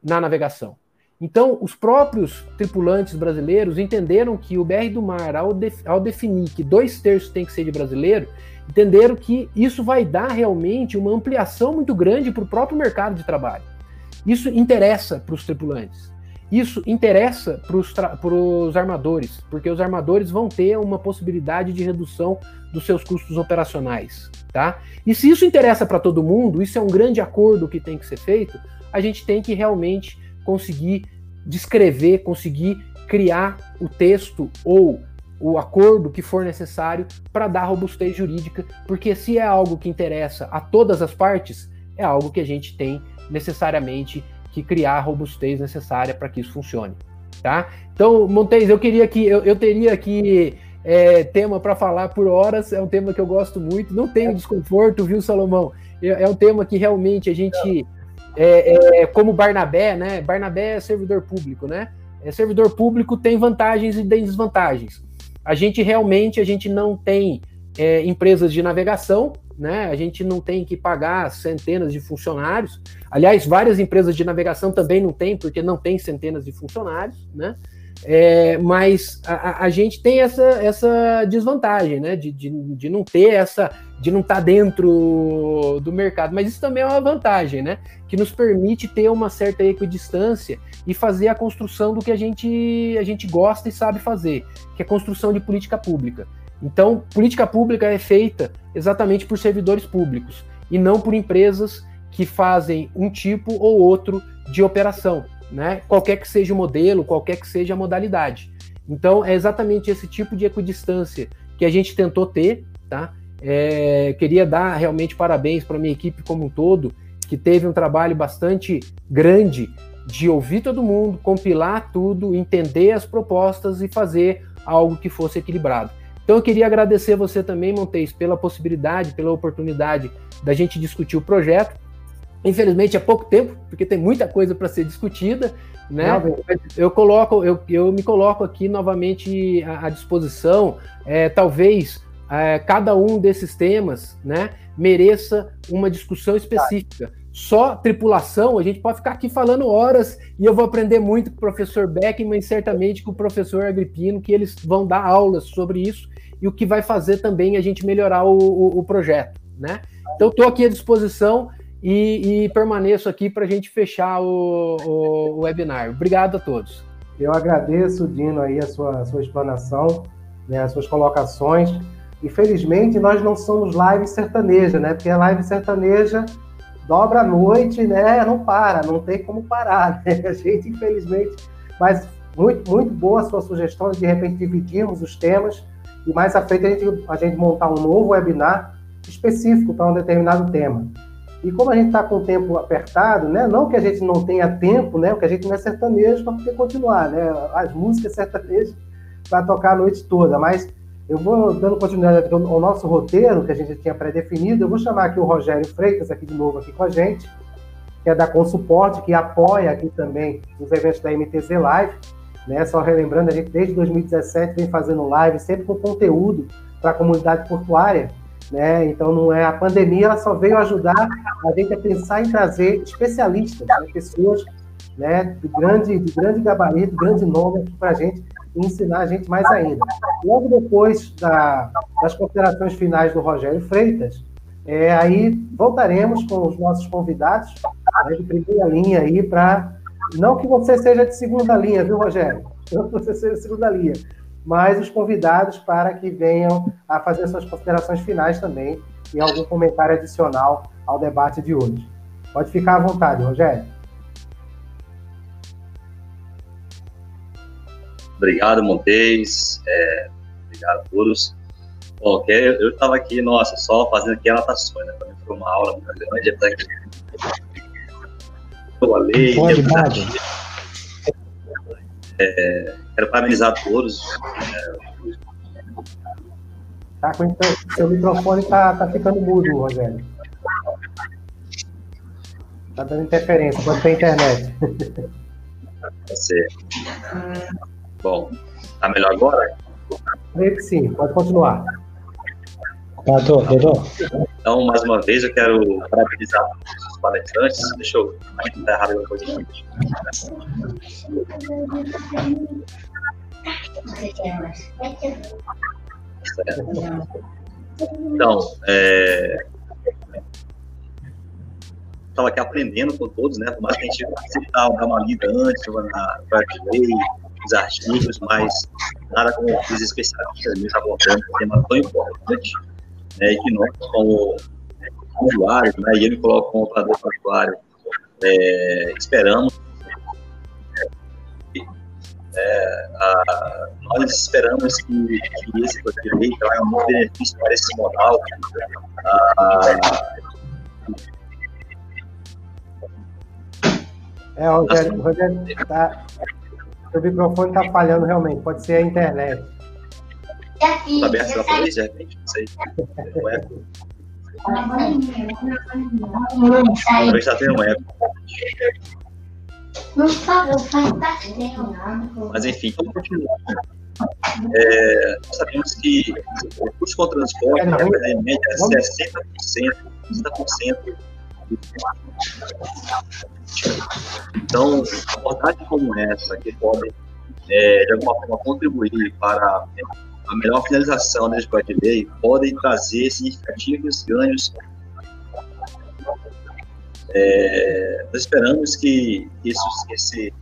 na navegação. Então, os próprios tripulantes brasileiros entenderam que o BR do Mar, ao, de, ao definir que dois terços tem que ser de brasileiro, entenderam que isso vai dar realmente uma ampliação muito grande para o próprio mercado de trabalho. Isso interessa para os tripulantes. Isso interessa para os armadores, porque os armadores vão ter uma possibilidade de redução dos seus custos operacionais, tá? E se isso interessa para todo mundo, isso é um grande acordo que tem que ser feito, a gente tem que realmente conseguir descrever, conseguir criar o texto ou o acordo que for necessário para dar robustez jurídica, porque se é algo que interessa a todas as partes, é algo que a gente tem necessariamente que criar a robustez necessária para que isso funcione, tá? Então, Montes, eu queria que eu, eu teria aqui é, tema para falar por horas, é um tema que eu gosto muito, não tenho desconforto, viu, Salomão? É, é um tema que realmente a gente é, é, como Barnabé, né? Barnabé é servidor público, né? É, servidor público tem vantagens e desvantagens. A gente realmente a gente não tem é, empresas de navegação, né? A gente não tem que pagar centenas de funcionários. Aliás, várias empresas de navegação também não tem, porque não tem centenas de funcionários, né? É, mas a, a, gente tem essa, essa desvantagem, né? De, de, de não ter essa, de não estar tá dentro do mercado. Mas isso também é uma vantagem, né? Que nos permite ter uma certa equidistância e fazer a construção do que a gente, a gente gosta e sabe fazer, que é construção de política pública. Então, política pública é feita exatamente por servidores públicos e não por empresas que fazem um tipo ou outro de operação né? Qualquer que seja o modelo, qualquer que seja a modalidade. Então, é exatamente esse tipo de equidistância que a gente tentou ter, tá? É, queria dar realmente parabéns para a minha equipe como um todo, que teve um trabalho bastante grande de ouvir todo mundo, compilar tudo, entender as propostas e fazer algo que fosse equilibrado. Então eu queria agradecer você também, Montes, pela possibilidade, pela oportunidade da gente discutir o projeto Infelizmente é pouco tempo, porque tem muita coisa para ser discutida, né? eu coloco, eu, eu me coloco aqui novamente à, à disposição. É, talvez é, cada um desses temas, né, mereça uma discussão específica. Só tripulação, a gente pode ficar aqui falando horas e eu vou aprender muito com o professor Beckman e certamente com o professor Agripino, que eles vão dar aulas sobre isso e o que vai fazer também a gente melhorar o, o, o projeto, né? Então, estou aqui à disposição e, e permaneço aqui para a gente fechar o, o, webinar. Obrigado a todos. Eu agradeço, Dino, aí a sua, a sua explanação, né, as suas colocações. Infelizmente, nós não somos live sertaneja, né? Porque a live sertaneja dobra a noite, né? Não para, não tem como parar, né? A gente, infelizmente, mas muito, muito boa a sua sugestão de, de repente, dividirmos os temas e mais à frente a gente, a gente montar um novo webinar específico para um determinado tema. E como a gente está com o tempo apertado, né? Não que a gente não tenha tempo, né? Porque a gente não é sertanejo para poder continuar, né? As músicas sertanejas para tocar a noite toda, mas eu vou dando continuidade ao nosso roteiro que a gente tinha pré-definido. Eu vou chamar aqui o Rogério Freitas aqui de novo aqui com a gente, que é da Consuporte, que apoia aqui também os eventos da MTZ Live. Né? Só relembrando, a gente desde 2017 vem fazendo live sempre com conteúdo para a comunidade portuária. Né? Então não é a pandemia, ela só veio ajudar a gente a pensar em trazer especialistas, né? pessoas né, de grande, de grande gabarito, grande nome para a gente ensinar a gente mais ainda. Logo depois da, das considerações finais do Rogério Freitas, é, aí voltaremos com os nossos convidados né, de primeira linha aí para não que você seja de segunda linha, viu, Rogério? Não que você seja de segunda linha, mas os convidados para que venham a fazer suas considerações finais também e algum comentário adicional ao debate de hoje. Pode ficar à vontade, Rogério. Obrigado, Montes. É, obrigado a todos. Bom, eu estava aqui, nossa, só fazendo aqui anotações, né? Para mim foi uma aula muito grande. Até que... Eu Pode. É, quero parabenizar todos. Tá então, seu microfone tá, tá ficando mudo, Rogério. Tá dando interferência, pode ter internet. Você. Bom, tá melhor agora? Creio que sim, pode continuar. Tá, tô, tô, Então, mais uma vez, eu quero parabenizar os palestrantes. Deixa eu. Tá errado alguma coisa aqui. Então, é, estava aqui aprendendo com todos, né? Por mais que a gente sempre dá uma lida antes, na Lei, os artigos, mas nada como os especialistas mesmo abordando um tema tão importante, né? Que nós, como usuários, né? E ele coloca como operador usuário, é, esperamos é, a, nós esperamos que, que esse projeto de lei traga um benefício para esse modal. É, Rogério, Rogério tá, o microfone está falhando realmente, pode ser a internet. Está aberto para três, de repente, não sei. Um eco. Talvez está tendo um eco. Mas enfim, então continuando. É, sabemos que o custo com o transporte é, em média 60%, 60% então, abordagem como essa, que pode, é, de alguma forma, contribuir para a melhor finalização da escola de lei, podem trazer significativos ganhos. É, nós esperamos que isso, esse,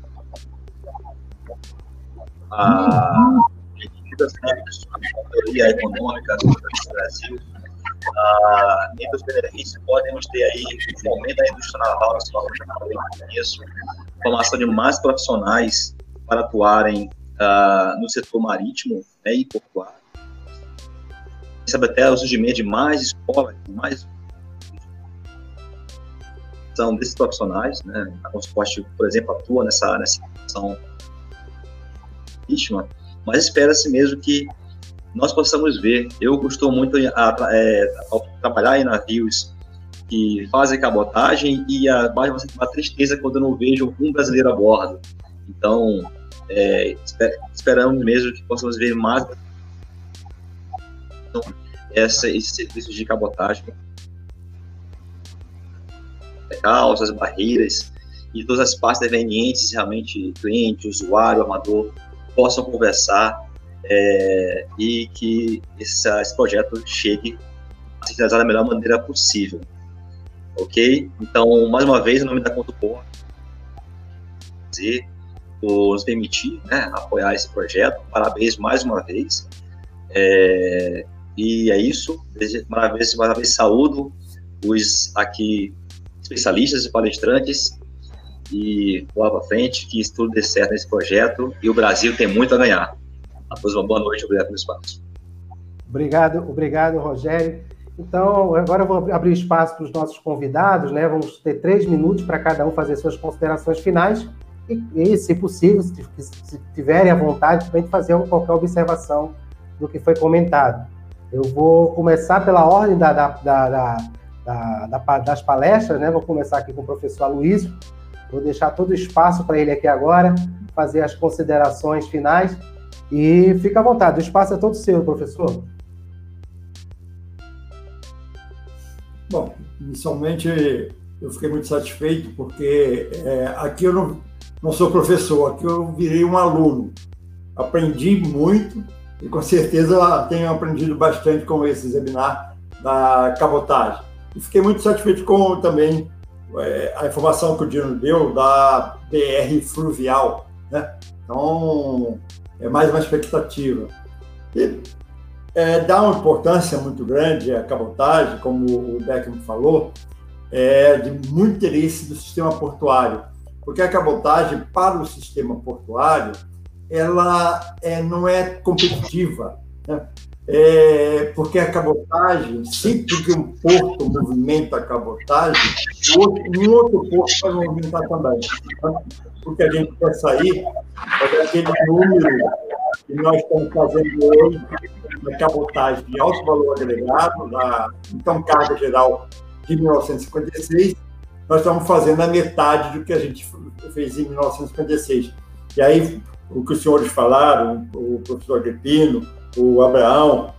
a medidas né, econômica do Brasil ah, entre os benefícios podemos ter aí o fomento da indústria naval, isso, formação de mais profissionais para atuarem ah, no setor marítimo né, e portuário. Sabe até o surgimento de mais escolas, mais são desses profissionais, né? A Consuporte, por exemplo, atua nessa nessa situação marítima, mas espera-se mesmo que nós possamos ver. Eu costumo muito a, a, a trabalhar em navios que fazem cabotagem e a, mais uma tristeza quando eu não vejo um brasileiro a bordo. Então, é, esperamos mesmo que possamos ver mais essa, esse serviço de cabotagem. Calças, barreiras e todas as partes devenientes, realmente cliente, usuário, amador, possam conversar é, e que esse, projeto chegue a ser realizado da melhor maneira possível. Ok? Então, mais uma vez, em nome da Conto Porra, por nos permitir né, apoiar esse projeto. Parabéns mais uma vez. É, e é isso. Mais uma vez, mais uma vez saúdo os aqui especialistas e palestrantes e boa para frente, que tudo dê certo nesse projeto e o Brasil tem muito a ganhar. A todos uma boa noite, obrigado pelo espaço. Obrigado, obrigado, Rogério. Então, agora eu vou abrir espaço para os nossos convidados, né? Vamos ter três minutos para cada um fazer suas considerações finais e, e se possível, se, se tiverem a vontade, também fazer qualquer observação do que foi comentado. Eu vou começar pela ordem da, da, da, das palestras, né? Vou começar aqui com o professor Aloysio. Vou deixar todo o espaço para ele aqui agora, fazer as considerações finais. E fica à vontade, o espaço é todo seu, professor. Bom, inicialmente eu fiquei muito satisfeito, porque é, aqui eu não, não sou professor, aqui eu virei um aluno. Aprendi muito e com certeza tenho aprendido bastante com esse webinar da cabotagem. E fiquei muito satisfeito com também é, a informação que o Dino deu da BR fluvial, né? Então, é mais uma expectativa. E é, dá uma importância muito grande à cabotagem, como o Beckman falou, é de muito interesse do sistema portuário, porque a cabotagem para o sistema portuário ela é, não é competitiva, né? é, porque a cabotagem, sempre que um porto movimenta a cabotagem, um outro porto vai movimentar também. Porque a gente quer sair é daquele número que nós estamos fazendo hoje da cabotagem de alto valor agregado, da então carga geral de 1956, nós estamos fazendo a metade do que a gente fez em 1956. E aí, o que os senhores falaram, o professor Agripino, o Abraão,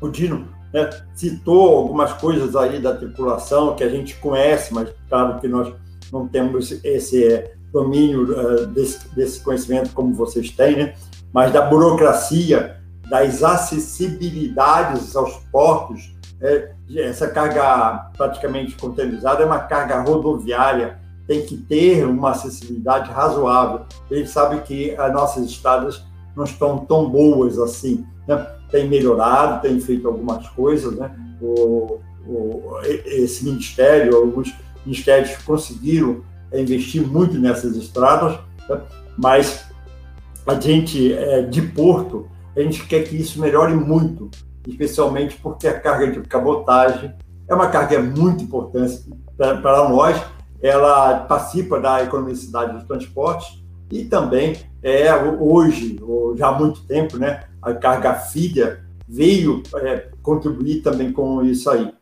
o Dino, né, citou algumas coisas aí da tripulação que a gente conhece, mas claro que nós não temos esse domínio uh, desse, desse, conhecimento como vocês têm, né? mas da burocracia, das acessibilidades aos portos. É, essa carga praticamente containerizada é uma carga rodoviária, tem que ter uma acessibilidade razoável. Ele sabe que as nossas estradas não estão tão boas assim. Né? Tem melhorado, tem feito algumas coisas. Né? O, o, esse ministério, alguns ministérios conseguiram investir muito nessas estradas, né? mas a gente é, de Porto, a gente quer que isso melhore muito, especialmente porque a carga de cabotagem é uma carga muito importante para nós, ela participa da economicidade dos transportes e também é hoje, já há muito tempo, né, a carga filha veio é, contribuir também com isso aí.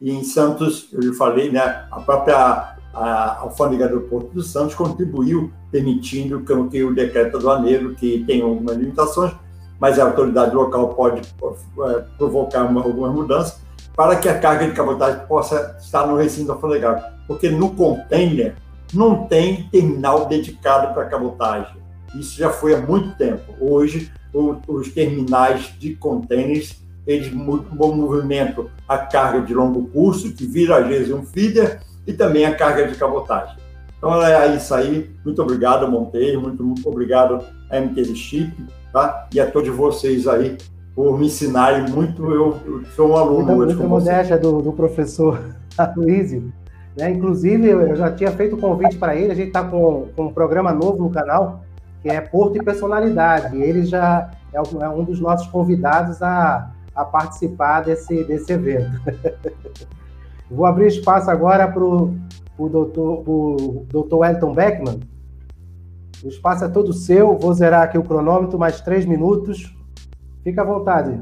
E em Santos, eu falei, né, a própria a alfândega do Porto dos Santos contribuiu, permitindo que o decreto aduaneiro, que tem algumas limitações, mas a autoridade local pode é, provocar uma, algumas mudanças, para que a carga de cabotagem possa estar no recinto alfandegário. Porque no container não tem terminal dedicado para cabotagem. Isso já foi há muito tempo. Hoje, o, os terminais de containers, eles movimentam a carga de longo curso, que vira às vezes um feeder, e também a carga de cabotagem. Então é isso aí. Muito obrigado, Monteiro. Muito, muito obrigado a MTZ Chip, tá? E a todos vocês aí por me ensinarem muito. Eu, eu sou um aluno hoje. Muita modéstia do, do professor Aloysio. Né? Inclusive, eu já tinha feito o convite para ele. A gente está com, com um programa novo no canal, que é Porto e Personalidade. E ele já é, é um dos nossos convidados a, a participar desse, desse evento. Vou abrir espaço agora para o doutor, doutor Wellington Beckman. O espaço é todo seu. Vou zerar aqui o cronômetro, mais três minutos. Fica à vontade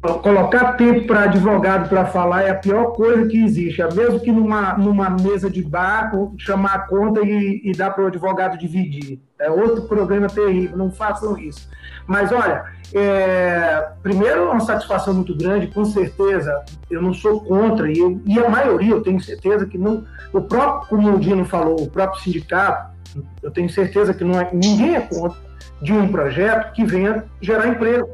colocar tempo para advogado para falar é a pior coisa que existe. É mesmo que numa, numa mesa de bar, chamar a conta e, e dar para o advogado dividir. É outro problema terrível, não façam isso. Mas olha, é, primeiro é uma satisfação muito grande, com certeza eu não sou contra, e, eu, e a maioria eu tenho certeza que não. O próprio, como o Dino falou, o próprio sindicato, eu tenho certeza que não é, ninguém é contra de um projeto que venha gerar emprego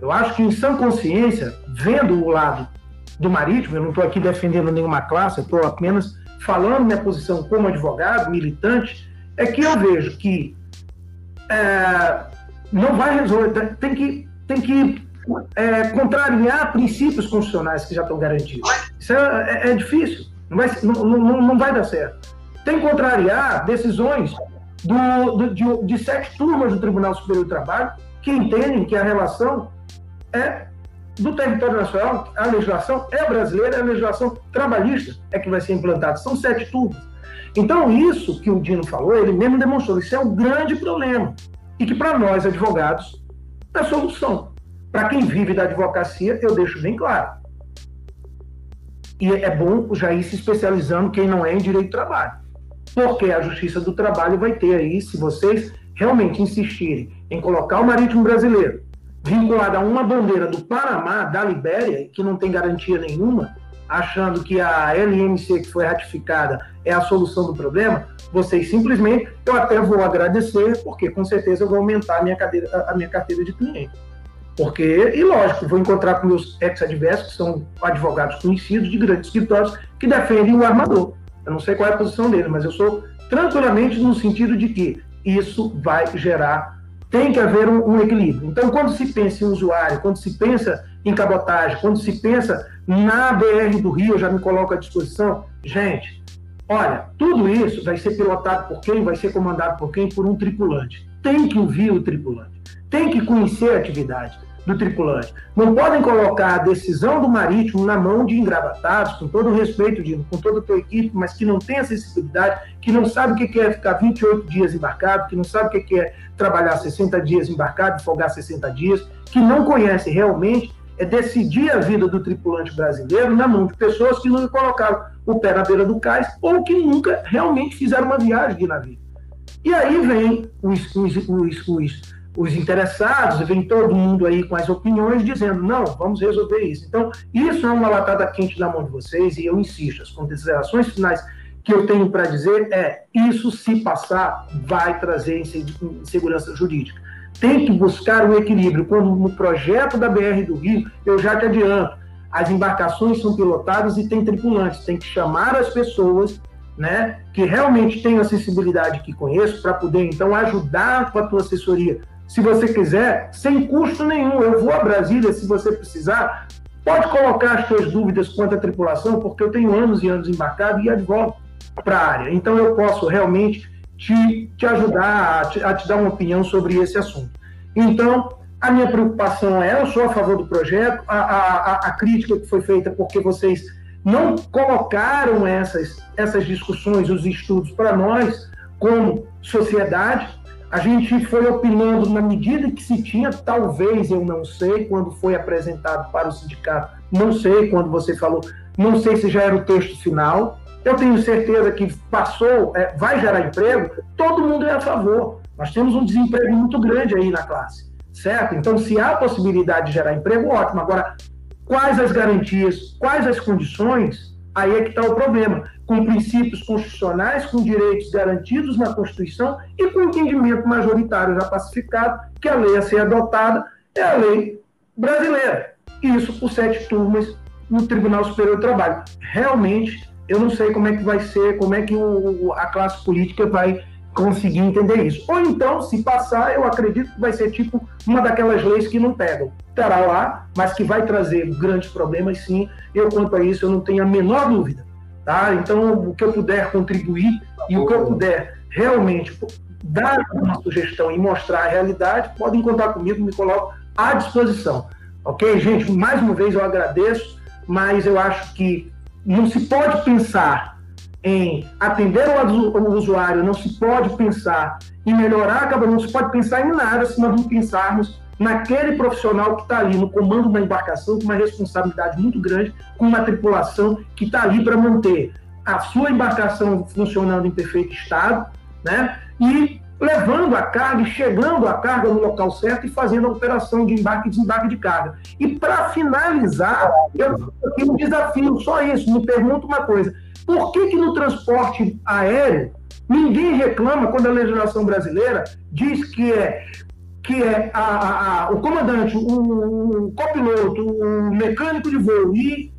eu acho que em sã consciência, vendo o lado do marítimo, eu não estou aqui defendendo nenhuma classe, eu estou apenas falando minha posição como advogado, militante, é que eu vejo que é, não vai resolver, tem que, tem que é, contrariar princípios constitucionais que já estão garantidos. Isso é, é, é difícil, não vai, não, não, não vai dar certo. Tem que contrariar decisões do, do, de, de sete turmas do Tribunal Superior do Trabalho que entendem que a relação é do território nacional, a legislação é brasileira, a legislação trabalhista é que vai ser implantada. São sete turmas. Então, isso que o Dino falou, ele mesmo demonstrou, isso é um grande problema. E que, para nós, advogados, é solução. Para quem vive da advocacia, eu deixo bem claro. E é bom já ir se especializando quem não é em direito do trabalho. Porque a Justiça do Trabalho vai ter aí, se vocês realmente insistirem em colocar o marítimo brasileiro vinculado a uma bandeira do Panamá, da Libéria, que não tem garantia nenhuma, achando que a LMC que foi ratificada é a solução do problema, vocês simplesmente, eu até vou agradecer, porque com certeza eu vou aumentar a minha, cadeira, a minha carteira de cliente. Porque, e lógico, vou encontrar com meus ex-adversos, que são advogados conhecidos de grandes escritórios, que defendem o armador. Eu não sei qual é a posição dele, mas eu sou tranquilamente no sentido de que isso vai gerar tem que haver um, um, equilíbrio. Então, quando se pensa em usuário, quando se pensa em cabotagem, quando se pensa na BR do Rio, eu já me coloco à disposição, gente, olha, tudo isso vai ser pilotado por quem? Vai ser comandado por quem? Por um tripulante. Tem que ouvir o tripulante, tem que conhecer a atividade do tripulante. Não podem colocar a decisão do marítimo na mão de engravatados, com todo o respeito, de, com toda a tua equipe, mas que não tem acessibilidade, que não sabe o que é ficar 28 dias embarcado, que não sabe o que é trabalhar 60 dias embarcado, folgar 60 dias, que não conhece realmente é decidir a vida do tripulante brasileiro na mão de pessoas que nunca colocaram o pé na beira do cais ou que nunca realmente fizeram uma viagem de navio. E aí vem os, os, os, os os interessados, vem todo mundo aí com as opiniões dizendo, não, vamos resolver isso. Então, isso é uma latada quente na mão de vocês, e eu insisto, as considerações finais que eu tenho para dizer é, isso se passar, vai trazer insegurança jurídica. Tem que buscar um equilíbrio. Quando no projeto da BR do Rio, eu já te adianto, as embarcações são pilotadas e tem tripulantes, tem que chamar as pessoas né, que realmente têm acessibilidade que conheço, para poder então ajudar com a tua assessoria se você quiser, sem custo nenhum. Eu vou a Brasília se você precisar. Pode colocar as suas dúvidas quanto à tripulação, porque eu tenho anos e anos embarcado e advogo para a área. Então eu posso realmente te, te ajudar a te, a te dar uma opinião sobre esse assunto. Então, a minha preocupação é, eu sou a favor do projeto, a, a, a crítica que foi feita porque vocês não colocaram essas, essas discussões, os estudos para nós, como sociedade, a gente foi opinando na medida que se tinha, talvez, eu não sei, quando foi apresentado para o sindicato, não sei, quando você falou, não sei se já era o texto final. Eu tenho certeza que passou, é, vai gerar emprego, todo mundo é a favor. Nós temos um desemprego muito grande aí na classe, certo? Então, se há possibilidade de gerar emprego, ótimo. Agora, quais as garantias, quais as condições, aí é que está o problema com princípios constitucionais, com direitos garantidos na Constituição e com entendimento majoritário já pacificado que a lei a ser adotada é a lei brasileira. Isso por sete turmas no Tribunal Superior do Trabalho. Realmente, eu não sei como é que vai ser, como é que o, a classe política vai conseguir entender isso. Ou então, se passar, eu acredito que vai ser tipo uma daquelas leis que não pegam. Estará lá, mas que vai trazer grandes problemas, sim. Eu, quanto a isso, eu não tenho a menor dúvida. Tá? Então, o que eu puder contribuir e o que eu puder realmente dar uma sugestão e mostrar a realidade, podem contar comigo, me coloco à disposição. Ok, gente? Mais uma vez eu agradeço, mas eu acho que não se pode pensar em atender o usuário, não se pode pensar em melhorar a não se pode pensar em nada se nós não pensarmos naquele profissional que está ali no comando da embarcação com uma responsabilidade muito grande, com uma tripulação que está ali para manter a sua embarcação funcionando em perfeito estado, né? E levando a carga e chegando a carga no local certo e fazendo a operação de embarque e desembarque de carga. E para finalizar, eu tenho um desafio, só isso. Me pergunto uma coisa: por que, que no transporte aéreo ninguém reclama quando a legislação brasileira diz que é que é a, a, a, o comandante, o, o copiloto, o mecânico de voo e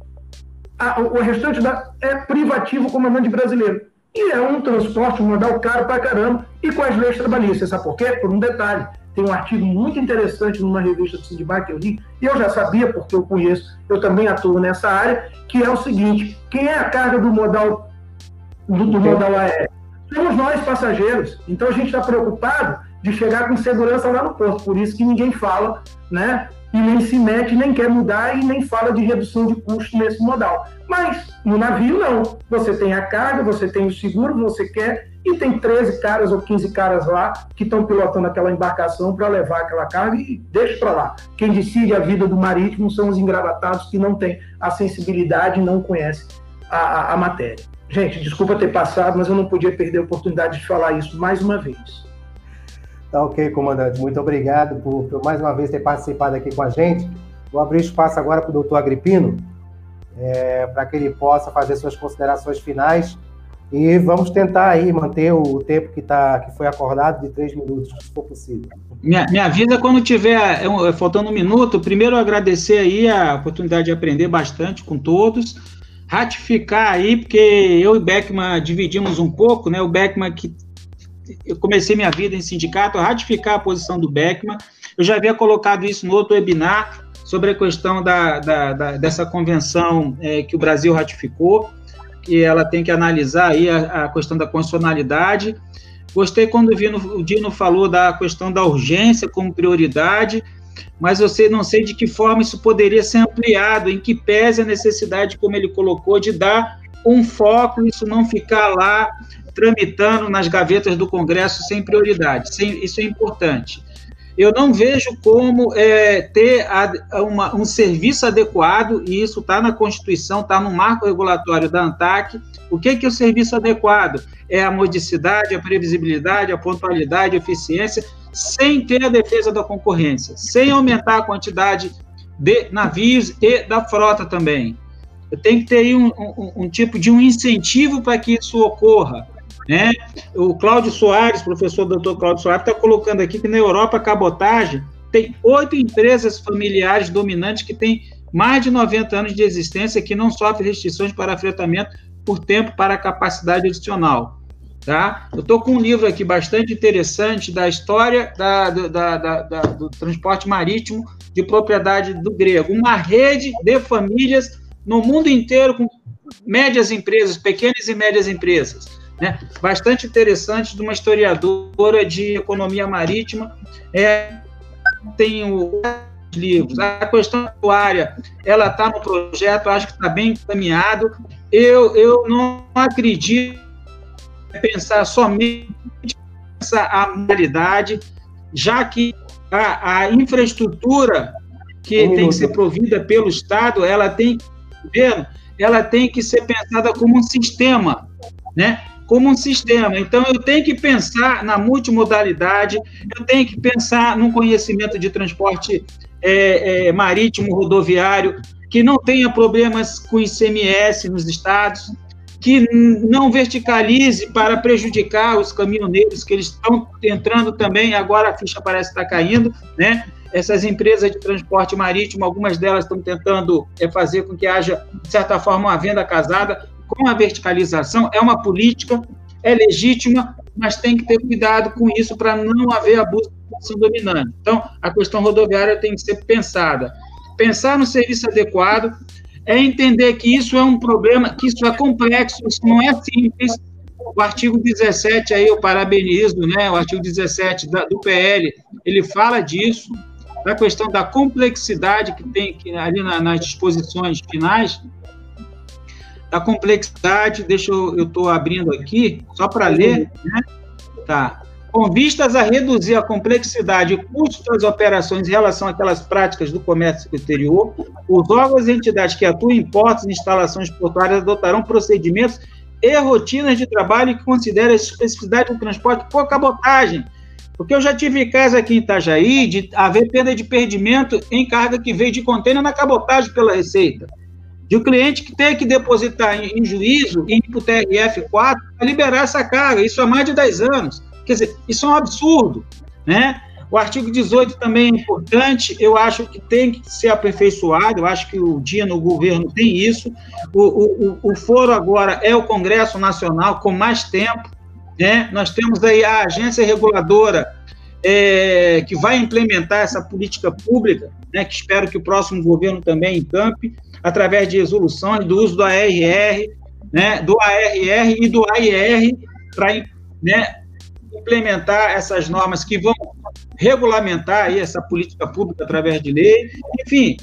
o restante da, é privativo comandante brasileiro. E é um transporte, um modal caro pra caramba, e com as leis trabalhistas. Sabe por quê? Por um detalhe. tem um artigo muito interessante numa revista do Sindibar que eu li, e eu já sabia, porque eu conheço, eu também atuo nessa área, que é o seguinte: quem é a carga do modal, do, do modal aéreo? Somos nós, passageiros. Então a gente está preocupado de chegar com segurança lá no porto, por isso que ninguém fala, né? e nem se mete, nem quer mudar e nem fala de redução de custo nesse modal. Mas no navio, não. Você tem a carga, você tem o seguro, você quer, e tem 13 caras ou 15 caras lá que estão pilotando aquela embarcação para levar aquela carga e deixa para lá. Quem decide a vida do marítimo são os engravatados que não têm a sensibilidade e não conhecem a, a, a matéria. Gente, desculpa ter passado, mas eu não podia perder a oportunidade de falar isso mais uma vez. Tá ok, comandante. Muito obrigado por, por, mais uma vez ter participado aqui com a gente. Vou abrir espaço agora para o doutor Agripino, é, para que ele possa fazer suas considerações finais. E vamos tentar aí manter o tempo que, tá, que foi acordado de três minutos, se for possível. Me, avisa quando tiver é, faltando um minuto. Primeiro, agradecer aí a oportunidade de aprender bastante com todos. Ratificar aí, porque eu e Beckman dividimos um pouco, né? O Beckman que eu comecei minha vida em sindicato a ratificar a posição do Beckman. Eu já havia colocado isso no outro webinar sobre a questão da, da, da dessa convenção é, que o Brasil ratificou, que ela tem que analisar aí a, a questão da constitucionalidade. Gostei quando o, Vino, o Dino falou da questão da urgência como prioridade, mas eu não sei de que forma isso poderia ser ampliado, em que pese a necessidade, como ele colocou, de dar um foco, isso não ficar lá tramitando nas gavetas do Congresso sem prioridade. Sem, isso é importante. Eu não vejo como é, ter a, uma, um serviço adequado, e isso está na Constituição, está no marco regulatório da ANTAC. O que, que é o serviço adequado? É a modicidade, a previsibilidade, a pontualidade, a eficiência, sem ter a defesa da concorrência, sem aumentar a quantidade de navios e da frota também. Tem que ter um, um, um tipo de um incentivo para que isso ocorra. Né? O Cláudio Soares, professor doutor Cláudio Soares, está colocando aqui que na Europa a cabotagem tem oito empresas familiares dominantes que têm mais de 90 anos de existência que não sofrem restrições para fretamento por tempo para capacidade adicional. Tá? Eu estou com um livro aqui bastante interessante da história da, da, da, do transporte marítimo de propriedade do grego. Uma rede de famílias no mundo inteiro com médias empresas, pequenas e médias empresas né, bastante interessante de uma historiadora de economia marítima. É, tem o livros. A questão atuária, ela está no projeto, acho que está bem encaminhado. Eu, eu não acredito em pensar somente essa moralidade, já que a, a infraestrutura que um tem que ser provida pelo Estado, ela tem, ela tem que ser pensada como um sistema, né? Como um sistema. Então, eu tenho que pensar na multimodalidade, eu tenho que pensar no conhecimento de transporte é, é, marítimo, rodoviário, que não tenha problemas com ICMS nos estados, que não verticalize para prejudicar os caminhoneiros, que eles estão entrando também, agora a ficha parece estar caindo, né? Essas empresas de transporte marítimo, algumas delas estão tentando é, fazer com que haja, de certa forma, uma venda casada com a verticalização, é uma política, é legítima, mas tem que ter cuidado com isso para não haver abuso de posição dominante. Então, a questão rodoviária tem que ser pensada. Pensar no serviço adequado é entender que isso é um problema, que isso é complexo, isso não é simples. O artigo 17, aí eu parabenizo, né? O artigo 17 da, do PL, ele fala disso, da questão da complexidade que tem que, ali na, nas disposições finais, da complexidade, deixa eu, eu estou abrindo aqui, só para ler, né? Tá. Com vistas a reduzir a complexidade e custo das operações em relação àquelas práticas do comércio exterior, os órgãos e entidades que atuam em portos e instalações portuárias adotarão procedimentos e rotinas de trabalho que considerem a especificidade do transporte por cabotagem. Porque eu já tive casos aqui em Itajaí de haver perda de perdimento em carga que veio de contêiner na cabotagem pela Receita de um cliente que tem que depositar em, em juízo e ir para o TRF4 para liberar essa carga, isso há mais de 10 anos. Quer dizer, isso é um absurdo, né? O artigo 18 também é importante, eu acho que tem que ser aperfeiçoado, eu acho que o dia no governo tem isso. O, o, o foro agora é o Congresso Nacional com mais tempo, né? Nós temos aí a agência reguladora é, que vai implementar essa política pública, né, que espero que o próximo governo também encampe, através de resoluções do uso do ARR, né, do ARR e do AIR, para né, implementar essas normas que vão regulamentar aí essa política pública através de lei. Enfim,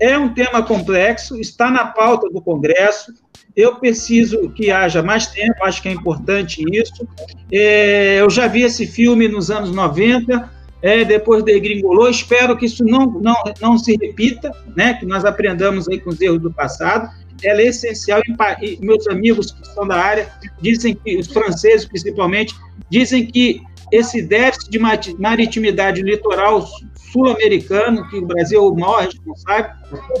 é um tema complexo, está na pauta do Congresso. Eu preciso que haja mais tempo, acho que é importante isso. É, eu já vi esse filme nos anos 90, é, depois degringolou. Espero que isso não, não, não se repita, né? que nós aprendamos aí com os erros do passado. Ela é essencial, e meus amigos que são da área dizem que, os franceses principalmente, dizem que esse déficit de maritimidade litoral sul-americano, que o Brasil é o maior responsável,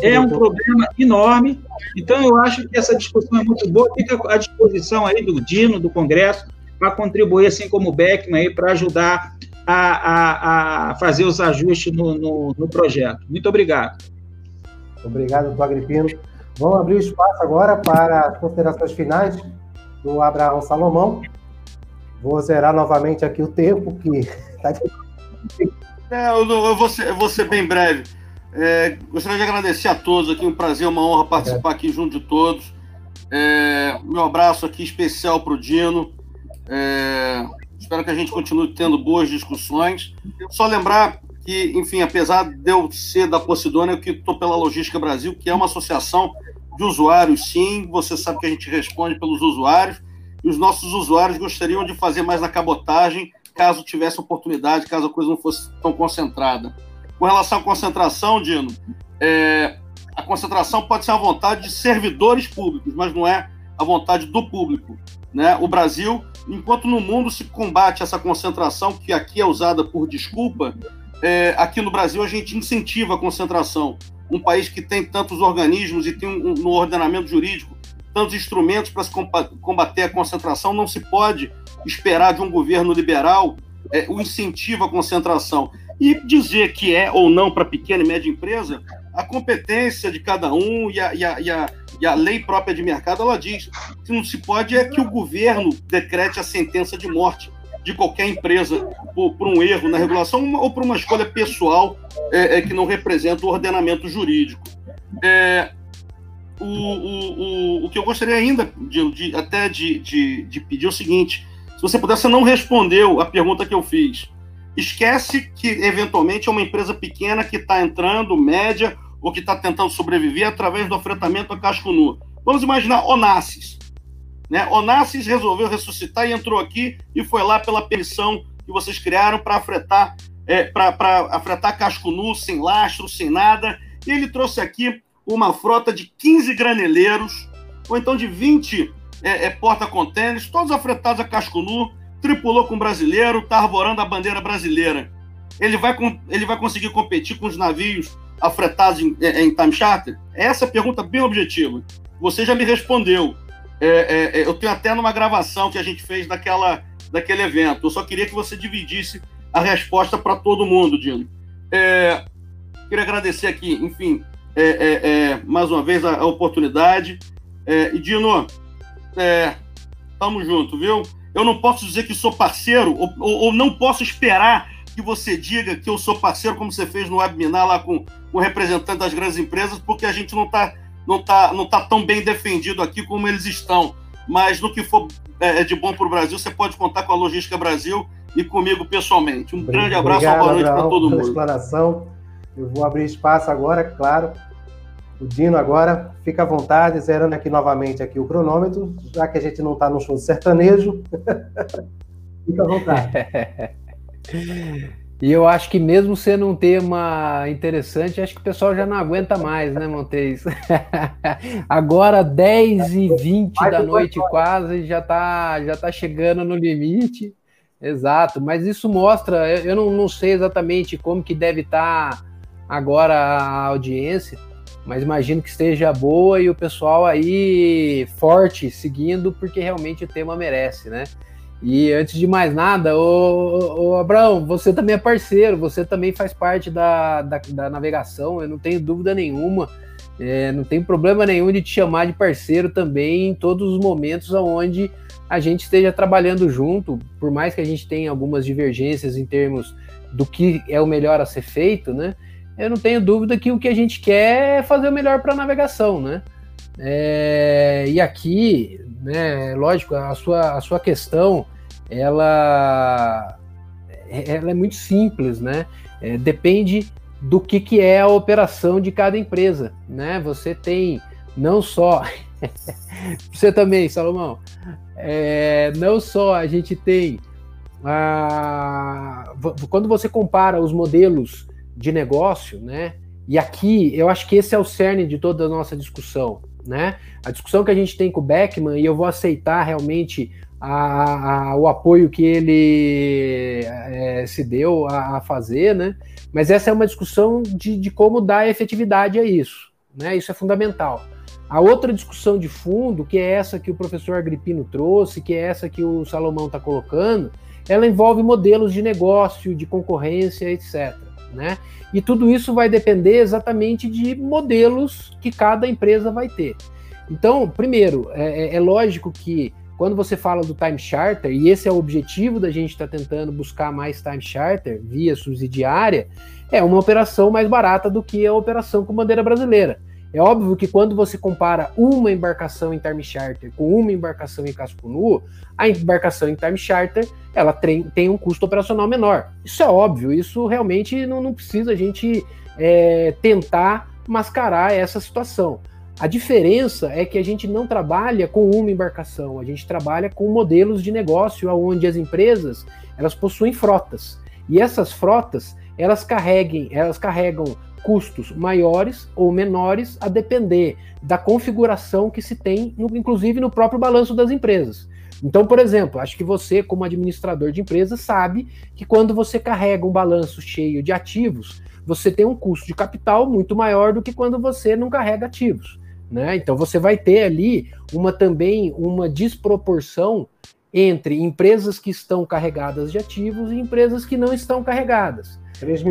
é um problema enorme. Então, eu acho que essa discussão é muito boa. Fica à disposição aí do Dino, do Congresso, para contribuir, assim como o Beckman, para ajudar a, a, a, fazer os ajustes no, no, no, projeto. Muito obrigado. Obrigado, doutor Agripino. Vamos abrir o espaço agora para as considerações finais do Abraão Salomão. Vou zerar novamente aqui o tempo, que está é, eu, eu, vou ser, eu vou ser bem breve. É, gostaria de agradecer a todos aqui, um prazer, uma honra participar aqui junto de todos. É, meu abraço aqui especial para o Dino. É, espero que a gente continue tendo boas discussões. Só lembrar que, enfim, apesar de eu ser da Posidônia, eu que estou pela Logística Brasil, que é uma associação de usuários, sim. Você sabe que a gente responde pelos usuários. E os nossos usuários gostariam de fazer mais na cabotagem caso tivesse oportunidade, caso a coisa não fosse tão concentrada. Com relação à concentração, Dino, é, a concentração pode ser a vontade de servidores públicos, mas não é a vontade do público. Né? O Brasil, enquanto no mundo se combate essa concentração, que aqui é usada por desculpa, é, aqui no Brasil a gente incentiva a concentração. Um país que tem tantos organismos e tem um, no ordenamento jurídico tantos instrumentos para se combater a concentração, não se pode esperar de um governo liberal é, o incentivo à concentração. E dizer que é ou não para pequena e média empresa, a competência de cada um e a, e a, e a, e a lei própria de mercado, ela diz que não se pode é que o governo decrete a sentença de morte de qualquer empresa por, por um erro na regulação ou por uma escolha pessoal é, é, que não representa o ordenamento jurídico. É, o, o, o, o que eu gostaria ainda de, de até de, de, de pedir é o seguinte: se você pudesse, não respondeu a pergunta que eu fiz. Esquece que, eventualmente, é uma empresa pequena que está entrando, média, ou que está tentando sobreviver através do afretamento a casco nu. Vamos imaginar Onassis. Né? Onassis resolveu ressuscitar e entrou aqui e foi lá pela permissão que vocês criaram para afretar, é, para afretar casco nu, sem lastro, sem nada. E ele trouxe aqui uma frota de 15 graneleiros, ou então de 20 é, é, porta-contêineres, todos afretados a casco nu, tripulou com brasileiro, está arvorando a bandeira brasileira. Ele vai, ele vai conseguir competir com os navios afretados em, em, time charter? Essa é pergunta bem objetiva. Você já me respondeu. É, é, é, eu tenho até numa gravação que a gente fez daquela, daquele evento. Eu só queria que você dividisse a resposta para todo mundo, Dino. É, queria agradecer aqui, enfim, é, mais uma vez a, a oportunidade. E Dino, é, tamo junto, viu? Eu não posso dizer que sou parceiro, ou, ou, ou, não posso esperar que você diga que eu sou parceiro, como você fez no webinar lá com, o representante das grandes empresas, porque a gente não está não tá, não tá tão bem defendido aqui como eles estão. Mas no que for é, de bom para o Brasil, você pode contar com a Logística Brasil e comigo pessoalmente. Um grande abraço, uma boa noite para todo mundo. Explanação. Eu vou abrir espaço agora, claro. O Dino agora, fica à vontade, zerando aqui novamente aqui o cronômetro, já que a gente não está no show de sertanejo. fica à vontade. E eu acho que mesmo sendo um tema interessante, acho que o pessoal já não aguenta mais, né, Montes? Agora 10 e 20 da noite quase, já está já tá chegando no limite. Exato, mas isso mostra, eu não, não sei exatamente como que deve estar tá agora a audiência, mas imagino que esteja boa e o pessoal aí forte seguindo, porque realmente o tema merece, né? E antes de mais nada, ô, ô Abraão, você também é parceiro, você também faz parte da, da, da navegação, eu não tenho dúvida nenhuma, é, não tem problema nenhum de te chamar de parceiro também em todos os momentos onde a gente esteja trabalhando junto, por mais que a gente tenha algumas divergências em termos do que é o melhor a ser feito, né? Eu não tenho dúvida que o que a gente quer é fazer o melhor para a navegação, né? É, e aqui, né, lógico, a sua, a sua questão, ela, ela é muito simples, né? É, depende do que, que é a operação de cada empresa, né? Você tem não só você também, Salomão, é, não só a gente tem a, quando você compara os modelos de negócio, né? E aqui eu acho que esse é o cerne de toda a nossa discussão, né? A discussão que a gente tem com o Beckman, e eu vou aceitar realmente a, a, o apoio que ele é, se deu a, a, fazer, né? Mas essa é uma discussão de, de como dar efetividade a isso, né? Isso é fundamental. A outra discussão de fundo, que é essa que o professor Agripino trouxe, que é essa que o Salomão está colocando, ela envolve modelos de negócio, de concorrência, etc. Né? E tudo isso vai depender exatamente de modelos que cada empresa vai ter. Então, primeiro, é, é, é lógico que quando você fala do time charter, e esse é o objetivo da gente estar tá tentando buscar mais time charter via subsidiária, é uma operação mais barata do que a operação com bandeira brasileira. É óbvio que quando você compara uma embarcação em time charter com uma embarcação em casco nu, a embarcação em time charter ela tem, um custo operacional menor. Isso é óbvio, isso realmente não, não precisa a gente é, tentar mascarar essa situação. A diferença é que a gente não trabalha com uma embarcação, a gente trabalha com modelos de negócio onde as empresas elas possuem frotas. E essas frotas elas carreguem, elas carregam custos maiores ou menores a depender da configuração que se tem, no, inclusive no próprio balanço das empresas. Então, por exemplo, acho que você, como administrador de empresa, sabe que quando você carrega um balanço cheio de ativos, você tem um custo de capital muito maior do que quando você não carrega ativos. Né? Então você vai ter ali uma também uma desproporção entre empresas que estão carregadas de ativos e empresas que não estão carregadas.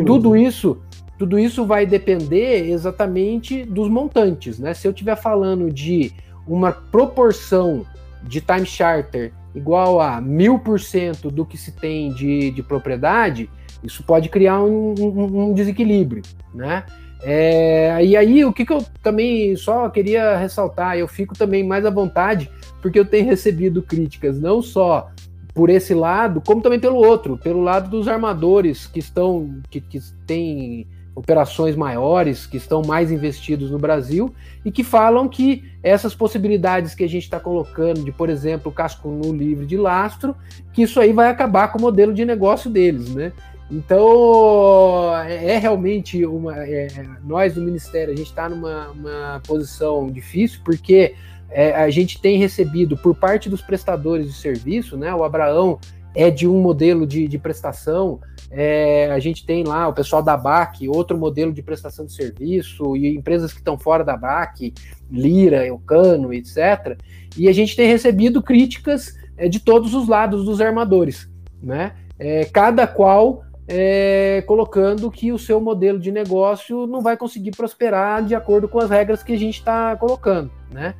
Tudo isso tudo isso vai depender exatamente dos montantes, né? Se eu estiver falando de uma proporção de time charter igual a mil por cento do que se tem de, de propriedade, isso pode criar um, um, um desequilíbrio, né? É, e aí, o que, que eu também só queria ressaltar, eu fico também mais à vontade, porque eu tenho recebido críticas não só por esse lado, como também pelo outro, pelo lado dos armadores que estão, que, que têm operações maiores, que estão mais investidos no Brasil, e que falam que essas possibilidades que a gente está colocando, de, por exemplo, casco nu livre de lastro, que isso aí vai acabar com o modelo de negócio deles, né? Então, é, é realmente uma. É, nós do Ministério, a gente está numa posição difícil, porque é, a gente tem recebido por parte dos prestadores de serviço, né? O Abraão é de um modelo de, de prestação. É, a gente tem lá o pessoal da BAC, outro modelo de prestação de serviço, e empresas que estão fora da BAC, Lira, Eucano, etc. E a gente tem recebido críticas é, de todos os lados dos armadores, né? É, cada qual é, colocando que o seu modelo de negócio não vai conseguir prosperar de acordo com as regras que a gente está colocando, né?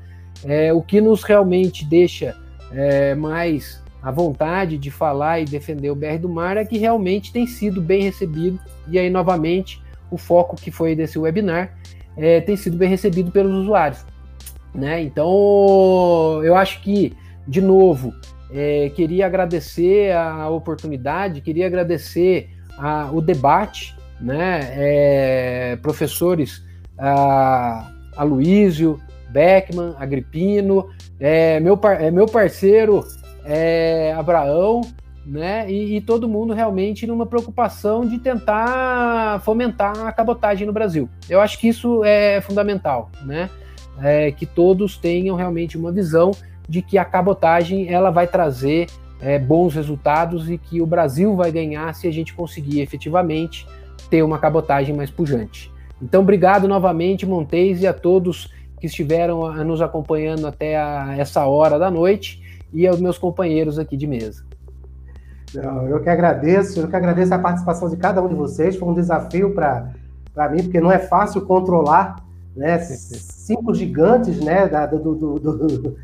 É, o que nos realmente deixa é, mais a vontade de falar e defender o BR do Mar é que realmente tem sido bem recebido. E aí, novamente, o foco que foi desse webinar é, tem sido bem recebido pelos usuários. Né? Então, eu acho que, de novo, é, queria agradecer a oportunidade, queria agradecer a, o debate, né? É, professores a, Aloísio, Beckman, Agripino, é, meu, é, meu parceiro é, Abraão, né? E, e, todo mundo realmente numa preocupação de tentar fomentar a cabotagem no Brasil. Eu acho que isso é fundamental, né? É, que todos tenham realmente uma visão de que a cabotagem ela vai trazer é, bons resultados e que o Brasil vai ganhar se a gente conseguir efetivamente ter uma cabotagem mais pujante. Então, obrigado novamente, Montes, e a todos que estiveram nos acompanhando até a, essa hora da noite e aos meus companheiros aqui de mesa. Não, eu que agradeço, eu que agradeço a participação de cada um de vocês. Foi um desafio para mim, porque não é fácil controlar né, cinco gigantes né, da, do, do, do,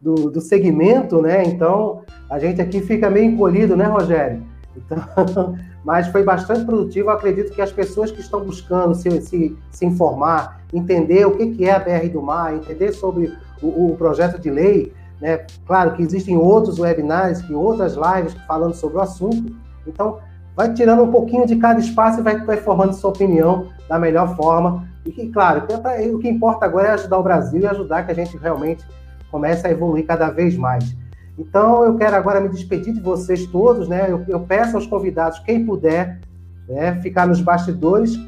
do, do segmento, né? Então a gente aqui fica meio encolhido, né, Rogério? Então, mas foi bastante produtivo. Eu acredito que as pessoas que estão buscando se, se, se informar, entender o que, que é a BR do Mar, entender sobre o, o projeto de lei, né? Claro que existem outros webinars, que outras lives falando sobre o assunto. Então, vai tirando um pouquinho de cada espaço e vai, vai formando sua opinião da melhor forma. E que, claro, o que importa agora é ajudar o Brasil e ajudar que a gente realmente comece a evoluir cada vez mais. Então, eu quero agora me despedir de vocês todos, né? Eu, eu peço aos convidados, quem puder, né, ficar nos bastidores.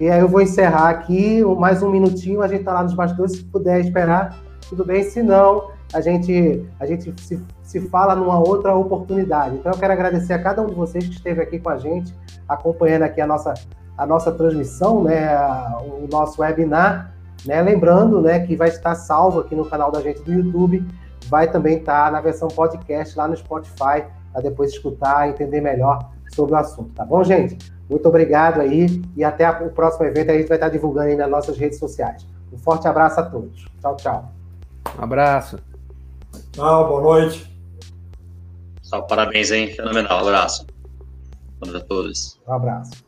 E aí eu vou encerrar aqui mais um minutinho, a gente está lá nos bastidores, se puder esperar, tudo bem, se não, a gente, a gente se, se fala numa outra oportunidade. Então eu quero agradecer a cada um de vocês que esteve aqui com a gente, acompanhando aqui a nossa, a nossa transmissão, né, o nosso webinar, né, lembrando, né, que vai estar salvo aqui no canal da gente do YouTube vai também estar na versão podcast lá no Spotify, para depois escutar entender melhor sobre o assunto, tá bom, gente? Muito obrigado aí e até o próximo evento. A gente vai estar divulgando aí nas nossas redes sociais. Um forte abraço a todos. Tchau, tchau. Um abraço. Tchau, boa noite. Só parabéns, hein? Fenomenal. Um abraço. A todos. Um abraço.